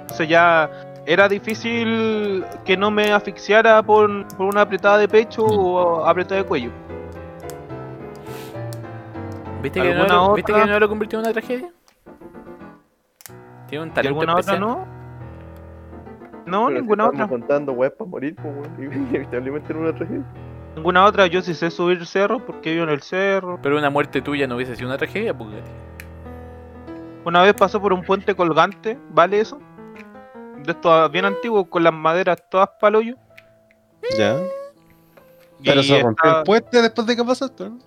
Entonces ya era difícil que no me asfixiara por, por una apretada de pecho o apretada de cuello. ¿Viste que, no ¿Alguna lo, ¿Viste otra? que no lo convirtió en una tragedia? Tiene un ¿Y talento alguna otra especial. no? No, Pero si ninguna estamos otra. contando weas para morir, pues, inevitablemente en una tragedia. Ninguna otra, yo sí sé subir cerros porque vivo en el cerro. Pero una muerte tuya no hubiese sido una tragedia, gati. Una vez pasó por un puente colgante, ¿vale eso? De estos bien antiguos, con las maderas todas paloyo. Ya. Pero se rompió estaba- el puente después de que pasaste, ¿no?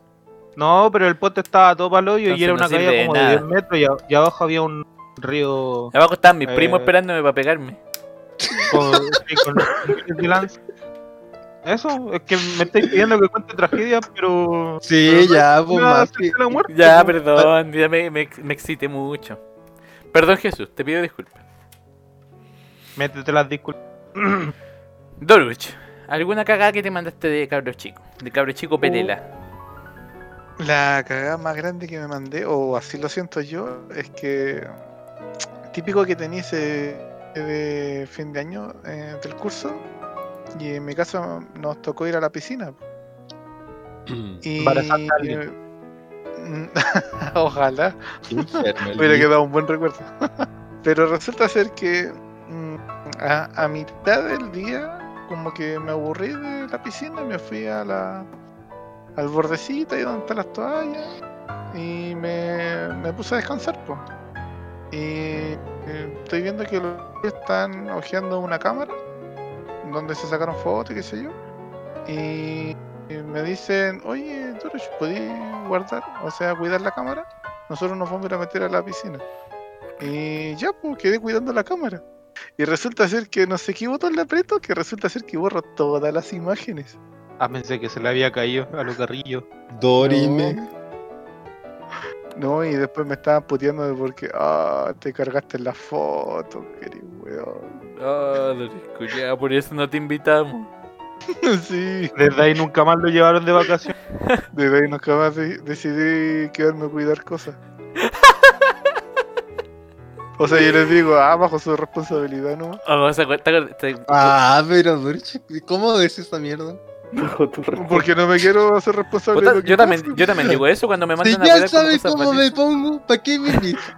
No, pero el puente estaba todo paloyo Entonces y era no una sirve caída como de nada. 10 metros y, a- y abajo había un río Abajo estaban mis primos Eh. esperándome para pegarme. con, sí, con. Eso, es que me estáis pidiendo que cuente tragedias, pero. Sí, ya, pues más. Ya, pues. perdón, ya me, me, me excité mucho. Perdón, Jesús, te pido disculpas. Métete las disculpas. Doruch, ¿alguna cagada que te mandaste de cabro chico? De cabro chico Pelela. La cagada más grande que me mandé, o así lo siento yo, es que típico que tenía ese de fin de año eh, del curso, y en mi caso nos tocó ir a la piscina. Y Embarazaste a alguien. Mm, Ojalá, enfermo el hubiera quedado un buen recuerdo. Pero resulta ser que a, mitad del día, como que me aburrí de la piscina y me fui a la, al bordecito, ahí donde están las toallas, y me, me puse a descansar. po. Y eh, estoy viendo que los están hojeando una cámara donde se sacaron fotos y qué sé yo. Y, me dicen, oye, Turush, ¿podías guardar, o sea, cuidar la cámara? Nosotros nos vamos a ir a meter a la piscina. Y ya, pues quedé cuidando la cámara. Y resulta ser que no sé qué botón le aprieto, que resulta ser que borro todas las imágenes. Ah, pensé que se le había caído a los carrillos. Dorime. No, y después me estaban puteando de porque, ah, te cargaste la foto, querido weón. Ah, culiao, por eso no te invitamos. sí, Desde ahí nunca más lo llevaron de vacaciones. desde ahí nunca más de- decidí quedarme a cuidar cosas. O sea, yo les digo, ah, bajo su responsabilidad, ¿no? Vamos a cuenta. te- Ah, pero ¿cómo ves esa mierda? Bajo tu responsabilidad. Porque no me quiero hacer responsable Puta, de lo que yo, también, yo también digo eso cuando me Si mandan a ya sabes cómo me pongo, ¿para qué me invitas?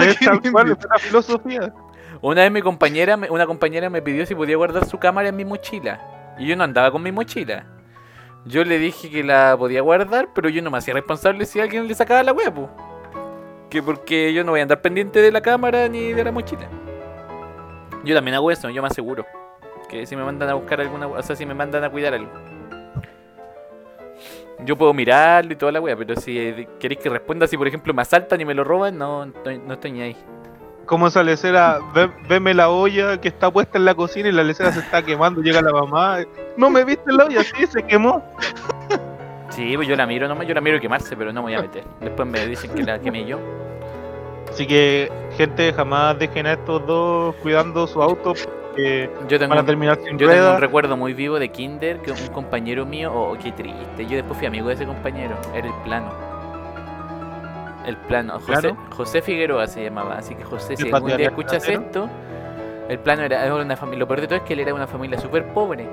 Es tal cual, es una filosofía. Una vez mi compañera, me- una compañera me pidió si podía guardar su cámara en mi mochila. Y yo no andaba con mi mochila. Yo le dije que la podía guardar, pero yo no me hacía responsable si alguien le sacaba la wea, po. Que porque yo no voy a andar pendiente de la cámara ni de la mochila. Yo también hago eso, yo me aseguro. Que si me mandan a buscar alguna, o sea, si me mandan a cuidar algo. Yo puedo mirarlo y toda la wea, pero si eh, queréis que responda, si por ejemplo me asaltan y me lo roban, no, no, no estoy ni ahí. Como esa lecera, ve, veme la olla que está puesta en la cocina y la lecera se está quemando, llega la mamá. No me viste la olla, sí, se quemó. Sí, pues yo la miro nomás, yo la miro quemarse, pero no me voy a meter. Después me dicen que la quemé yo. Así que, gente, jamás dejen a estos dos cuidando su auto porque Yo tengo, van a un, terminar sin yo tengo un ruedas. recuerdo muy vivo de Kinder, que un compañero mío, oh, qué triste. Yo después fui amigo de ese compañero, era el plano. El plano, José. José Figueroa se llamaba, así que José, ¿El si algún día escuchas esto, el plano era, una familia, lo peor de todo es que él era una familia súper pobre.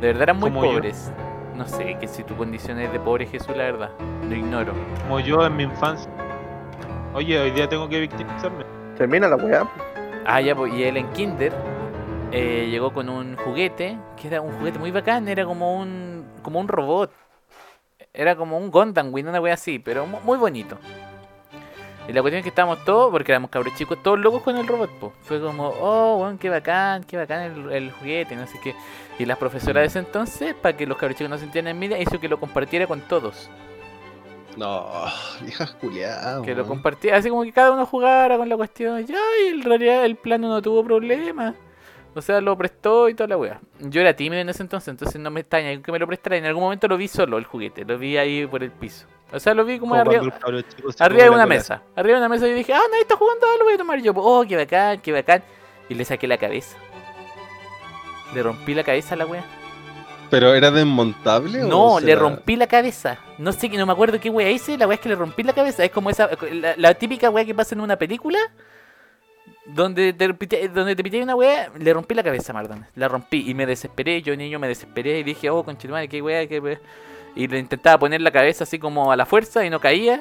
De verdad eran muy Como yo. No sé, que si tu condición es de pobre Jesús, la verdad, lo ignoro. Como yo en mi infancia. Oye, hoy día tengo que victimizarme. Termina la weá. Ah, ya, pues, y él en Kinder eh, llegó con un juguete, que era un juguete muy bacán, era como un como un robot. Era como un Gundam una wea así, pero mu- muy bonito. Y la cuestión es que estábamos todos, porque éramos cabros chicos, todos locos con el robot, po. Fue como, oh, weón, qué bacán, qué bacán el, el juguete, no sé qué. Y la profesora de ese entonces, para que los cabros chicos no se sintieran envidia, hizo que lo compartiera con todos. No, viejas culiadas. Que lo compartía, así como que cada uno jugara con la cuestión. Ya, y en realidad el plano no tuvo problema. O sea, lo prestó y toda la wea. Yo era tímido en ese entonces, entonces no me extraña que me lo prestara. En algún momento lo vi solo, el juguete. Lo vi ahí por el piso. O sea, lo vi como, Como arriba, arriba de una mesa. Arriba de una mesa y dije, ah, nadie está jugando, ah, lo voy a tomar yo. Oh, qué bacán, qué bacán. Y le saqué la cabeza. Le rompí la cabeza a la wea. ¿Pero era desmontable? o No, se le rompí la cabeza. No sé, que no me acuerdo qué wea hice. La wea es que le rompí la cabeza. Es como esa, la, la típica wea que pasa en una película. Donde te, donde te pité una wea, le rompí la cabeza, Mardones. La rompí y me desesperé. Yo, niño, me desesperé y dije, oh, conchetumare, qué wea, qué wea. Y le intentaba poner la cabeza así como a la fuerza y no caía.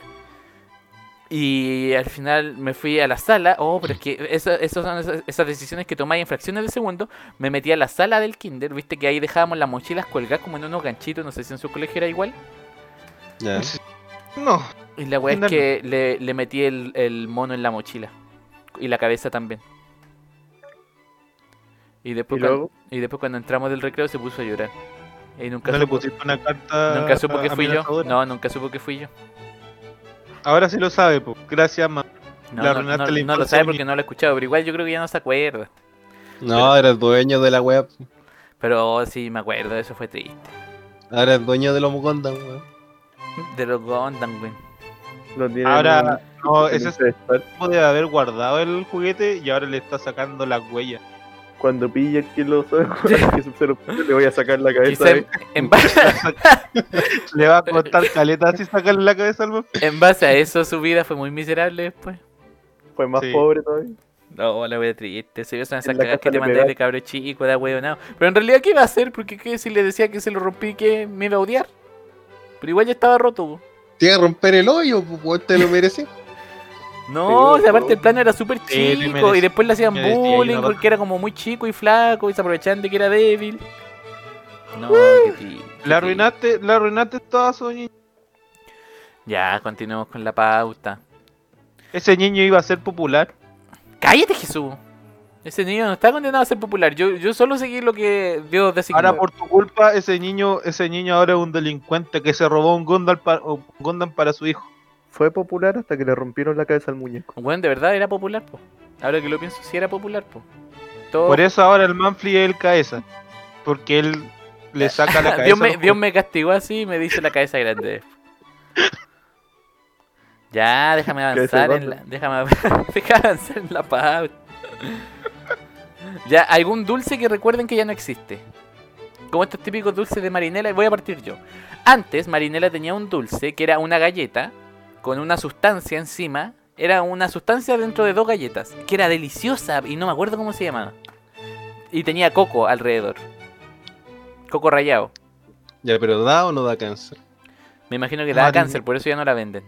Y al final me fui a la sala. Oh, pero es que eso- esas son esas, esas decisiones que tomáis en fracciones de segundo. Me metí a la sala del kinder. Viste que ahí dejábamos las mochilas colgadas como en unos ganchitos. No sé si en su colegio era igual. No, Y la weá es que le, le metí el, el mono en la mochila. Y la cabeza también. Y después, Y cuan- luego, y después cuando entramos del recreo se puso a llorar. Y nunca no le supo, pusiste una carta. nunca supo que fui yo. No, nunca supo que fui yo. Ahora sí lo sabe, pues. Gracias, ma. No, Le no, no- la no lo sabe porque no lo he escuchado, pero igual yo creo que ya no se acuerda. No, era el dueño de la web. Pero sí me acuerdo, eso fue triste. Ahora es dueño de los Gundam, weón. De los lo tiene Ahora, no, ese pedestal. puede haber guardado el juguete y ahora le está sacando las huellas. Cuando pille que lo sabe jugar, que se lo pille, le voy a sacar la cabeza. En, base, Le va a costar caleta así sacarle la cabeza al weón. en base a eso su vida fue muy miserable después. Fue más Sí. pobre todavía. No, la wea triste. Se vio esas cagadas que te le mandé de cabro chico, da weonado. Pero en realidad, ¿qué iba a hacer? Porque ¿qué? si le decía que se lo rompí, que me iba a odiar. Pero igual ya estaba roto. Tiene que romper el hoyo, pues te lo merecí. No, Sí, aparte el plano era súper chico. y después le hacían bullying porque era como muy chico y flaco. Y se aprovechaban de que era débil. No, qué qué Le arruinaste, le arruinaste toda su niña. triste. Ya, continuemos con la pauta. Ese niño iba a ser popular. ¡Cállate, Jesús! Ese niño no está condenado a ser popular. Yo, yo solo seguí lo que Dios designó. Ahora por tu culpa, ese niño, ese niño ahora es un delincuente que se robó un Gundam, pa- un Gundam para su hijo. Fue popular hasta que le rompieron la cabeza al muñeco. Bueno, de verdad era popular, po. Ahora que lo pienso, sí era popular, po. Todo... Por eso ahora el Manfly es el cabeza. Porque él le saca la cabeza. Dios, me, Dios me castigó así y me dice la cabeza grande. Ya, déjame avanzar en la, déjame, déjame avanzar en la pauta. Ya, algún dulce que recuerden que ya no existe. Como estos típicos dulces de Marinela, voy a partir yo. Antes, Marinela tenía un dulce que era una galleta con una sustancia encima. Era una sustancia dentro de dos galletas, que era deliciosa y no me acuerdo cómo se llamaba. Y tenía coco alrededor. Coco rallado. Ya, pero ¿da o no da cáncer? Me imagino que da cáncer, por eso ya no la venden.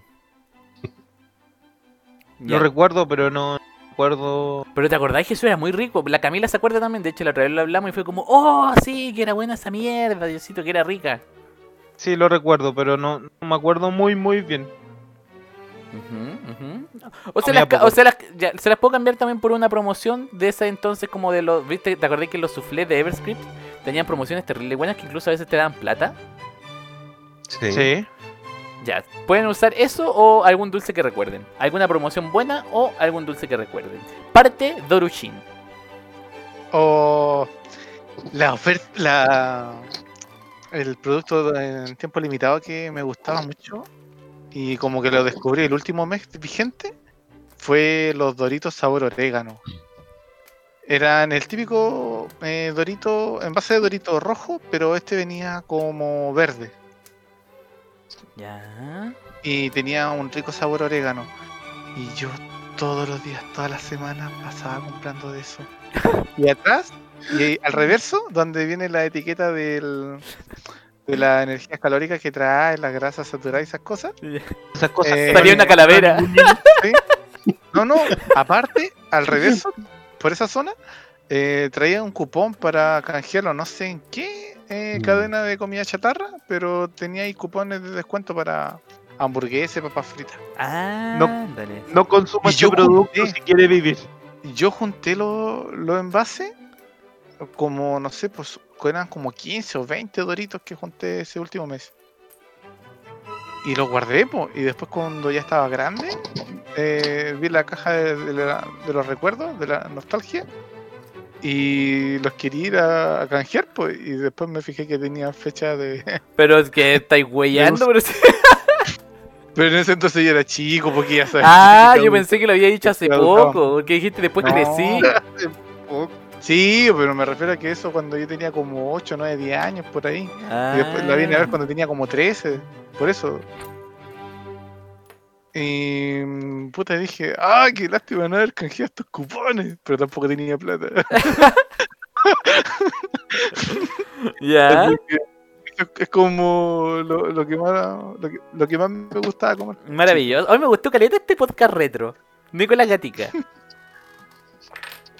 Lo Ya. recuerdo, pero no recuerdo. Pero te acordás que eso era muy rico. La Camila se acuerda también. De hecho, la otra vez lo hablamos y fue como, oh, sí, que era buena esa mierda, Diosito, que era rica. Sí, lo recuerdo, pero no, no me acuerdo muy, muy bien. O, se Comía las, ca- poco. o se, las, ya, se las puedo cambiar también por una promoción de ese entonces, como de los. ¿Viste? ¿Te acordás que los soufflés de Everscript tenían promociones terribles buenas que incluso a veces te daban plata? Sí. Sí. Ya, pueden usar eso o algún dulce que recuerden. Alguna promoción buena o algún dulce que recuerden. Parte Dorushin. O la oferta, la, el producto en tiempo limitado que me gustaba mucho y como que lo descubrí el último mes vigente fue los Doritos sabor orégano. Eran el típico eh, Dorito, en base de Dorito rojo, pero este venía como verde Ya. y tenía un rico sabor orégano. Y yo todos los días, todas las semanas pasaba comprando de eso. Y atrás, y al reverso, donde viene la etiqueta del, de la energía calórica que trae, las grasas saturadas y esas cosas. Esas cosas. Eh, Salía una calavera. ¿sí? No, no, aparte, al reverso, por esa zona, eh, traía un cupón para canjearlo, no sé en qué eh, Mm. cadena de comida chatarra, pero tenía ahí cupones de descuento para hamburguesas, papas fritas. Ah, No. ándale. No consuma Y este yo producto si quiere vivir. Y yo junté los los envases, como, no sé, pues eran como 15 o 20 doritos que junté ese último mes. Y los guardé, po, y después cuando ya estaba grande, eh, vi la caja de, de la- de los recuerdos, de la nostalgia, y los quería ir a, a canjear, pues, y después me fijé que tenía fecha de... Pero es que estáis huellando, pero. Pero en ese entonces yo era chico, porque ya sabes. Ah, que yo pensé que lo había dicho hace poco. Porque dijiste después No. crecí. Sí, pero me refiero a que eso cuando yo tenía como 8, 9, 10 años por ahí. Ah. Y después la vine a ver cuando tenía como 13, por eso. Y puta dije, ah, qué lástima no haber canjeado estos cupones, pero tampoco tenía plata. Ya. Porque es, es como lo, lo que más lo que, lo que más me gustaba comer. Maravilloso. Hoy me gustó caleta este podcast retro. Nicolás Gatica.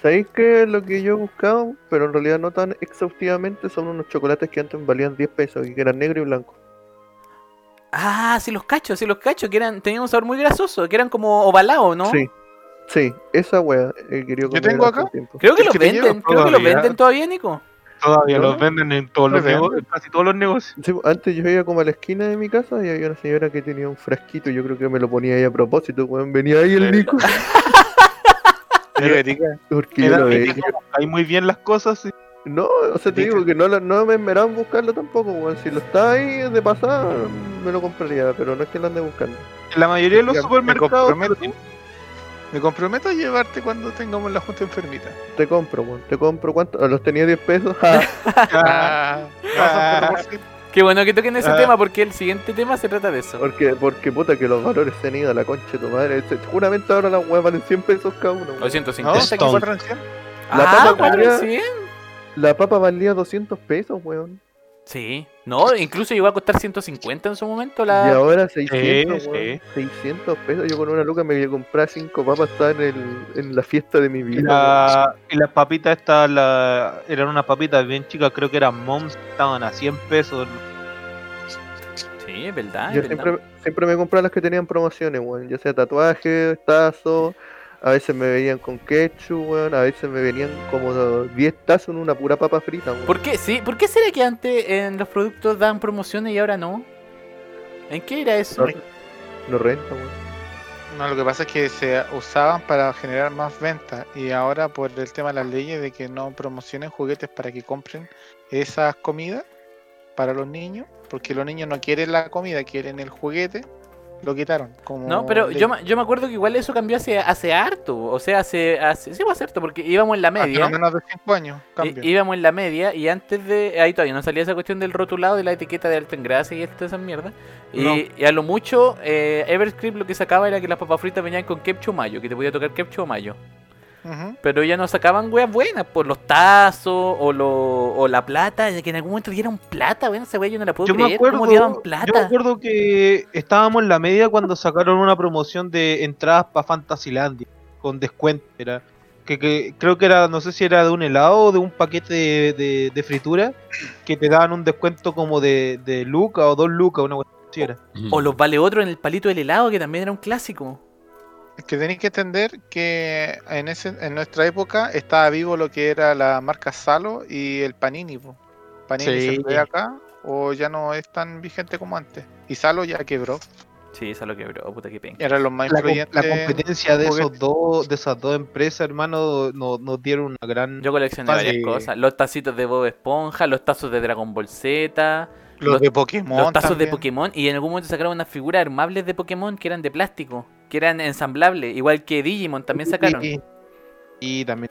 ¿Sabéis qué es lo que yo buscaba? Pero en realidad no tan exhaustivamente son unos chocolates que antes valían 10 pesos y que eran negro y blanco. Ah, sí los cachos, sí los cachos, que eran, tenían un sabor muy grasoso, que eran como ovalados, ¿no? Sí, sí, esa wea he querido Yo comer tengo hace acá. tiempo. Creo que los que venden, creo que los todavía. venden todavía, Nico. Todavía ¿No? los venden en todos los negocios, casi todos los negocios. Sí, antes yo iba como a la esquina de mi casa y había una señora que tenía un frasquito, yo creo que me lo ponía ahí a propósito, weón. Venía ahí el. Nico. Diabética. Porque yo Era lo que veía. hay muy bien las cosas. y- No, o sea, te digo que no, no me esperaba en buscarlo tampoco, weón. Si lo está ahí de pasada, me lo compraría, pero no es que lo ande buscando. En la mayoría de los Ya, me supermercados. comprometo. Me comprometo a llevarte cuando tengamos la junta enfermita. Te compro, weón. Te compro, ¿cuánto? Los tenía 10 pesos. Ah, Ah. Qué bueno que toquen ese Ah. tema porque el siguiente tema se trata de eso. Porque, porque puta que los valores se han ido a la concha de tu madre. Se- Seguramente ahora las weas valen 100 pesos cada uno. O weón. 150 No, quizás. Stone. cuatro en cien. La ah, papa cien. La papa valía 200 pesos, weón. Sí. No, incluso llegó a costar 150 en su momento Y la... ahora 600, Sí, weón. 600 pesos. Yo con una luca me voy a comprar 5 papas. Estaba en, el, en la fiesta de mi Y, vida. la- y las papitas estas la, eran unas papitas bien chicas, creo que eran moms, estaban a 100 pesos. Sí, es verdad. Yo es verdad. siempre, siempre me compraba las que tenían promociones, weón. Ya sea tatuajes, tazos. A veces me venían con ketchup, weón. A veces me venían como 10 tazos en una pura papa frita, weón. ¿Por qué? Sí, ¿por qué será que antes en los productos dan promociones y ahora no? ¿En qué era eso? No, no renta, weón. No, lo que pasa es que se usaban para generar más ventas y ahora por el tema de las leyes de que no promocionen juguetes para que compren esas comidas para los niños, porque los niños no quieren la comida, quieren el juguete, lo quitaron. Como No, pero yo, me- yo me acuerdo que igual eso cambió hace, hace harto. O sea, hace, hace. Sí, hace harto, porque íbamos en la Hace media. menos de 5 años, cambio. íbamos en la media y antes de. Ahí todavía no salía esa cuestión del rotulado de la etiqueta de alta en grasa y todas esas mierdas. Y, No. y a lo mucho, eh, Everscript lo que sacaba era que las papas fritas venían con ketchup mayo, que te podía tocar ketchup mayo. Pero ya no sacaban weas buenas, por los tazos o, lo, o la plata, que en algún momento dieron plata, weón, esa wea yo no la puedo Yo me, creer, acuerdo, ¿cómo dieron yo me plata? acuerdo que estábamos en la media cuando sacaron una promoción de entradas para Fantasylandia con descuento. Era, que, que creo que era, no sé si era de un helado o de un paquete de, de- de fritura, que te daban un descuento como de, de Luca o dos Lucas, una cuestión. O los vale otro en el palito del helado, que también era un clásico. Es que tenéis que entender que en ese en nuestra época estaba vivo lo que era la marca Salo y el Panini. po. Panini Sí. se fue acá o ya no es tan vigente como antes. Y Salo ya quebró. Sí, esa lo quebró, puta que penca. Eran los más La, com- influyentes. la competencia de esos dos, de esas dos empresas, hermano, nos, nos dieron una gran. Yo coleccioné Fácil. varias cosas. Los tacitos de Bob Esponja, los tazos de Dragon Ball Z, los, los- de Pokémon. los tazos de. Pokémon. Y en algún momento sacaron unas figuras armables de Pokémon que eran de plástico, que eran ensamblables, igual que Digimon también sacaron. Y, y también.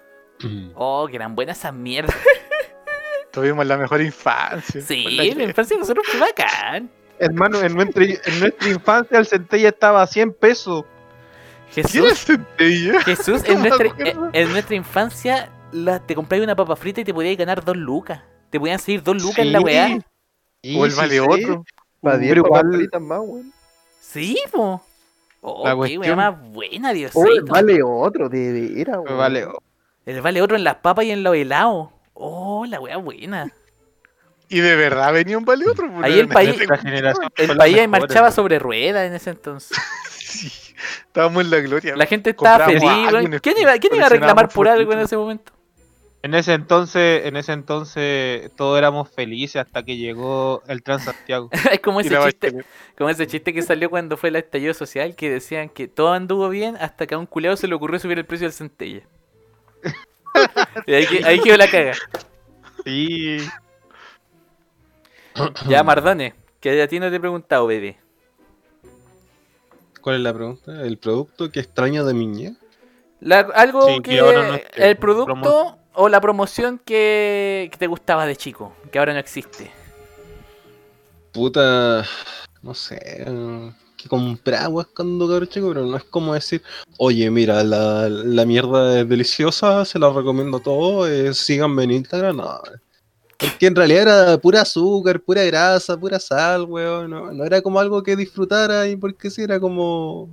Oh, que eran buenas esas mierdas. Tuvimos la mejor infancia. Sí, la la infancia de nosotros fue bacán. Hermano, en nuestra, en nuestra infancia el centella estaba a 100 pesos. ¿Quién Jesús, es Centella? Jesús, en nuestra, en, en nuestra infancia la, te comprabas una papa frita y te podías ganar dos lucas. Te podían salir dos lucas en la Sí. weá. Y O el sí vale. Para otro. Pero 10 igual- papas fritas más, weón. Sí, po. Oh, La qué weá cuestión- más buena, Diosito. Oh, vale otro, de veras, Me weón. Vale, El vale otro en las papas y en los helados. Oh, la weá buena. Y de verdad venía un vale otro. pues, Ahí el país- El país ahí marchaba sobre ruedas en ese entonces. Sí, estábamos en la gloria. La gente estaba Compramos feliz. ¿Quién iba, quién iba a reclamar por algo en ese momento? En ese entonces, en ese entonces todos éramos felices hasta que llegó el Transantiago. es como ese chiste, como ese chiste que salió cuando fue el estallido social que decían que todo anduvo bien hasta que a un culeado se le ocurrió subir el precio del centella. y ahí, ahí quedó la caga. Sí. Ya, Mardone, que a ti no te he preguntado, bebé. ¿Cuál es la pregunta? ¿El producto que extraño de mi niñez? La- algo Sí, que, que ahora no esté. el producto Promo- o la promoción que, te gustaba de chico, que ahora no existe. Puta, no sé, que compraba cuando cabrón chico, pero no es como decir, oye, mira, la, la mierda es deliciosa, se la recomiendo a todos, eh, síganme en Instagram, no. Porque en realidad era pura azúcar, pura grasa, pura sal, weón, no, era como algo que disfrutara y porque sí, era como...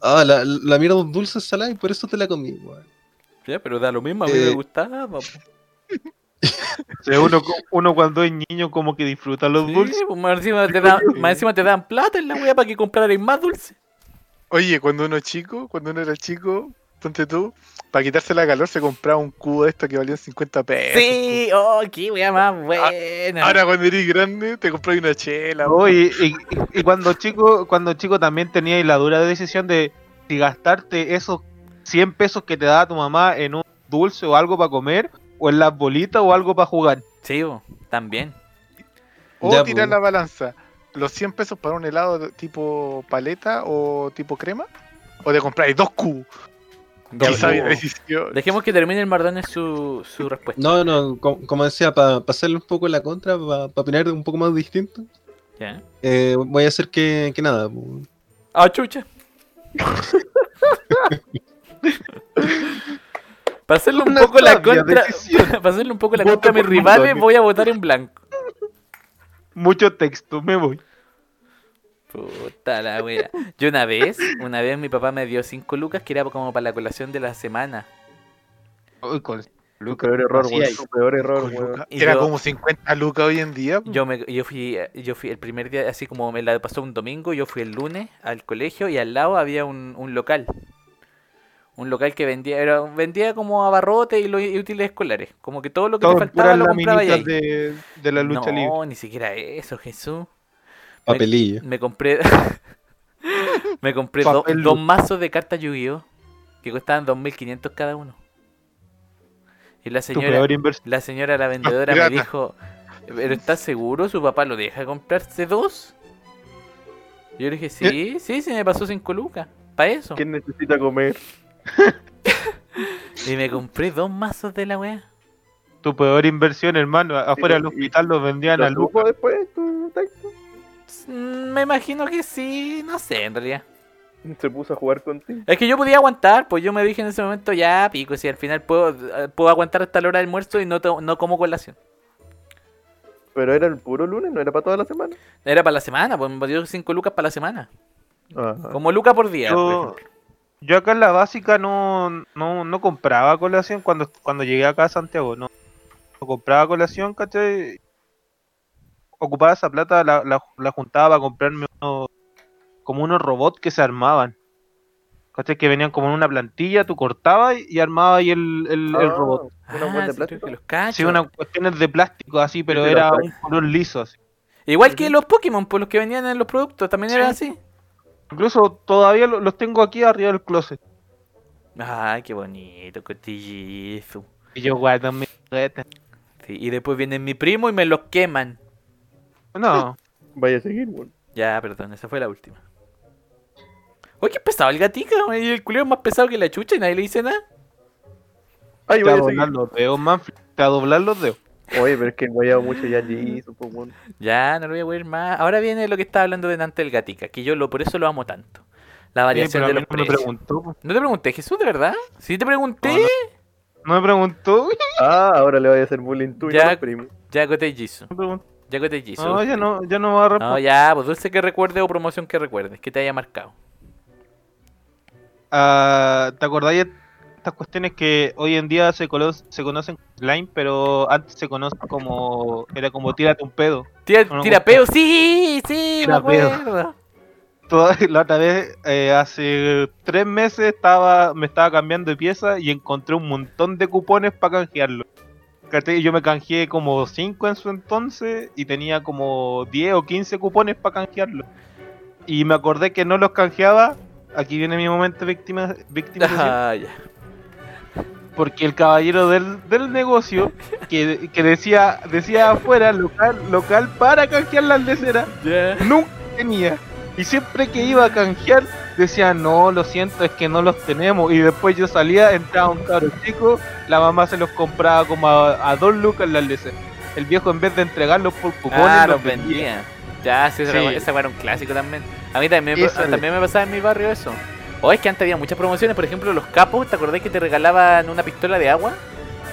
Ah, la, la mierda dulce salada y por eso te la comí, weón. Ya, pero da lo mismo, a mí Eh, me gustaba. po. O sea, uno, cuando es niño como que disfruta los Sí, dulces. pues más encima, te dan, más encima te dan plata en la wea para que comprarais más dulce. Oye, cuando uno es chico, cuando uno era chico, ponte tú, para quitarse la calor se compraba un cubo de esto que valían 50 pesos. Sí, oh, qué wea más buena. Ahora cuando eres grande te compras una chela. No, y, y- y cuando chico, cuando chico también tenía la dura decisión de si gastarte esos 100 pesos que te daba tu mamá en un dulce o algo para comer, o en las bolitas o algo para jugar. Sí, también. o Ya, tirar pues. la balanza. Los 100 pesos para un helado tipo paleta o tipo crema. O te compráis dos cubos. Dejemos que termine el Mardone su, su respuesta. No, no, como, como decía, para hacerle un poco la contra, para opinar un poco más distinto, ¿Ya? eh, voy a hacer que, que nada, Ah, chucha. Para hacerle un poco la contra, para hacerle un poco la Voto contra a mis rivales, voy a votar en blanco. Mucho texto, me voy. Puta la wea. Yo una vez, una vez mi papá me dio 5 lucas que era como para la colación de la semana. Uy, con- Tu peor error, weón. Tu peor error, Con weón. Luca. Y Era yo- como 50 lucas hoy en día. Yo me yo fui yo fui el primer día así como me la pasó un domingo, yo fui el lunes al colegio y al lado había un, un local. Un local que vendía era vendía como abarrotes y, útiles escolares, como que todo lo que Todo te faltaba lo compraba ahí. laminitas de, de la lucha no, libre. ni siquiera eso, Jesús. papelillo. Me compré Me compré do- dos mazos de cartas Yu-Gi-Oh! que costaban 2.500 cada uno. Y la señora, la señora, la vendedora, me dijo, ¿pero estás seguro? ¿Su papá lo deja comprarse dos? Yo le dije, sí, sí, se me pasó cinco lucas. Para eso. ¿Quién necesita comer? Y me compré dos mazos de la wea. Tu peor inversión, hermano. Afuera del hospital los vendían a ¿Lo lucas. supo después tu tacto? Mm, Me imagino que sí, no sé, en realidad. Se puso a jugar contigo. Es que yo podía aguantar, pues yo me dije en ese momento, ya, pico, si al final puedo, eh, puedo aguantar hasta la hora del almuerzo y no, no como colación. Pero era el puro lunes, no era para toda la semana. Era para la semana, pues me dio 5 lucas para la semana. Ajá. Como lucas por día. por Yo, ejemplo. Yo acá en la básica no, no, no compraba colación cuando, cuando llegué acá a Santiago. No, no compraba colación, ¿cachai? Ocupaba esa plata, la, la, la juntaba para comprarme unos, como unos robots que se armaban. ¿Cachai? Que venían como en una plantilla, tú cortabas y, y armabas ahí el, el, el Ah, robot. Una Ah, de plástico. que los. Sí, unas cuestiones de plástico así, pero era un color liso así. Igual que los Pokémon, pues los que venían en los productos, también Sí. eran así. Incluso todavía lo- los tengo aquí arriba del closet. Ay, qué bonito, cotillizo. Y yo guardo mis juguetes. Sí, y después viene mi primo y me los queman. No, Vaya a seguir, weón. Ya, perdón, esa fue la última. Oye, qué pesado el gatica, y el culeo es más pesado que la chucha y nadie le dice nada. Ay, vaya a doblar los dedos, Manfred. Te va a doblar los dedos. Oye, pero es que he guayado mucho ya pues, weón. Ya, no lo voy a ver más. Ahora viene lo que estaba hablando de antes del gatica, que yo lo, por eso lo amo tanto. La Sí, variación pero a de mí los no me precios. preguntó. ¿No te pregunté, Jesús, de verdad? Sí te pregunté. No, No me preguntó. Ah, ahora le vaya a hacer bullying tú y Ya. no primos. Ya coté Jisoo. No. Ya coté Jisoo. No, ya no, ya no va a No, responder. ya, pues dulce que recuerde o promoción que recuerdes, que te haya marcado. Ah, ¿Te acordáis de estas cuestiones que hoy en día se, se conocen slime, pero antes se conocen como. Era como tírate un pedo. Tira, No, peo, sí, sí, me Tira peo. acuerdo. Toda, la otra vez, eh, hace tres meses, estaba me estaba cambiando de pieza y encontré un montón de cupones para canjearlo. Yo me canjeé como 5 en su entonces y tenía como 10 o 15 cupones para canjearlo. Y me acordé que no los canjeaba. Aquí viene mi momento víctima, víctima Ah. Porque el caballero del, del negocio que, que decía decía afuera local local para canjear las leceras Ya. nunca tenía. Y siempre que iba a canjear, decía, no, lo siento, es que no los tenemos. Y después yo salía, entraba un cabro chico, la mamá se los compraba como a, a dos lucas las leces. El viejo en vez de entregarlos por cupones, Ah, los los vendía. vendía. Ya, sí, Sí. era- esa era un clásico también. A mí también, también me pasaba en mi barrio eso. O es que antes había muchas promociones, por ejemplo, los capos, ¿te acordás que te regalaban una pistola de agua?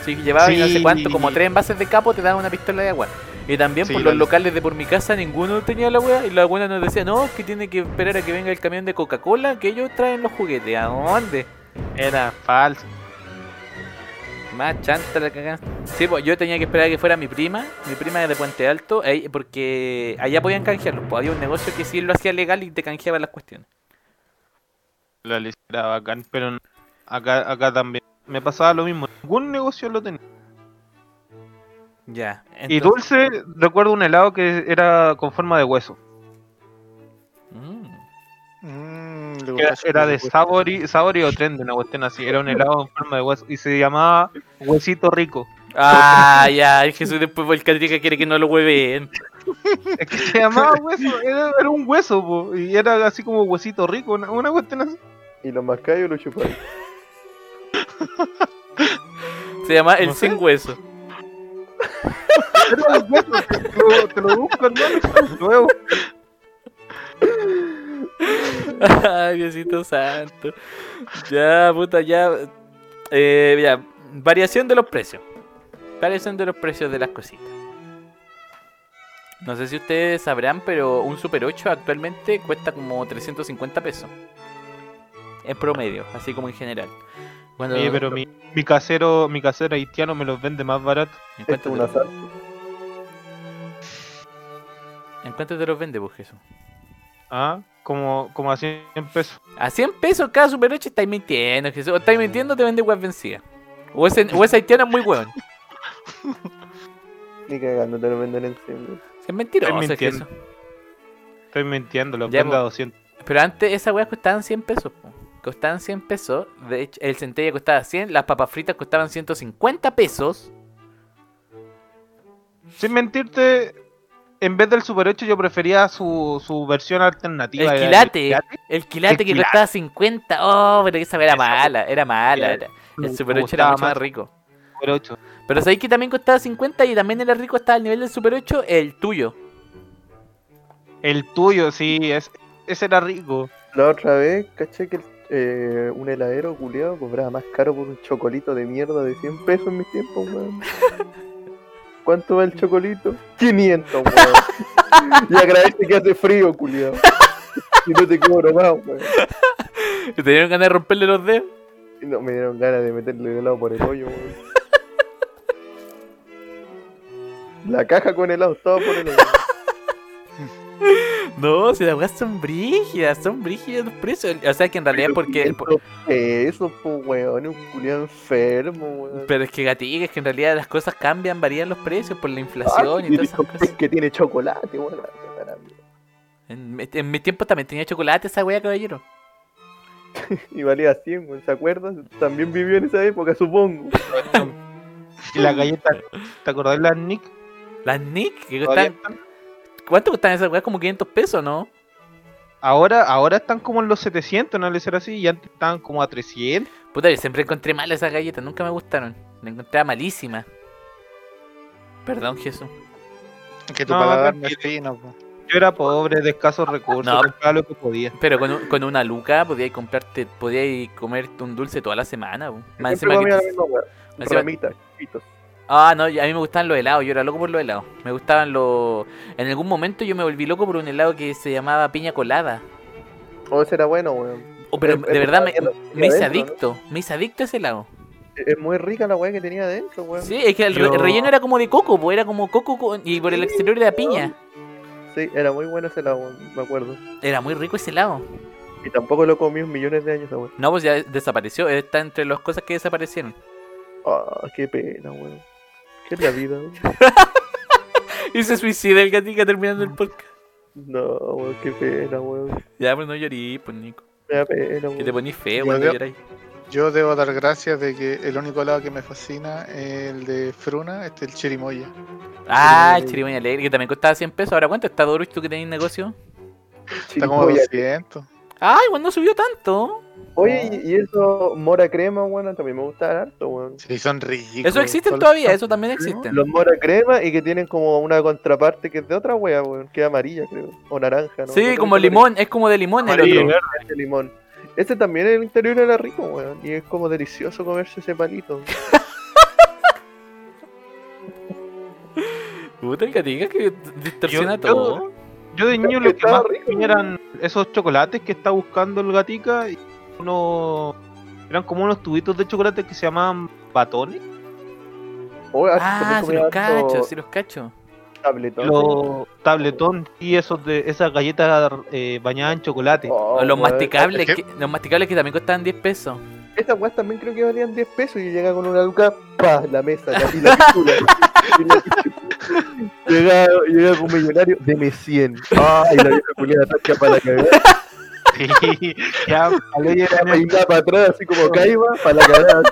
Si llevabas no sé Sí. cuánto, como tres envases de capo, te daban una pistola de agua. Y también Sí, por los locales de por mi casa ninguno tenía la wea y la buena nos decía, no, es que tiene que esperar a que venga el camión de Coca-Cola, que ellos traen los juguetes. ¿A dónde? Era falso. Más chanta la cagada. Sí, pues yo tenía que esperar a que fuera mi prima, mi prima de Puente Alto, porque allá podían canjearlos. Pues había un negocio que sí lo hacía legal y te canjeaba las cuestiones. La leche era bacán, pero acá, acá también. Me pasaba lo mismo. Ningún negocio lo tenía. Ya. Y dulce, recuerdo un helado que era con forma de hueso. Mm. Mm, le Era, era de. Sabori, Sabori o Trend, una cuestión así. Era un helado en forma de hueso. Y se llamaba Huesito Rico. Ah, ya, el Jesús después el Catrica quiere que no lo hueven. Es que se llamaba hueso. Era, era un hueso, po, y era así como huesito rico. Una, una cuestión así. Y los mascayos lo chuparon. Se llama El. Sin Hueso. Te lo, te lo busco, hermano. Luego. Ay, Diosito santo. Ya, puta, ya. Eh, ya, variación de los precios. Variación de los precios de las cositas. No sé si ustedes sabrán, pero un Super 8 actualmente cuesta como 350 pesos. En promedio, así como en general. Cuando, Oye, pero mi, mi casero, mi casero haitiano me los vende más barato. ¿En cuánto, es te un los. ¿En cuánto te los vende, pues, Jesús? Ah, como, como a 100 pesos. A 100 pesos cada Super 8 estáis mintiendo, Jesús. O estáis mintiendo, te vende web vencida. O ese, o ese haitiano es muy hueón. Ni cagando te lo venden en 100. Es mentiroso, Estoy es mintiendo. Jesús. Estoy mintiendo, los Ya, vendo a po. 200. Pero antes esas weas costaban 100 pesos. po. Costaban 100 pesos. De hecho, el centella costaba 100. Las papas fritas costaban 150 pesos. Sin mentirte, en vez del Super 8 yo prefería su, su versión alternativa. El quilate. El quilate El que quilate. costaba 50. Oh, pero esa era mala. Era mala. Era- El Super 8 era mucho más rico. Super 8. Pero sabéis que también costaba 50 y también era rico hasta el nivel del Super 8, el tuyo. El tuyo, sí, es, ese era rico. La otra vez, caché que el- eh, un heladero culiado cobraba más caro por un chocolito de mierda de 100 pesos en mis tiempos, weón. ¿Cuánto va el chocolito? 500, weón. y agradece que hace frío, culiado. Y no te cobro más, weón. ¿Te dieron ganas de romperle los dedos? No, me dieron ganas de meterle el helado por el hoyo, weón. La caja con helado, todo por el hoyo. No, si las weas son brígidas, son brígidas los precios. O sea que en realidad porque... por- Eso, pues, weón, un culiado enfermo, weón. Pero es que gatica, es que en realidad las cosas cambian, varían los precios por la inflación Ah, y todas esas cosas. Que tiene chocolate, weón. En, mi- en tiempos también tenía chocolate esa wea, caballero. Y valía 100, weón, ¿se acuerdan? También vivió en esa época, supongo. Y la galleta, ¿te acordás de las Nick? Las Nick, están. ¿Cuánto costan esas weas? Como 500 pesos, ¿no? Ahora, ahora están como en los 700, no le ser así, y antes estaban como a 300. Puta, yo siempre encontré mal esas galletas, nunca me gustaron. La encontraba malísima. Perdón, Jesús. Que tu No, paladar no es fino, po. Yo era pobre, de escasos recursos, No. compraba lo que podía. Pero con, un- con una luca podíais comprarte, podíais comerte un dulce toda la semana. po. Más encima que- la misma Ramitas, chiquitos. Ah, no, yo- a mí me gustaban los helados, yo era loco por los helados. Me gustaban los... En algún momento yo me volví loco por un helado que se llamaba piña colada. Oh, ese era bueno, weón. Oh, pero Es- de es verdad me, me hice adicto, me hice adicto a ese helado. Es muy rica la weá que tenía adentro, weón. Sí, es que el, Yo- relleno era como de coco, pues era como coco con- y por el exterior era piña. Sí, era muy bueno ese helado, weón, me acuerdo. Era muy rico ese helado. Y tampoco lo comí en millones de años, weón. No, pues ya desapareció, está entre las cosas que desaparecieron. Ah, qué pena, weón. ¿Qué es la vida, weón? Y se suicida el gatica terminando el podcast. No, weón, qué pena, weón. Ya, pues no llorí, pues Nico. Me da pena, Que te weón. ponís feo Yo cuando veo- lloráis. Yo debo dar gracias de que el único lado que me fascina es el de Fruna, este el chirimoya. Ah, el chirimoya alegre, que también costaba 100 pesos. Ahora, ¿cuánto está Doruch tú que tenés negocio? Está como Chirimoya. 200. Ay, igual no subió tanto. Oye, y y eso, mora crema, weón, también me gusta harto, weón. Sí, son ridículos. Eso existen todavía, eso también existen. Los mora crema y que tienen como una contraparte que es de otra wea, weón, que es amarilla, creo. O naranja, ¿no? Sí, No como limón, es como de limón el Amarillo, otro. es de limón. Ese también en el interior era rico, weón. Y es como delicioso comerse ese palito. Puta, el gatica que distorsiona Yo- todo. Yo de niño lo que más rico, eran esos chocolates que está buscando el gatica y uno eran como unos tubitos de chocolate que se llamaban batones. Oh, Ah, también sí los cacho, sí los cacho. tabletón. Los tabletón y esos de esas galletas eh, bañadas en chocolate. Oh, O los masticables, es que, los masticables que también costaban 10 pesos. Esas weas también creo que valían 10 pesos y llega con una luca, pa, la mesa, la, y la pichula. y la pichula. llega, llega con un millonario, deme 100. Ay, la vieja culiada tacha para la cagada. Sí, ya, a ley La era- para atrás, así como caiba, para la cagada.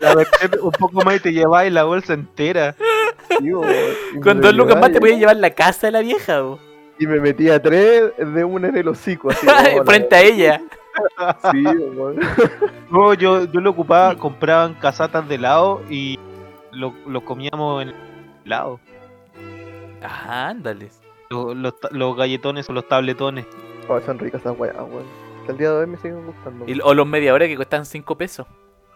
la meter un poco más y te lleváis la bolsa entera. Con dos lucas más te podías llevar la casa de la vieja, bo. Y me metía tres de una en el hocico, así. Frente a ella. Sí. No, yo, yo lo ocupaba, compraban casatas de helado y lo, lo comíamos en helado. Ah, ándale. Los, los, galletones o los tabletones. Oh, son ricas esas weas, weón. Hasta el día de hoy me siguen gustando. Y- o los media hora que cuestan 5 pesos.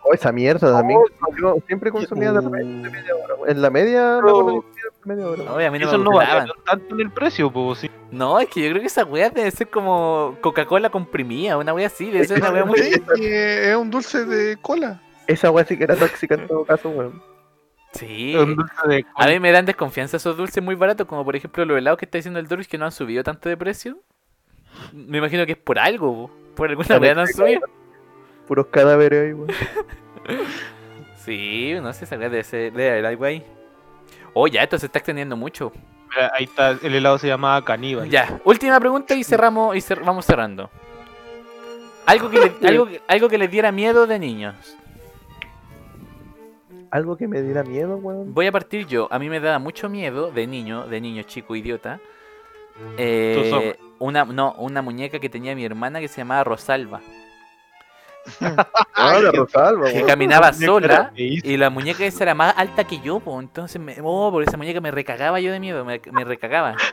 Oh, esa mierda también. Yo siempre consumía de media hora. weón. En la media, me comía de media hora. No, a mí no Eso me no tanto en el precio, pues sí. No, es que yo creo que esa wea debe ser como Coca-Cola comprimida, una wea así, debe ser una wea muy... Sí, y es un dulce de cola. Esa wea sí que era tóxica en todo caso, weón. Sí. Un dulce de A mí me dan desconfianza esos dulces muy baratos, como por ejemplo los helados que está diciendo el Doris que no han subido tanto de precio. Me imagino que es por algo, bo. por alguna wea no han subido. Puros cadáveres ahí, weón. Sí, no sé, ser, debe haber algo ahí. Oh, ya, esto se está extendiendo mucho. Mira, ahí está, el helado se llamaba caníbal. Ya, última pregunta y cerramos y cer- vamos cerrando. Algo que, le- algo, que- algo que les diera miedo de niños. Algo que me diera miedo, weón. Voy a partir yo. A mí me daba mucho miedo de niño, de niño chico idiota. eh, Tus ojos. una, no, una muñeca que tenía mi hermana que se llamaba Rosalba. Ah, la Rosalba, Que caminaba sola y la muñeca esa era más alta que yo, po. entonces me, oh, por esa muñeca me recagaba yo de miedo, me, me recagaba.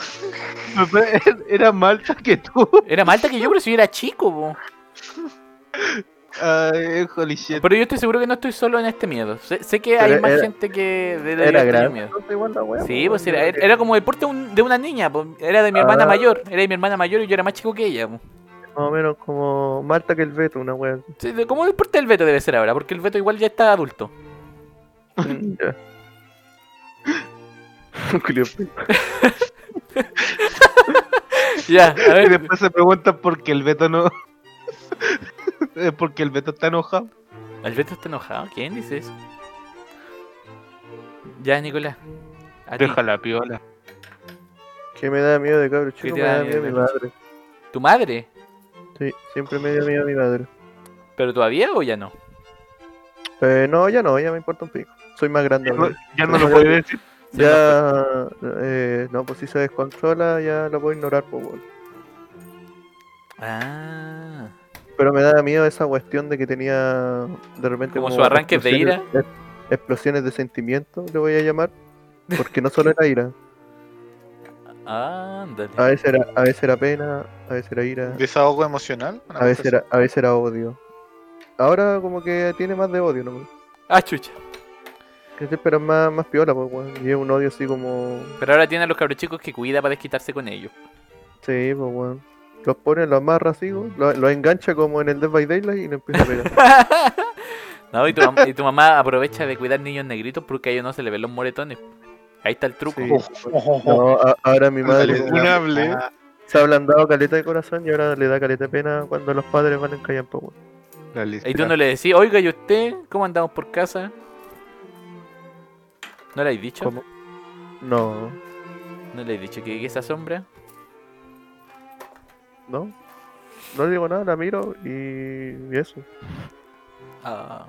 Era más alta que tú. Era más alta que yo, pero si yo era chico, po. Ay, holy shit. Pero yo estoy seguro que no estoy solo en este miedo. Sé, sé que hay Pero más era- gente que debe Era tenido grande. miedo. Sí, pues weón. era, era como el porte un- de una niña, pues. Era de mi hermana Ah. mayor. Era de mi hermana mayor y yo era más chico que ella, po. Más o menos como Malta que el Beto, una weá. así. Sí, de- como el porte del Beto debe ser ahora, porque el Beto igual ya está adulto. Ya. A Y después se preguntan por qué el Beto no. Es porque el Beto está enojado. ¿El Beto está enojado? ¿Quién dice eso? Ya, Nicolás. A. Deja la piola. Que me da miedo de cabro ¿Qué chico, te me da da miedo miedo? mi madre. ¿Tu madre? Sí, siempre me dio miedo mi madre. ¿Pero todavía o ya no? Eh, no, ya no, ya me importa un pico. Soy más grande Ya no, ahora. ya no lo puede decir. Ya, eh, no, pues si se descontrola, ya lo puedo ignorar, pues, weón. Ah. Pero me da miedo esa cuestión de que tenía de repente Como sus arranques de ira. explosiones- es- Explosiones de sentimiento, le voy a llamar. Porque no solo era ira. Ándale. A veces era, a veces era pena, a veces era ira, Desahogo emocional. a veces era, a veces era odio. Ahora como que tiene más de odio, ¿no? Ah, chucha. Sí, pero es más, más piola, pues, weón. Y es un odio así como. Pero ahora tiene a los cabros chicos que cuida para desquitarse con ellos. Sí, pues, weón. Los pone, los amarra así, weón, los, los engancha como en el Dead by Daylight y le empieza a pegar. no, y tu, mam- y tu mamá aprovecha de cuidar niños negritos porque a ellos no se les ven los moretones. Ahí está el truco. Sí. así. No, a- ahora mi madre hable. se ha ablandado caleta de corazón y ahora le da caleta de pena cuando los padres van en callampa, weón. Y tú no le decís, oiga, ¿y usted? ¿Cómo andamos por casa? ¿No le habéis dicho? ¿Cómo? No, ¿No le habéis dicho que, que esa sombra? no. No le digo nada, la miro y, y eso. Ah,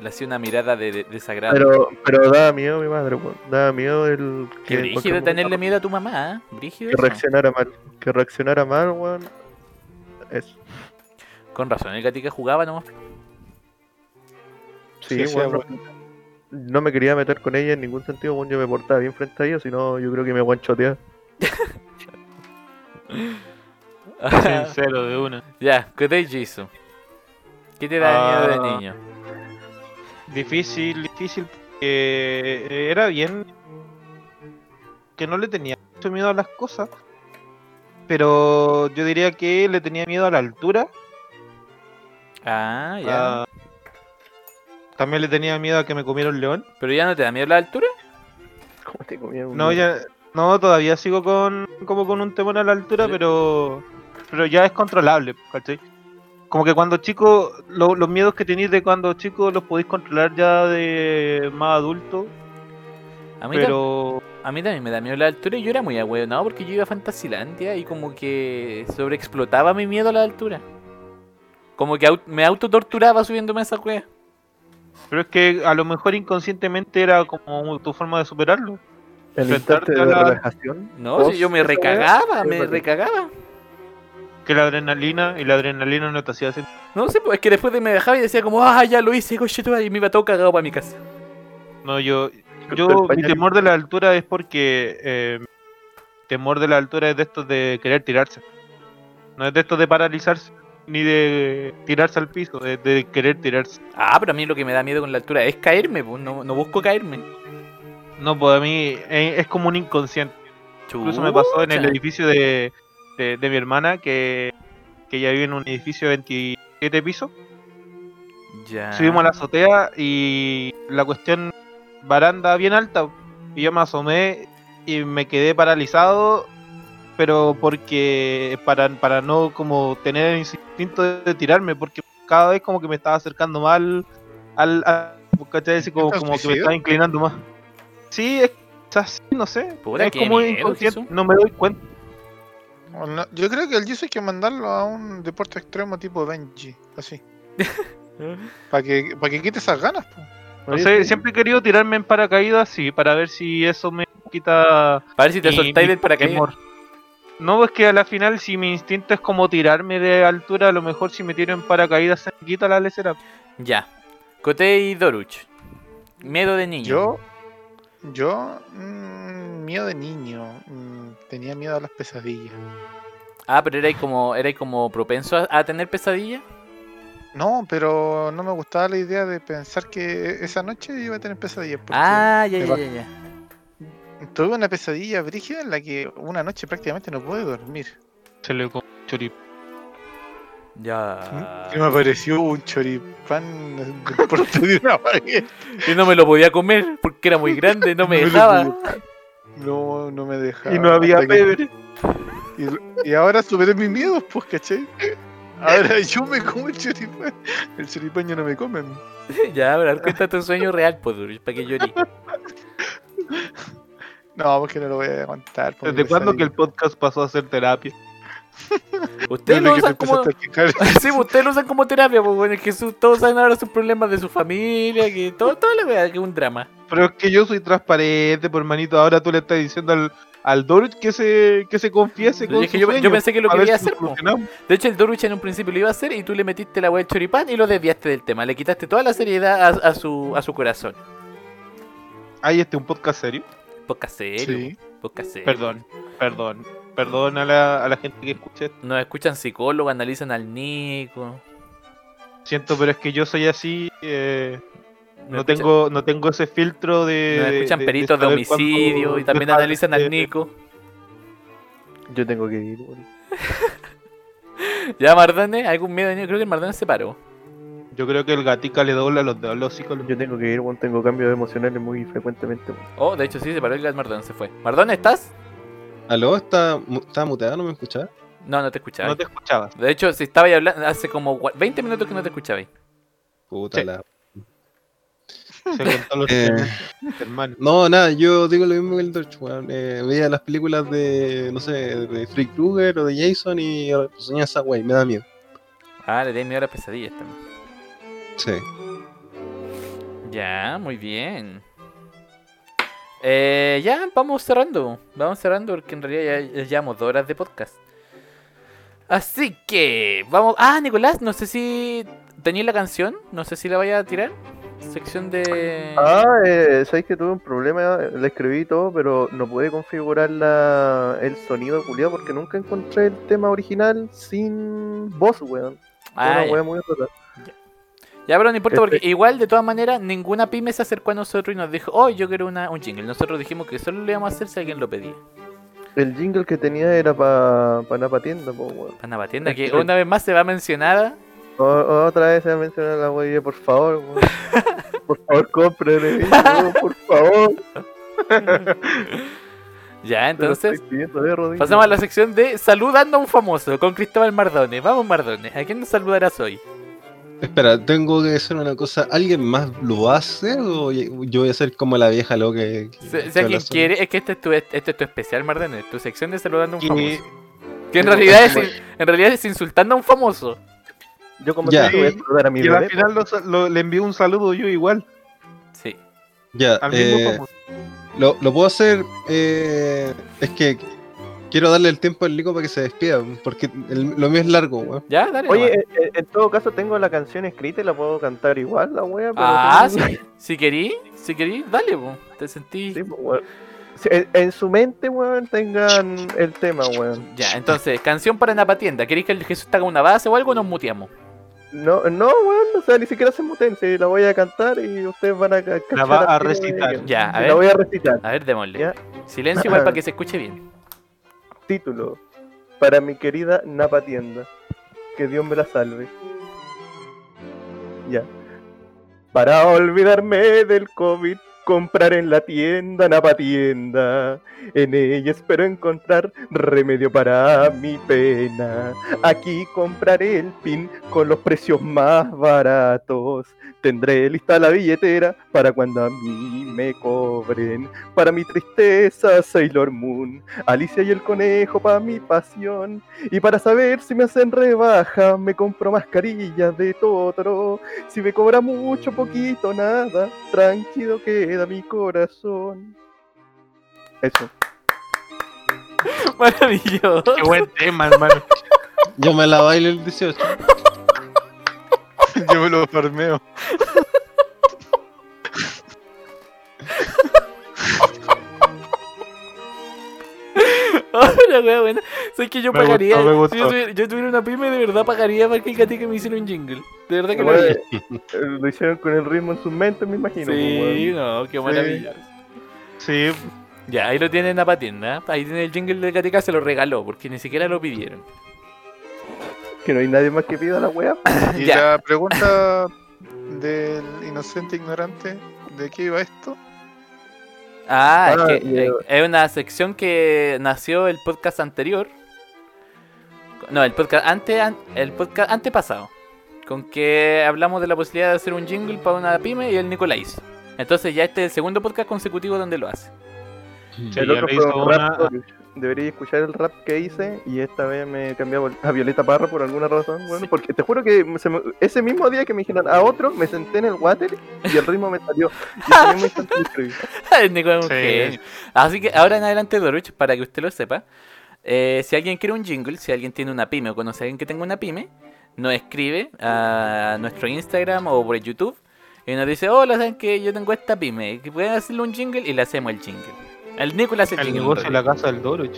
le hacía una mirada de, de- desagrado. Pero, pero daba miedo mi madre, weón. Daba miedo el Qué en brígido tenerle miedo a tu mamá, ¿eh? Brígido Que eso. reaccionara mal. Que reaccionara mal, weón. Eso. Con razón, el gatica jugaba nomás. Sí, Sí, sí, weón. Bueno. no, me quería meter con ella en ningún sentido, weón. Yo me portaba bien frente a ella, si no, yo creo que me guanchotea. Sincero de una. ya, ¿qué te Jisoo? ¿Qué te da miedo de Ah. niño? Difícil, difícil. porque era bien. Que no le tenía mucho miedo a las cosas. Pero yo diría que le tenía miedo a la altura. Ah, ya. a- También le tenía miedo a que me comiera un león. ¿Pero ya no te da miedo la altura? ¿Cómo te comía un No, ya. No, todavía sigo con como con un temor a la altura, Sí. pero pero ya es controlable, ¿cachai? Como que cuando chico, lo- los miedos que tenéis de cuando chico los podéis controlar ya de más adulto, A mí, pero a mí también me da miedo la altura y yo era muy ahueonado porque yo iba a Fantasilandia y como que sobreexplotaba mi miedo a la altura. Como que me autotorturaba subiéndome a esa cueva. Pero es que a lo mejor inconscientemente era como tu forma de superarlo. El enfrentarte instante de a la- relajación. No, si yo me recagaba, me recagaba. Que la adrenalina y la adrenalina no te hacía sentir. No sé, pues es que después de me dejaba y decía como, ah, ya lo hice, coche y me iba todo cagado para mi casa. No, yo, yo mi temor de la altura es porque eh, temor de la altura es de estos de querer tirarse. No es de estos de paralizarse ni de tirarse al piso, de querer tirarse. Ah, pero a mí lo que me da miedo con la altura es caerme, pues no, no busco caerme. No, pues a mí eh, es como un inconsciente. Incluso me pasó en el Chucha. edificio de, de, de mi hermana que, que ella vive en un edificio de 27 pisos. Ya. Subimos a la azotea y la cuestión baranda bien alta. Y yo me asomé y me quedé paralizado, pero porque para, para no como tener el instinto de tirarme, porque cada vez como que me estaba acercando mal al, al ¿cachai? Como, ¿Estás como que me estaba inclinando más. Sí, es así, no sé. Es como miedo, inconsciente, Jesús. no me doy cuenta. O no- Yo creo que el Jisoo hay que mandarlo a un deporte extremo tipo Benji, así. Para que, para que quite esas ganas, pues. No sé, siempre he querido tirarme en paracaídas, sí, para ver si eso me quita. Para ver si te soltáis del paracaídas. temor. No, es que a la final, si mi instinto es como tirarme de altura, a lo mejor si me tiro en paracaídas se me quita la lecera. Ya. Cote y Doruch. Miedo de niño. Yo, yo, mm, miedo de niño, mm, tenía miedo a las pesadillas. Ah, pero erais como, erais como propenso a, a tener pesadillas. No, pero no me gustaba la idea de pensar que esa noche iba a tener pesadillas. Ah, ya, ya, ya. Tuve una pesadilla brígida en la que una noche prácticamente no pude dormir. Se le con chorip. Ya. Y me apareció un choripán porte de una baguette. Y no me lo podía comer porque era muy grande, no me dejaba. No, no me dejaba. Y no había que- pebre. Y, y ahora superé mis miedos, pues, ¿cachai? Ahora yo me como el choripán. El choripán ya no me comen. ya, pero cuenta tu sueño real, pues, para que llorí. No, porque no lo voy a contar. ¿Desde cuándo que el podcast pasó a ser terapia? Ustedes lo usan como. Sí, pues, ustedes lo usan como terapia, pues, bueno, es que su- todos saben ahora sus problemas de su familia, que todo, toda la wea, que es un drama. Pero es que yo soy transparente, por manito. Ahora tú le estás diciendo al, al que se, que se confiese con es que su yo, sueño, yo pensé que lo quería si hacer, pues. De hecho, el Doruch en un principio lo iba a hacer y tú le metiste la wea del choripán y lo desviaste del tema. Le quitaste toda la seriedad a, a su, a su corazón. Ay, este es un podcast serio. Serio. Sí. Serio. Perdón, perdón. Perdón a la, a la gente que escucha esto. Nos escuchan psicólogos, analizan al Nico. Siento, pero es que yo soy así. eh, no, escuchan- tengo, no tengo ese filtro de. Nos escuchan de- peritos de, homicidio y también analizan al de- Nico. Yo tengo que ir. Ya, Mardone, ¿algún miedo? Creo que el Mardone se paró. Yo creo que el gatica le dobla los dedos a los psicólogos. Yo tengo que ir. Tengo cambios emocionales muy frecuentemente. Oh, de hecho sí, se paró el Mardone, se fue. Mardone, ¿estás? ¿Aló? ¿Está, está muteado? ¿No me escuchás? No, no te escuchaba. No te escuchaba. De hecho, si estaba ahí hablando, hace como gua- 20 minutos que no te escuchaba. ahí. Puta Sí. la... Se contó los Eh. hermano. No, nada, yo digo lo mismo que el Dorch, weón. Eh, veía las películas de, no sé, de Freddy Krueger o de Jason y soñaba esa wey, me da miedo. Ah, le di miedo a las pesadillas también. Sí. Ya, muy bien. Eh, ya, vamos cerrando. Vamos cerrando porque en realidad ya, llevamos dos horas de podcast. Así que, vamos. Ah, Nicolás, no sé si tenías la canción. No sé si la vaya a tirar. Sección de. Ah, eh, sabéis que tuve un problema, le escribí todo, pero no pude configurar la, el sonido culiado porque nunca encontré el tema original sin voz, weón. Ah, Una wea muy rara. Ya, pero no importa porque Este- igual, de todas maneras, ninguna pyme se acercó a nosotros y nos dijo, oh, yo quiero una, un jingle. Nosotros dijimos que solo lo íbamos a hacer si alguien lo pedía. El jingle que tenía era para pa Napa Tienda, po, weón. Para una tienda Es que una vez más se va mencionada. O- otra vez se va a mencionar la wea, por favor, weón. Por favor, cómprele, weón, por favor. Ya, entonces, pidiendo pasamos a la sección de saludando a un famoso con Cristóbal Mardones. Vamos, Mardones, ¿a quién nos saludarás hoy? Espera, tengo que decir una cosa. ¿Alguien más lo hace o yo voy a ser como la vieja loca que... Que si alguien quiere, es que este es tu, este es tu especial, Mardones, tu sección de saludando a un famoso. Que en realidad es, en realidad es insultando a un famoso. Yo como Ya. te voy a saludar a mi Y al final lo sa- lo- le envío un saludo yo igual. Sí. Ya, Al mismo eh, famoso. lo, lo puedo hacer... eh, es que quiero darle el tiempo al Lico para que se despida, porque el- lo mío es largo, weón. Ya, dale. Oye, eh, eh, en todo caso tengo la canción escrita y la puedo cantar igual, la wea. pero ah, tengo- sí. Si querí, si querí, dale, po. Te sentí. Sí, weón. En, en su mente, weón, tengan el tema, weón. Ya, entonces, canción para Napatienda. ¿Queréis que el Jesús haga una base o algo? Nos muteamos. No, no, weón, o sea, ni siquiera se muten, si la voy a cantar y ustedes van a ca- cachar va a recitar. Ya, a La voy ver. a recitar. A ver, démosle. Ya. Silencio igual para que se escuche bien. Título. Para mi querida Napa Tienda. Que Dios me la salve. Ya. Para olvidarme del COVID comprar en la tienda Napa Tienda. En ella espero encontrar remedio para mi pena. Aquí compraré el pin con los precios más baratos. Tendré lista la billetera para cuando a mí me cobren. Para mi tristeza, Sailor Moon. Alicia y el conejo para mi pasión. Y para saber si me hacen rebaja, me compro mascarillas de Totoro. Si me cobra mucho, poquito, nada, tranquilo queda mi corazón. Eso. Maravilloso. Qué buen tema, hermano. Yo me la bailo el 18. Yo me lo farmeo. Ahora, wea, buena. Sé que yo Me pagaría. gustó, me gustó. Si yo, tuviera, yo tuviera una pyme, de verdad pagaría para que el gatica me hiciera un jingle. De verdad que lo Bueno, haría. eh, lo hicieron con el ritmo en sus mentes, me imagino. pues, Sí, weón. no, qué maravilloso. Sí, Ya, ahí lo tienen en la patienda. Ahí tiene el jingle de Gatica, se lo regaló, porque ni siquiera lo pidieron. Que no hay nadie más que pida la wea. Y Ya. la pregunta del inocente ignorante, ¿de qué iba esto? Ah, Ah, es que ya. eh, es una sección que nació el podcast anterior. No, el podcast ante, an- el podcast antepasado. Con que hablamos de la posibilidad de hacer un jingle para una pyme y el Nicolás. Entonces ya este es el segundo podcast consecutivo donde lo hace. Sí, el otro Debería escuchar el rap que hice y esta vez me he cambiado a Violeta Parra por alguna razón. Bueno, porque te juro que se me- ese mismo día que me dijeron a otro, me senté en el water y el ritmo me salió. Y Sí. Así que ahora en adelante, Doruch, para que usted lo sepa, eh, si alguien quiere un jingle, si alguien tiene una pyme o conoce a alguien que tenga una pyme, nos escribe a nuestro Instagram o por YouTube y nos dice, hola, ¿saben que yo tengo esta pyme? que ¿Pueden hacerle un jingle? Y le hacemos el jingle. El Nico le hace el, el negocio en la Doruch. casa del Doroch.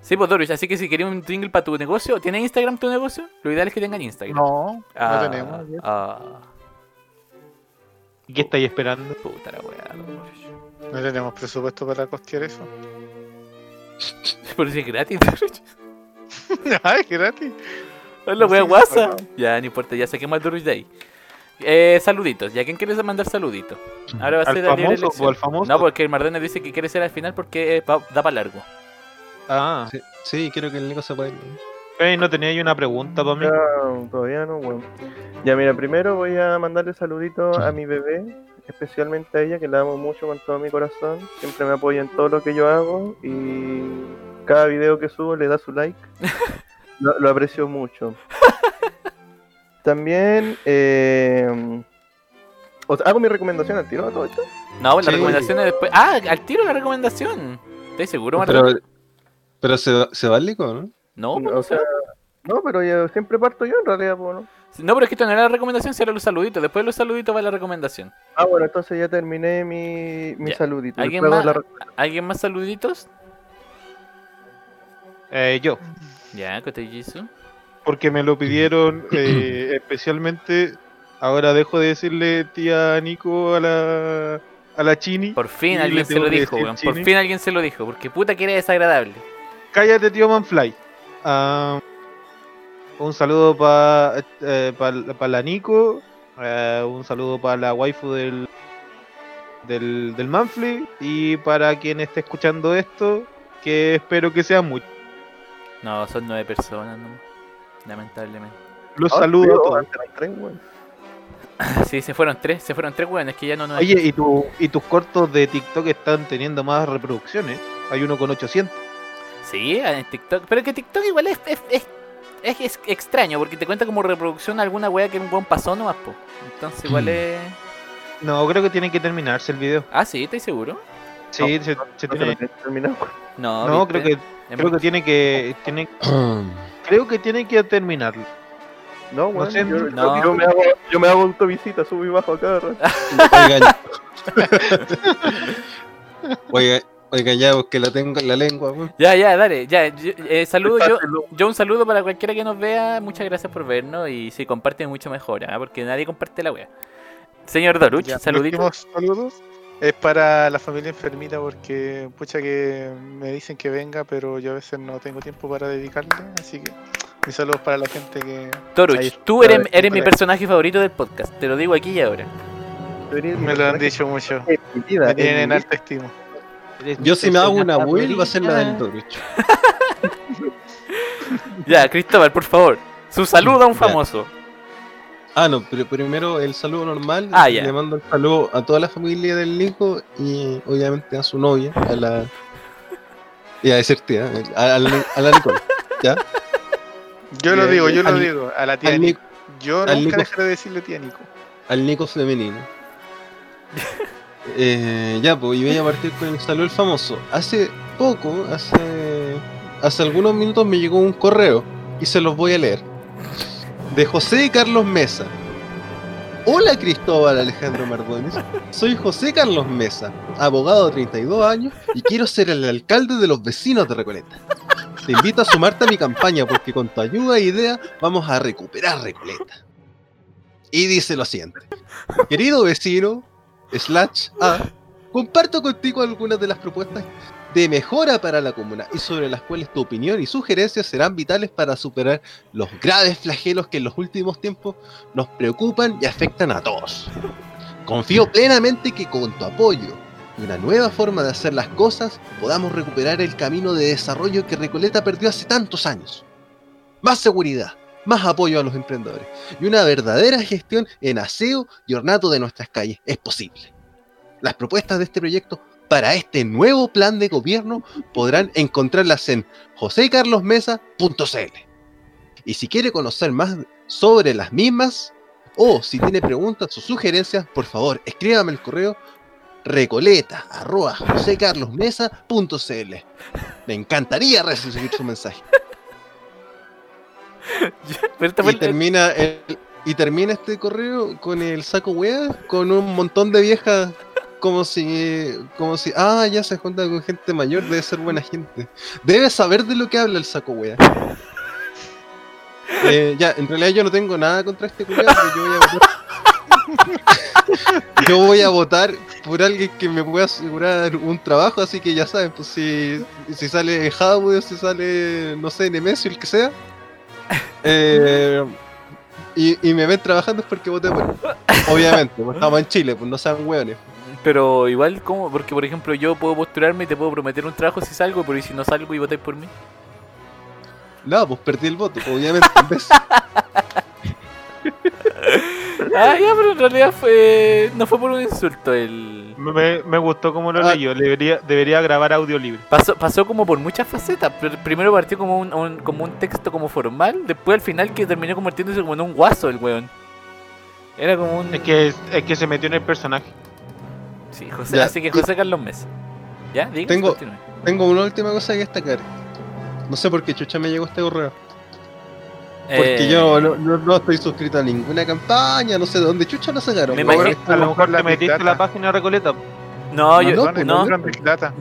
Sí, pues Doruch, así que si quieres un jingle para tu negocio, ¿tiene Instagram tu negocio? Lo ideal es que tengan Instagram. No, Ah, no tenemos. Ah, ¿Y qué estáis esperando? puta la weá, Doruch. No tenemos presupuesto para costear eso. Por si es gratis, Doruch. Ay, qué gratis. Hola, Sí, wea bueno. Ya, no importa, ya saquemos al Doruch de ahí. Eh, saluditos, ¿ya quién quiere mandar saluditos? Ahora va a ¿Al ser libre famoso o al famoso? No, porque el Mardones dice que quiere ser al final porque eh, va- da para largo. Ah, Sí, sí, creo que el Nico se puede ir. Ey, ¿no tenía ahí una pregunta para mí? Todavía no, weón. Ya, mira, primero voy a mandarle saluditos a mi bebé, especialmente a ella, que la amo mucho con todo mi corazón. Siempre me apoya en todo lo que yo hago y cada video que subo le da su like. Lo, lo aprecio mucho. También, eh, o sea, hago mi recomendación al tiro a todo esto. No, pues la Sí. recomendación es después. Ah, al tiro la recomendación. ¿Estás seguro, Pero, Mardones? pero se, va- se va el Nico, ¿no? No, pues, o no, sea, no, pero yo siempre parto yo en realidad, pues, ¿no? no, pero es que esto no era la recomendación, si era los saluditos. Después de los saluditos va la recomendación. Ah, bueno, entonces ya terminé mi, mi Ya. saludito. ¿Alguien más? la ¿Alguien más saluditos? Eh, yo. Ya, Cotellizo. Porque me lo pidieron eh, especialmente. Ahora dejo de decirle tía Nico a la, a la Chini. Por fin alguien se lo dijo, weón. Por fin alguien se lo dijo. Porque puta que era desagradable. Cállate, tío Manfly. Ah, un saludo para la Nico. eh, un saludo para la waifu del, del, del Manfly. Y para quien esté escuchando esto, que espero que sea mucho. No, son nueve personas, no. Lamentablemente. Los Ah, saludo a tío, todos. antes eran tres, weón. Sí, se fueron tres, se fueron tres weones que ya no nos. Oye, ¿y, tu, y tus cortos de TikTok están teniendo más reproducciones. Hay uno con 800. Sí, en TikTok. Pero que TikTok igual es, es, es, es- es extraño, porque te cuenta como reproducción alguna wea que un buen pasó nomás, po. Entonces igual Mm. es. No, creo que tiene que terminarse el video. Ah, sí, ¿estás seguro? Sí, se, se No se lo tiene. No, No, creo que Es creo que tiene que tiene creo que tiene que terminarlo. No, sé, yo, no. yo me hago, yo me hago autovisita, subo y bajo acá. Oigan. Oiga, oiga, ya, porque la tengo en la lengua, weón. Ya, ya, dale, ya. yo- eh, saludo yo. Yo un saludo para cualquiera que nos vea. Muchas gracias por vernos. Y si comparten, mucho mejor, ¿ah? porque nadie comparte la wea. Señor Doruch, saluditos. saludos es para la familia enfermita porque pucha que me dicen que venga, pero yo a veces no tengo tiempo para dedicarle, así que mis saludos para la gente que Doruch, ahí tú eres, eres mi personaje favorito del podcast. Te lo digo aquí y ahora. Me lo han dicho mucho. Me en tienen en alta estima. Yo si me hago una will va a ser la del Doruch. Ya, Cristóbal, por favor. Su saludo a un Ya. famoso. Ah, no, pero primero el saludo normal. Ah, ya. Le mando el saludo a toda la familia del Nico y obviamente a su novia, a la. Y a decir tía, a, a la, a la Nicole. ¿Ya? Yo lo Bien, digo, yo lo digo. A la tía Nico. Nico, Yo al nunca Nico- dejaré de decirle tía Nico. al Nico femenino. Eh, ya, pues, y voy a partir con el saludo del famoso. Hace poco, hace. Hace algunos minutos me llegó un correo y se los voy a leer. De José Carlos Mesa. Hola Cristóbal Alejandro Mardones, soy José Carlos Mesa, abogado de 32 años y quiero ser el alcalde de los vecinos de Recoleta. Te invito a sumarte a mi campaña porque con tu ayuda e idea vamos a recuperar Recoleta. Y dice lo siguiente. Querido vecino, slash A, comparto contigo algunas de las propuestas de mejora para la comuna y sobre las cuales tu opinión y sugerencias serán vitales para superar los graves flagelos que en los últimos tiempos nos preocupan y afectan a todos. Confío plenamente que con tu apoyo y una nueva forma de hacer las cosas podamos recuperar el camino de desarrollo que Recoleta perdió hace tantos años. Más seguridad, más apoyo a los emprendedores y una verdadera gestión en aseo y ornato de nuestras calles es posible. Las propuestas de este proyecto para este nuevo plan de gobierno podrán encontrarlas en josecarlosmesa.cl. Y si quiere conocer más sobre las mismas o si tiene preguntas o sugerencias, por favor escríbame el correo recoleta@josecarlosmesa.cl. Me encantaría recibir su mensaje. Y termina, el- y termina este correo con el saco wea, con un montón de viejas como si, como si, ah, ya se junta con gente mayor, debe ser buena gente. Debe saber de lo que habla el saco wea. Eh, ya, en realidad yo no tengo nada contra este culiao, pero yo voy a votar. yo voy a votar por alguien que me pueda asegurar un trabajo, así que ya saben, pues si, si sale o si sale, no sé, Nemesio, el que sea. Eh, y, y me ven trabajando es porque voté por él. Obviamente, pues estamos en Chile, pues no sean hueones. Pero igual, como Porque, por ejemplo, yo puedo postularme y te puedo prometer un trabajo si salgo, pero ¿y si no salgo y votáis por mí? No, pues perdí el voto, obviamente. Ah, ya, pero en realidad fue. No fue por un insulto. El... Me, me gustó como lo Ah. leyó. Debería, debería grabar audio libre. Pasó, pasó como por muchas facetas. Pr- Primero partió como un, un- como un texto como formal, después al final que terminó convirtiéndose como en un guaso el weón. Era como un. Es que, es que se metió en el personaje. Sí, José, Ya, así que José Carlos Mesa. ¿Ya? Diga, Tengo- continúe. Tengo una última cosa que destacar. No sé por qué chucha me llegó este correo. Porque Eh, yo no, no- no estoy suscrito a ninguna campaña, no sé de dónde chucha lo sacaron. Me imagino- A lo mejor la te metiste en la página de Recoleta. No, yo, no, pues, no.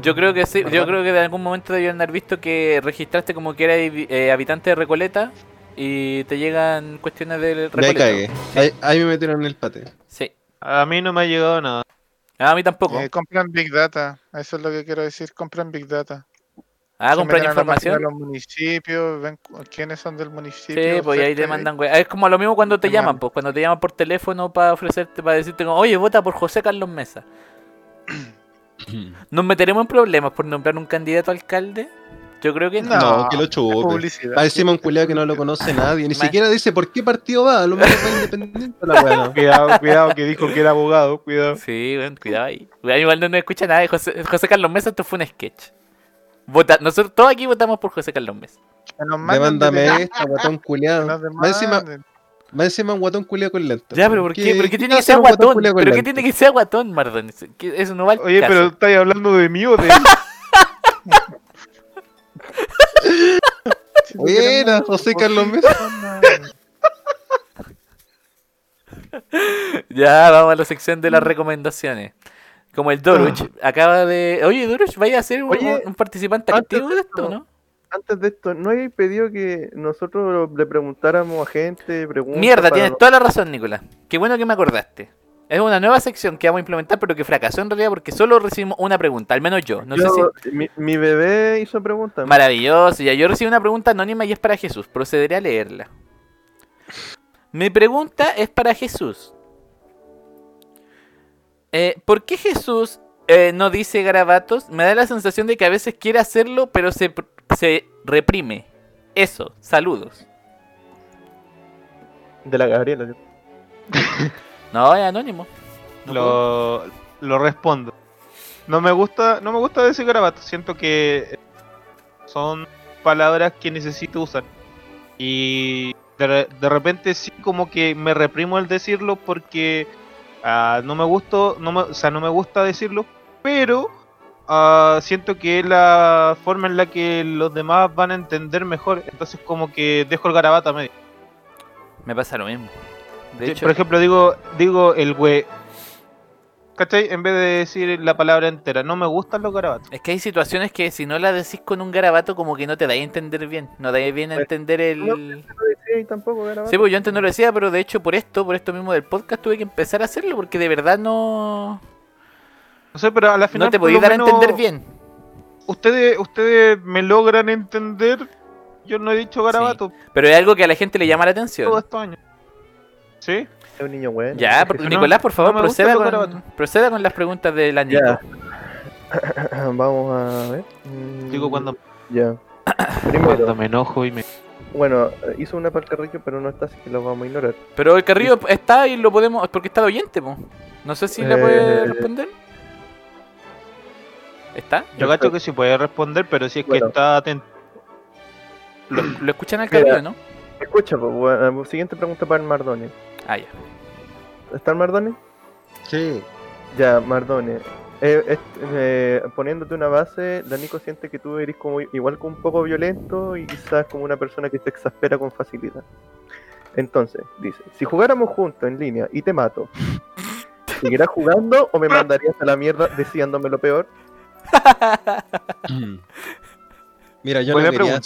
Yo creo que sí, yo creo que de algún momento debían haber visto que registraste como que eras eh, habitante de Recoleta y te llegan cuestiones de Me Recoleta. cagué. Ahí, ahí me metieron en el pate. Sí. A mí no me ha llegado nada. Ah, a mí tampoco. Eh, compran Big Data. Eso es lo que quiero decir. Compran Big Data. ah, Se página información. los municipios, ven quiénes son del municipio. Sí, pues ahí te mandan weá. Es como lo mismo cuando te Te llaman, pues cuando te llaman por teléfono para ofrecerte, para decirte como, oye, vota por José Carlos Mesa. ¿Nos meteremos en problemas por nombrar un candidato a alcalde? Yo creo que no. No, que lo es chupe. publicidad. Va encima un culiao que no lo conoce nadie, ni siquiera dice por qué partido va, a lo mejor va independiente la no. Cuidado, cuidado, que dijo que era abogado. Cuidado. Sí, bueno, cuidado ahí. Weón, igual no escucha nadie. José, José Carlos Mesa, esto fue un sketch. Vota, nosotros todos aquí votamos por José Carlos Mesa. Demándame de- esta, guatón culiado. Más encima, más encima un guatón culiao con lento. Ya, pero ¿por qué? ¿Por qué tiene que ser guatón guatón? ¿Pero qué tiene que ser guatón, Mardón? Eso no va al Oye, caso. pero ¿estáis hablando de mí o de.? Buena, José Carlos Mesa. Ya, vamos a la sección de las recomendaciones. Como el Doruch acaba de... Oye, Doruch, ¿vaya a ser un, Oye, un participante activo de de esto, no? Antes de esto, ¿no habéis pedido que nosotros le preguntáramos a gente? Preguntas Mierda, tienes no- toda la razón, Nicolás. Qué bueno que me acordaste. Es una nueva sección que vamos a implementar, pero que fracasó en realidad porque solo recibimos una pregunta, al menos yo. No sé si... mi, mi bebé hizo preguntas. Maravilloso, ya yo recibí una pregunta anónima y es para Jesús. Procederé a leerla. Mi pregunta es para Jesús. Eh, ¿Por qué Jesús eh, no dice garabatos? Me da la sensación de que a veces quiere hacerlo, pero se, se reprime. Eso, saludos. De la Gabriela. No, es anónimo. No. Lo, lo respondo. No me gusta, no me gusta decir garabatos. Siento que son palabras que necesito usar. Y de, de repente sí como que me reprimo el decirlo porque ah, no me gusta, no me, o sea, no me gusta decirlo, pero ah, siento que es la forma en la que los demás van a entender mejor. Entonces como que dejo el garabato a medio. Me pasa lo mismo. De Sí, hecho, Por ejemplo, digo, digo el güey. ¿Cachai? En vez de decir la palabra entera, no me gustan los garabatos. es que hay situaciones que si no las decís con un garabato, como que no te dais a entender bien. No dais bien a Pues, entender el. no, No decía y tampoco, garabato. Sí, pues yo antes no lo decía, pero de hecho por esto, por esto mismo del podcast, tuve que empezar a hacerlo porque de verdad no. No sé, pero a la final. No te podéis dar a entender bien. Ustedes, ustedes me logran entender. Yo no he dicho garabato Pero es algo que a la gente le llama la atención. todos estos años. ¿Sí? Es un niño bueno. Ya, por- no- Nicolás, por favor, no proceda, con, proceda con las preguntas de la Nico. Ya. Vamos a ver. Mm, Digo cuando, Ya. cuando Primero, me enojo y me. bueno, hizo una para el carrillo, pero no está, así que lo vamos a ignorar. Pero el Carrillo está y lo podemos. Porque está de oyente, po. No sé si le puede Eh. responder. ¿Está? Yo gacho que sí puede responder, pero si es que está atento. ¿Lo, lo escuchan al. Carrillo, no? Escucha, pues, bueno, siguiente pregunta para el Mardone. Ah, ya. ¿Está el Mardone? Sí. Ya, Mardone. Eh, eh, poniéndote una base, la Nico siente que tú eres como igual como un poco violento y quizás como una persona que se exaspera con facilidad. Entonces, dice, si jugáramos juntos en línea y te mato, ¿seguirás jugando o me mandarías a la mierda deseándome lo peor? Mira, yo no quería.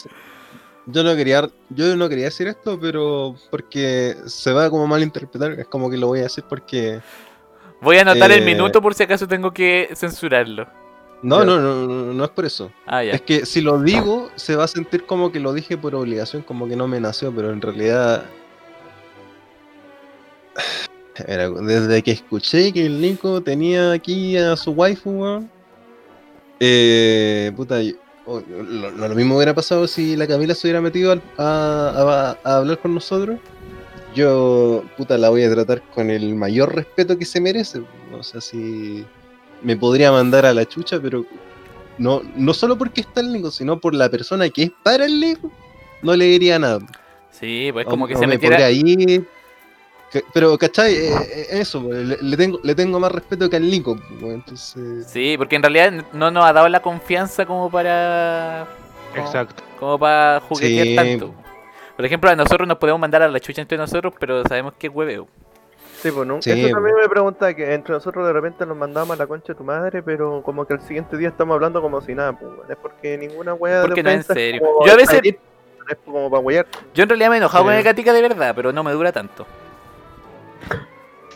Yo no quería, yo no quería decir esto, pero porque se va como mal interpretar, es como que lo voy a decir porque Voy a anotar el Eh. minuto por si acaso tengo que censurarlo. no, Ya. no, no, no, no es por eso. Ah, ya. Es que si lo digo, se va a sentir como que lo dije por obligación, como que no me nació, pero en realidad. Desde que escuché que el Nico tenía aquí a su waifu. Eh, puta, yo- lo, lo- mismo hubiera pasado si la Camila se hubiera metido al- a, a- a hablar con nosotros. Yo, puta, la voy a tratar con el mayor respeto que se merece. O sea, si me podría mandar a la chucha, pero no, no solo porque está el Nico, sino por la persona que es para el Nico, no le diría nada. Sí, pues como que se me metiera. podría ir. Pero, ¿cachai? Eh, eh, eso, pues, le, le tengo, le tengo más respeto que al Nico. pues, Entonces, Sí, porque en realidad no nos ha dado la confianza como para. como- Exacto. Como para juguetear Sí. tanto. Por ejemplo, a nosotros nos podemos mandar a la chucha entre nosotros, pero sabemos que es hueveo. Sí, pues nunca. Sí, Eso también me pregunta que entre nosotros de repente nos mandamos a la concha de tu madre, pero como que al siguiente día estamos hablando como si nada, pues, es porque ninguna wea Porque de no en serio. como Yo a veces- Es como para weyar. Yo en realidad me he enojado Sí. con el Gatica de verdad, pero no me dura tanto.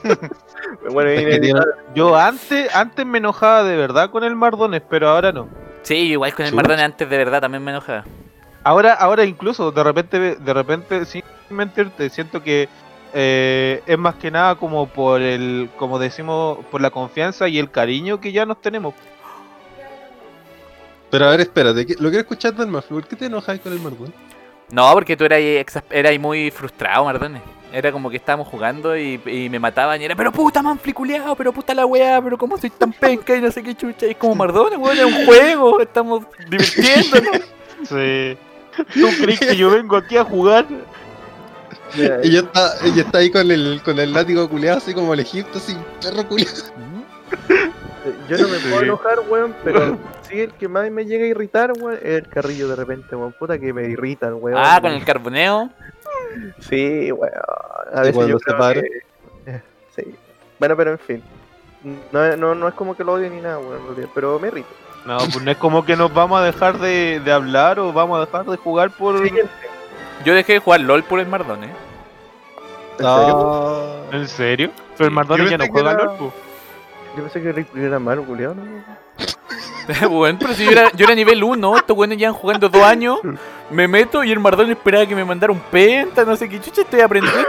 Bueno, y- Yo antes, antes me enojaba de verdad con el Mardones, pero ahora no. Sí, igual con el Chucha. Mardone antes de verdad también me enojaba. Ahora, ahora incluso, de repente, de repente, sin mentirte, siento que eh, es más que nada como por el, como decimos, por la confianza y el cariño que ya nos tenemos. pero a ver, espérate, que- lo quiero escuchar del más. ¿Por qué te enojas con el Mardón? No, porque tú eras, eras muy frustrado, Mardone. Era como que estábamos jugando y, y me mataban y era, pero puta manfli culiao, pero puta la weá, pero cómo soy tan penca y no sé qué chucha. Y es como Mardone, weón, es un juego, estamos divirtiéndonos. Sí. ¿Tú crees que yo vengo aquí a jugar? Mira, Ella está, ella está ahí con el, con el látigo culeado, así como el Egipto, así, perro culeado. yo no me puedo Sí. enojar, weón, pero sí el que más me llega a irritar, weón, es el carrillo de repente, weón. Puta que me irritan, weón. Ah, con el carboneo. Sí, weón. A veces cuando yo creo que- eh, Sí. Bueno, pero en fin. No, es- no, no es como que lo odie ni nada, realidad, pero me irrita. No, pues no es como que nos vamos a dejar de, de hablar o vamos a dejar de jugar por... Siguiente. Yo dejé de jugar LOL por el Mardone. ¿En serio? ¿En serio? Pero el Yo Mardones ya no juega era- LOL, pues. Yo pensé que era malo, culiado, ¿no? bueno, pero si yo era, yo era nivel 1, estos buenos llevan jugando dos años, me meto y el Mardone esperaba que me mandara un penta, no sé qué chucha estoy aprendiendo.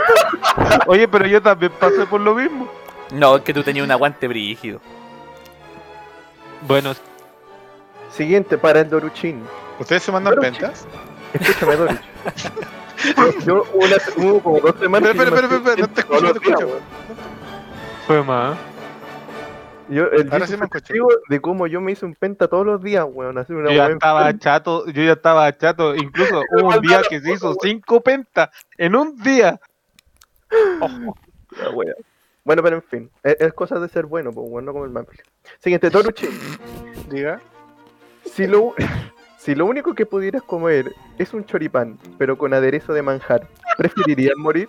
Oye, pero yo también pasé por lo mismo. No, es que tú tenías un aguante brígido. Bueno, Siguiente, para el Doruchin. ¿Ustedes se mandan ventas? Escúchame, Doruchin. Yo una, hubo como dos semanas. Espera, espera, espera, espera, no te escucho, no te escucho. fue más. Yo, el Ahora sí me de cómo yo me hice un penta todos los días, weón. Así una Yo ya estaba chato, yo ya estaba chato. Incluso hubo un día que se hizo cinco pentas en un día. La wea. Bueno, pero en fin, es, es cosa de ser bueno, pues bueno, no como el Manfred. Siguiente, Toruchi. Diga. Si lo, si lo único que pudieras comer es un choripán, pero con aderezo de manjar, ¿preferirías morir?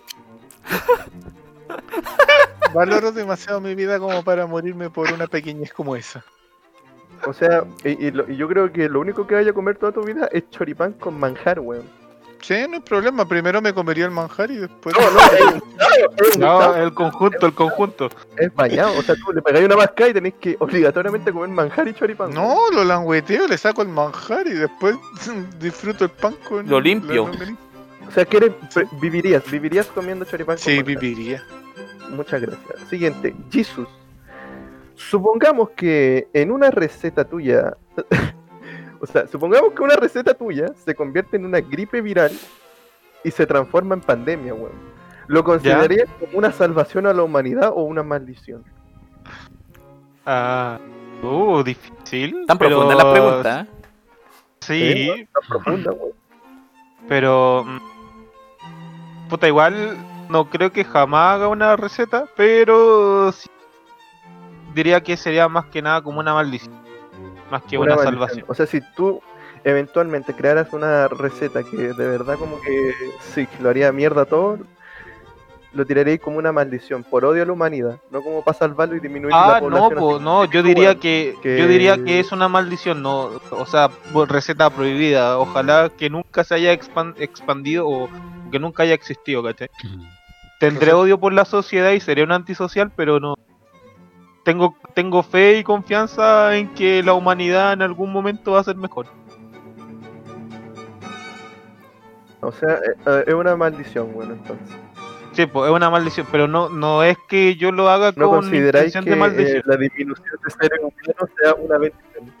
Valoro demasiado mi vida como para morirme por una pequeñez como esa. O sea, y, y lo- y yo creo que lo único que vaya a comer toda tu vida es choripán con manjar, weón. Sí, no hay problema. Primero me comería el manjar y después. No, no, No, estado, el conjunto, el conjunto. es bañado. O sea, tú le pegáis una mascada y tenés que obligatoriamente comer manjar y choripán. No, lo langueteo, le saco el manjar y después disfruto el pan con. Lo limpio. O sea, que vivirías, vivirías comiendo choripán con Sí, manjar. Muchas gracias. Siguiente, Jesus. Supongamos que en una receta tuya, o sea, supongamos que una receta tuya se convierte en una gripe viral y se transforma en pandemia, weón. ¿Lo considerarías como una salvación a la humanidad o una maldición? Ah, uh, difícil. Tan pero- profunda la pregunta. ¿eh? Sí, Está profunda, weón. pero. mm, Puta, igual no creo que jamás haga una receta, pero sí diría que sería más que nada como una maldición. Más que una, salvación. O sea, si tú eventualmente crearas una receta que de verdad como que sí, que lo haría mierda todo, lo tiraríais como una maldición, por odio a la humanidad, no como para salvarlo y disminuir la Ah, no, población. po, no, yo diría que, que- yo diría que es una maldición, no, o sea, receta prohibida, ojalá que nunca se haya expan- expandido o que nunca haya existido, ¿cachai? Tendré odio por la sociedad y seré un antisocial, pero no. Tengo, tengo fe y confianza en que la humanidad en algún momento va a ser mejor. O sea, eh, eh, es una maldición, bueno, entonces. Sí, pues es una maldición, pero no, no es que yo lo haga ¿No con consideráis que de eh, la disminución de seres humanos sea una bendición?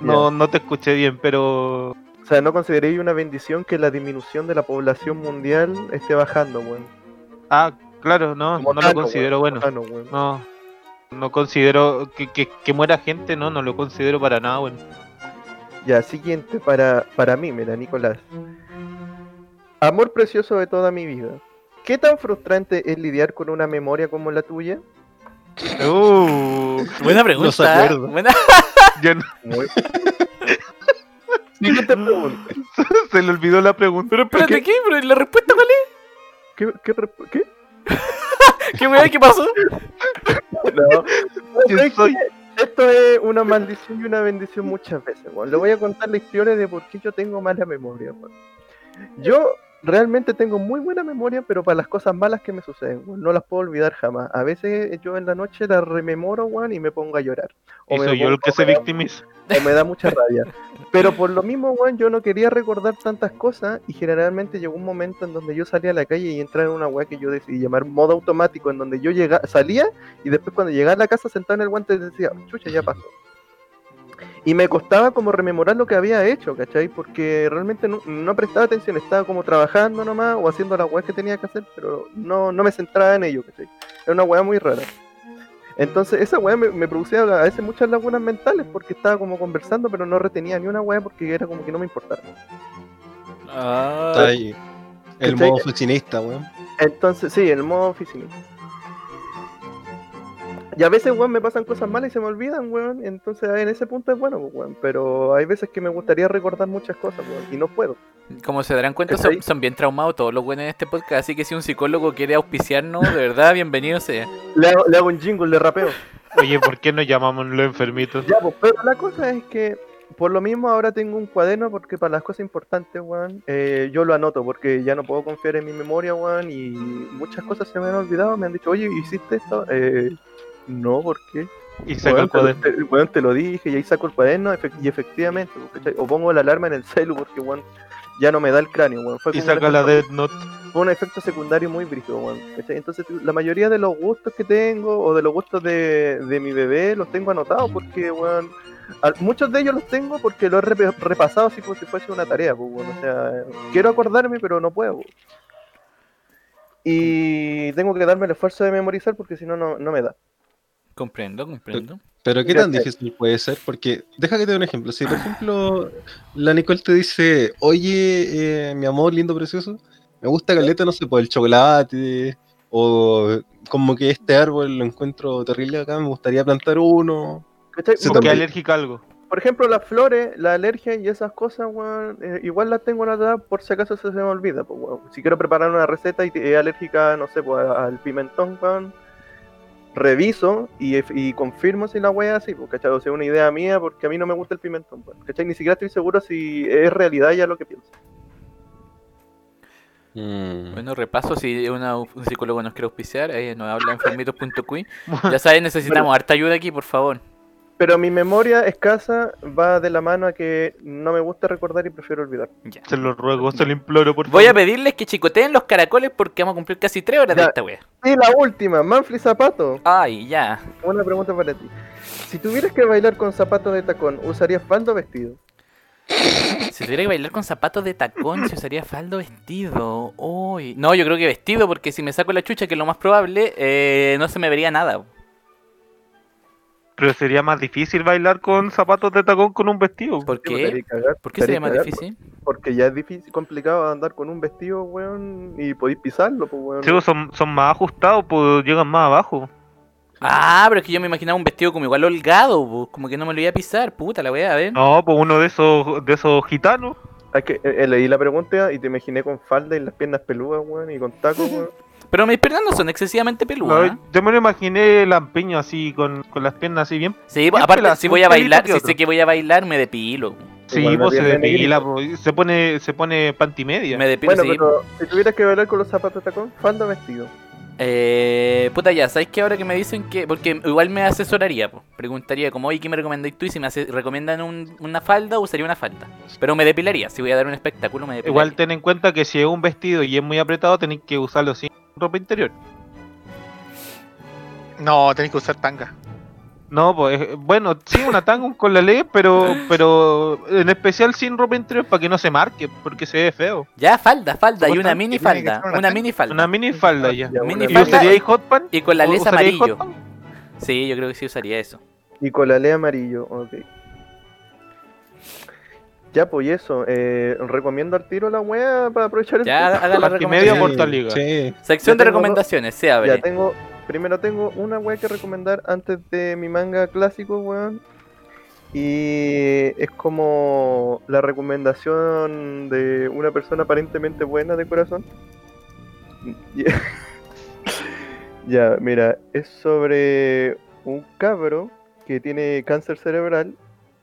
No, no te escuché bien, pero O sea, ¿no consideráis una bendición que la disminución de la población mundial esté bajando, weón? ah, claro, no, Como no lo considero weón, bueno. Thanos, weón. No, no considero que, que, que muera gente, no, no lo considero para nada bueno. Ya, siguiente para, para mí, mira, Nicolás. Amor precioso de toda mi vida. ¿Qué tan frustrante es lidiar con una memoria como la tuya? Uh, Buena No se pregunta. ¿eh? Buena. yo no- Muy... Siguiente pregunta. se le olvidó la pregunta. Pero espérate, ¿Qué? ¿qué? ¿Pero la respuesta cuál es? ¿Qué, qué, qué? ¿Qué weá? ¿Qué pasó? No. Yo Es soy- que Esto es una maldición y una bendición muchas veces, weón. Le voy a contar la historia de por qué yo tengo mala memoria, weón. Yo realmente tengo muy buena memoria, pero para las cosas malas que me suceden, weón. No las puedo olvidar jamás. A veces yo en la noche las rememoro, weón, y me pongo a llorar. Y me soy yo el que se victimiza. o me da mucha rabia. Pero por lo mismo, weón, yo no quería recordar tantas cosas y generalmente llegó un momento en donde yo salía a la calle y entraba en una weá que yo decidí llamar modo automático, en donde yo llega, salía y después cuando llegaba a la casa sentado en el guante decía, chucha, ya pasó. Y me costaba como rememorar lo que había hecho, ¿cachai? Porque realmente no, no prestaba atención, estaba como trabajando nomás o haciendo las weas que tenía que hacer, pero no, no me centraba en ello, ¿cachai? Era una weá muy rara. Entonces esa weá me, me producía a veces muchas lagunas mentales porque estaba como conversando pero no retenía ni una weá porque era como que no me importaba. Ah, Está ahí. El ¿Cachai? modo oficinista, weón. Entonces, sí, el modo oficinista. Y a veces, weón, me pasan cosas malas y se me olvidan, weón. Entonces en ese punto es bueno, weón. Pero hay veces que me gustaría recordar muchas cosas, weón. Y no puedo. como se darán cuenta, son, son bien traumados todos los buenos en este podcast. Así que si un psicólogo quiere auspiciarnos, de verdad, bienvenido sea. Le hago, le hago un jingle de rapeo. Oye, ¿por qué nos llamamos los enfermitos? Ya, pues, pero la cosa es que por lo mismo ahora tengo un cuaderno porque para las cosas importantes, weón, eh, yo lo anoto porque ya no puedo confiar en mi memoria, weón, y muchas cosas se me han olvidado. Me han dicho, oye, ¿hiciste esto? Eh, no, ¿por qué? Y saca el cuaderno. te- weón, te lo dije y ahí saco el cuaderno y efectivamente, pues, o pongo la alarma en el celu porque weón, ya no me da el cráneo. Fue Y saca la Death Note. fue un efecto secundario muy brígido. ¿cachai? Entonces, la mayoría de los gustos que tengo o de los gustos de, de mi bebé los tengo anotados porque, al- muchos de ellos los tengo porque los he repasado así como si fuese una tarea, pues, weón. O sea, quiero acordarme, pero no puedo. Y tengo que darme el esfuerzo de memorizar porque si no no me da. Comprendo, comprendo. Pero qué tan sé. difícil puede ser, porque deja que te dé un ejemplo. Si por ejemplo la Nicole te dice, oye, eh, mi amor lindo, precioso, me gusta caleta, no sé, por el chocolate, o como que este árbol lo encuentro terrible acá, me gustaría plantar uno. Porque, alérgica a algo. por ejemplo, las flores, la alergia y esas cosas, weón, eh, igual las tengo anotadas por si acaso se, se me olvida, pues, weón. Si quiero preparar una receta y te- es alérgica, no sé, pues, al pimentón, weón, reviso y, y confirmo si la wea es así, pues, ¿cachai? O sea, una idea mía porque a mí no me gusta el pimentón, weón, ¿cachai? Ni siquiera estoy seguro si es realidad ya lo que pienso. Mm. Bueno, repaso, si una- un psicólogo nos quiere auspiciar, ahí nos habla enfermitos.cuy. Ya sabes, necesitamos harta ayuda aquí, por favor. Pero mi memoria escasa va de la mano a que no me gusta recordar y prefiero olvidar. Ya. Se lo ruego, se lo imploro, por Voy a favor. pedirles que chicoteen los caracoles porque vamos a cumplir casi tres horas de esta wea. Y la última, Manfly Zapato. Ay, ya. Una pregunta para ti. Si tuvieras que bailar con zapatos de tacón, ¿usarías falda o vestido? Si tuviera que bailar con zapatos de tacón, se usaría falda o vestido. Uy. No, yo creo que vestido, porque si me saco la chucha, que es lo más probable, eh, no se me vería nada. Pero sería más difícil bailar con zapatos de tacón con un vestido. ¿Por pues, qué? cagar, ¿Por qué sería más difícil? Porque ya es difícil, complicado andar con un vestido, weón, y podéis pisarlo, pues, weón. Sí, pues, son, son más ajustados, pues llegan más abajo. Ah, pero es que yo me imaginaba un vestido como igual holgado, po, como que no me lo iba a pisar, puta la wea, a ver. No, pues uno de esos de esos gitanos. Es que eh, eh, leí la pregunta y te imaginé con falda y las piernas peludas, weón, y con tacos, weón. Pero mis piernas no son excesivamente peludas. No, yo me lo imaginé lampiño así, con, con las piernas así bien. Sí, Bien aparte, si voy a bailar, si otro. sé que voy a bailar, me depilo. Sí, Igual pues se depila, se pone, se pone panty media. Me depilo, Bueno, sí. pero si tuvieras que bailar con los zapatos de tacón, falda vestido. Eh, puta ya, ¿sabes qué ahora que me dicen que.? Porque igual me asesoraría, po. preguntaría como, oye, ¿qué me recomendáis tú? Y si me recomiendan un- una falda, usaría una falda. Pero me depilaría, si voy a dar un espectáculo, me depilaría. Igual ten en cuenta que si es un vestido y es muy apretado, tenéis que usarlo sin ropa interior. No, tenés que usar tanga. No, pues eh, bueno, sí, una tanga con la ley, pero pero en especial sin ropa interior para que no se marque, porque se ve feo. Ya, falda, falda, y una mini falda. una mini falda. Una mini falda ya. Ya, Mini ¿Y falda usaríais hot pan? Y con la ¿O lesa usaríais amarillo. Sí, yo creo que sí usaría eso. Y con la ley amarillo, ok. Ya, pues y eso, eh, recomiendo al tiro la weá para aprovechar el Ya, haga la recomendación. por tal liga. Sí, Sección Ya de recomendaciones, se Ya abre. tengo, primero tengo una weá que recomendar antes de mi manga clásico, weón. Y es como la recomendación de una persona aparentemente buena de corazón. Ya, Ya, mira, es sobre un cabro que tiene cáncer cerebral,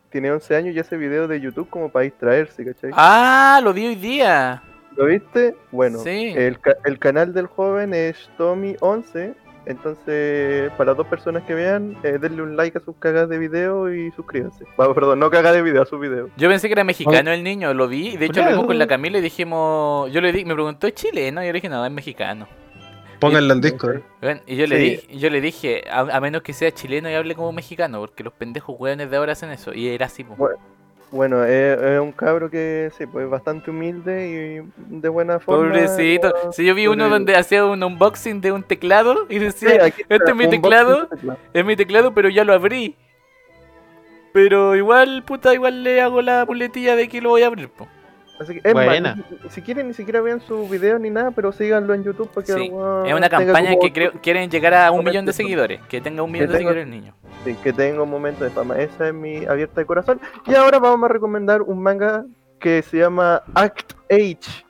tiene 11 años y hace videos de YouTube como para distraerse, ¿cachai? Ah, lo vi hoy día. ¿Lo viste? Bueno, Sí. el, ca- el canal del joven es Tommy11. Entonces, para dos personas que vean, eh, denle un like a sus cagas de video y suscríbanse. Perdón, no cagas de video, a sus videos. Yo pensé que era mexicano el niño, lo vi. De hecho, lo vimos con la Camila y dijimos. Yo le di, me preguntó, ¿es chileno? Y yo le dije, no, es mexicano. pónganla en Discord. Bueno, y yo le, Sí. dije, yo le dije, a, a menos que sea chileno y hable como mexicano, porque los pendejos hueones de ahora hacen eso. Y era así, po. Bueno, Bueno, es, es un cabro que sí, pues bastante humilde y de buena forma. Pobrecito. Si yo vi uno donde hacía un unboxing de un teclado y Sí, decía, este es mi teclado. es mi teclado, pero ya lo abrí. Pero igual, puta, igual le hago la puletilla de que lo voy a abrir, po. Así que, Buena. si quieren, ni siquiera vean sus videos ni nada, pero síganlo en YouTube para que Sí, Es una campaña que creo, quieren llegar a un millón de fama. seguidores. Que tenga un millón de seguidores el niño. Sí, que tenga un momento de fama. Esa es mi abierta de corazón. Y ahora vamos a recomendar un manga que se llama Act H,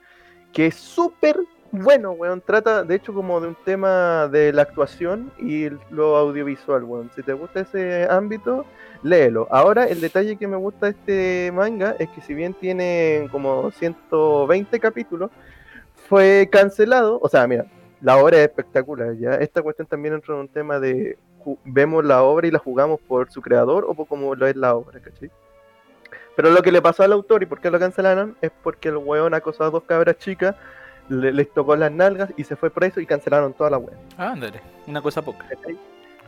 que es súper bueno, weón. Trata, de hecho, como de un tema de la actuación y lo audiovisual, weón. Si te gusta ese ámbito, léelo. Ahora, el detalle que me gusta de este manga es que si bien tiene como 120 capítulos, fue cancelado. O sea, mira, la obra es espectacular, ¿ya? Esta cuestión también entra en un tema de vemos la obra y la jugamos por su creador o por cómo lo es la obra, ¿cachai? Pero lo que le pasó al autor y por qué lo cancelaron es porque el weón acosó a dos cabras chicas, le- les tocó las nalgas y se fue preso y cancelaron toda la wea. Ah, ándale, una cosa poca. ¿cachai?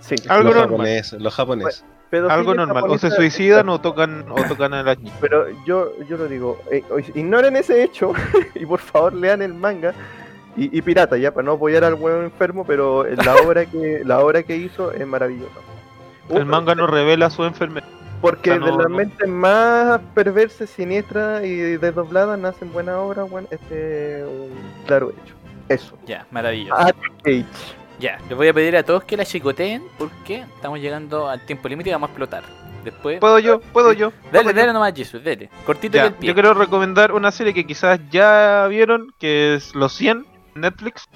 Sí. Algo los normal. japoneses, los japoneses. Pedofilia Algo normal. O se suicidan o tocan, o tocan a las niñas. Pero yo, yo lo digo, eh, ignoren ese hecho y por favor lean el manga y, y pirata ya, para no apoyar al huevo enfermo, pero la obra que la obra que hizo es maravillosa. El manga no revela su enfermedad. Porque o sea, de las no- mentes más perversas, siniestras y desdobladas nacen buenas obras, bueno, este es un claro hecho. Eso. Ya, maravilloso. Ah, H. Ya, les voy a pedir a todos que la chicoteen porque estamos llegando al tiempo límite y vamos a explotar. Después. ¿Puedo yo? ¿Puedo yo? Dale, ¿Puedo yo? dale nomás, Jesus, dale. Cortito y Ya, al pie. yo quiero recomendar una serie que quizás ya vieron, que es Los 100, Netflix.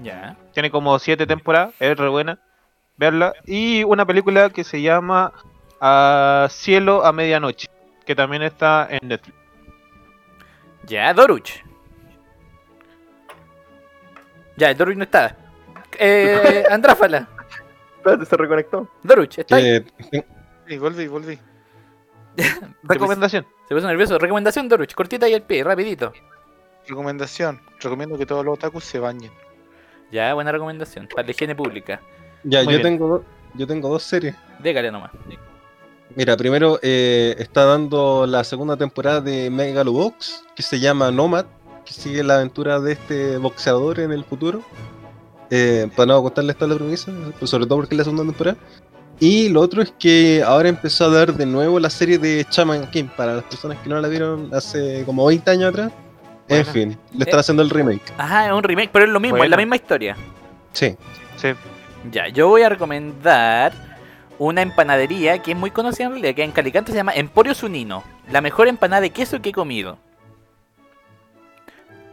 Ya. Tiene como 7 temporadas, es re buena. Verla. Y una película que se llama Cielo a Medianoche, que también está en Netflix. Ya, Doruch. Ya, el Doruch no está. Eh, Andráfala. Espérate, se reconectó. Doruch, ¿está ahí? Eh, volví, volví. Recomendación. Se puso nervioso. Recomendación, Doruch. Cortita y al pie, rapidito. Recomendación. Recomiendo que todos los otakus se bañen. Ya, buena recomendación. Para la higiene pública. ya, Muy yo bien. tengo, yo tengo dos series. Dégale nomás. Mira, primero eh, está dando la segunda temporada de Megalobox, que se llama Nomad, que sigue la aventura de este boxeador en el futuro. Eh, para no contarles toda la premisa, pues sobre todo porque es la segunda temporada. Y lo otro es que ahora empezó a dar de nuevo la serie de Chaman King, para las personas que no la vieron hace como 20 años atrás. En fin, le están haciendo el remake. Ajá, es un remake, pero es lo mismo, es la misma historia. Sí. Sí. Ya, yo voy a recomendar una empanadería que es muy conocida en realidad, que en Calicante se llama Emporio Sunino. La mejor empanada de queso que he comido.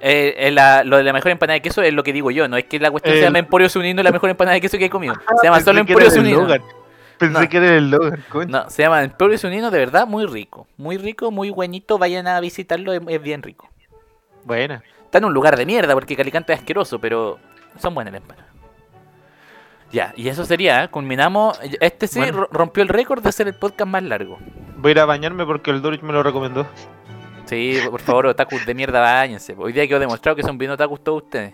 Eh, eh, la- lo de la mejor empanada de queso es lo que digo yo, no es que la cuestión se El- llama Emporio Sunino la mejor empanada de queso que he comido. Se llama Pensé solo Emporio Sunino. Pensé No. que era el Logan, coño. No, se llama Emporio Sunino, de verdad, muy rico. Muy rico, muy buenito, vayan a visitarlo, es, es bien rico. Buena. Está en un lugar de mierda porque Calicante es asqueroso, pero son buenas las empanadas. Ya, y eso sería, ¿eh? culminamos. Este sí Bueno. ro- rompió el récord de ser el podcast más largo. Voy a ir a bañarme porque el Dorich me lo recomendó. Sí, por favor, otakus de mierda, bañense. Hoy día quedó demostrado que son bien otakus todos ustedes.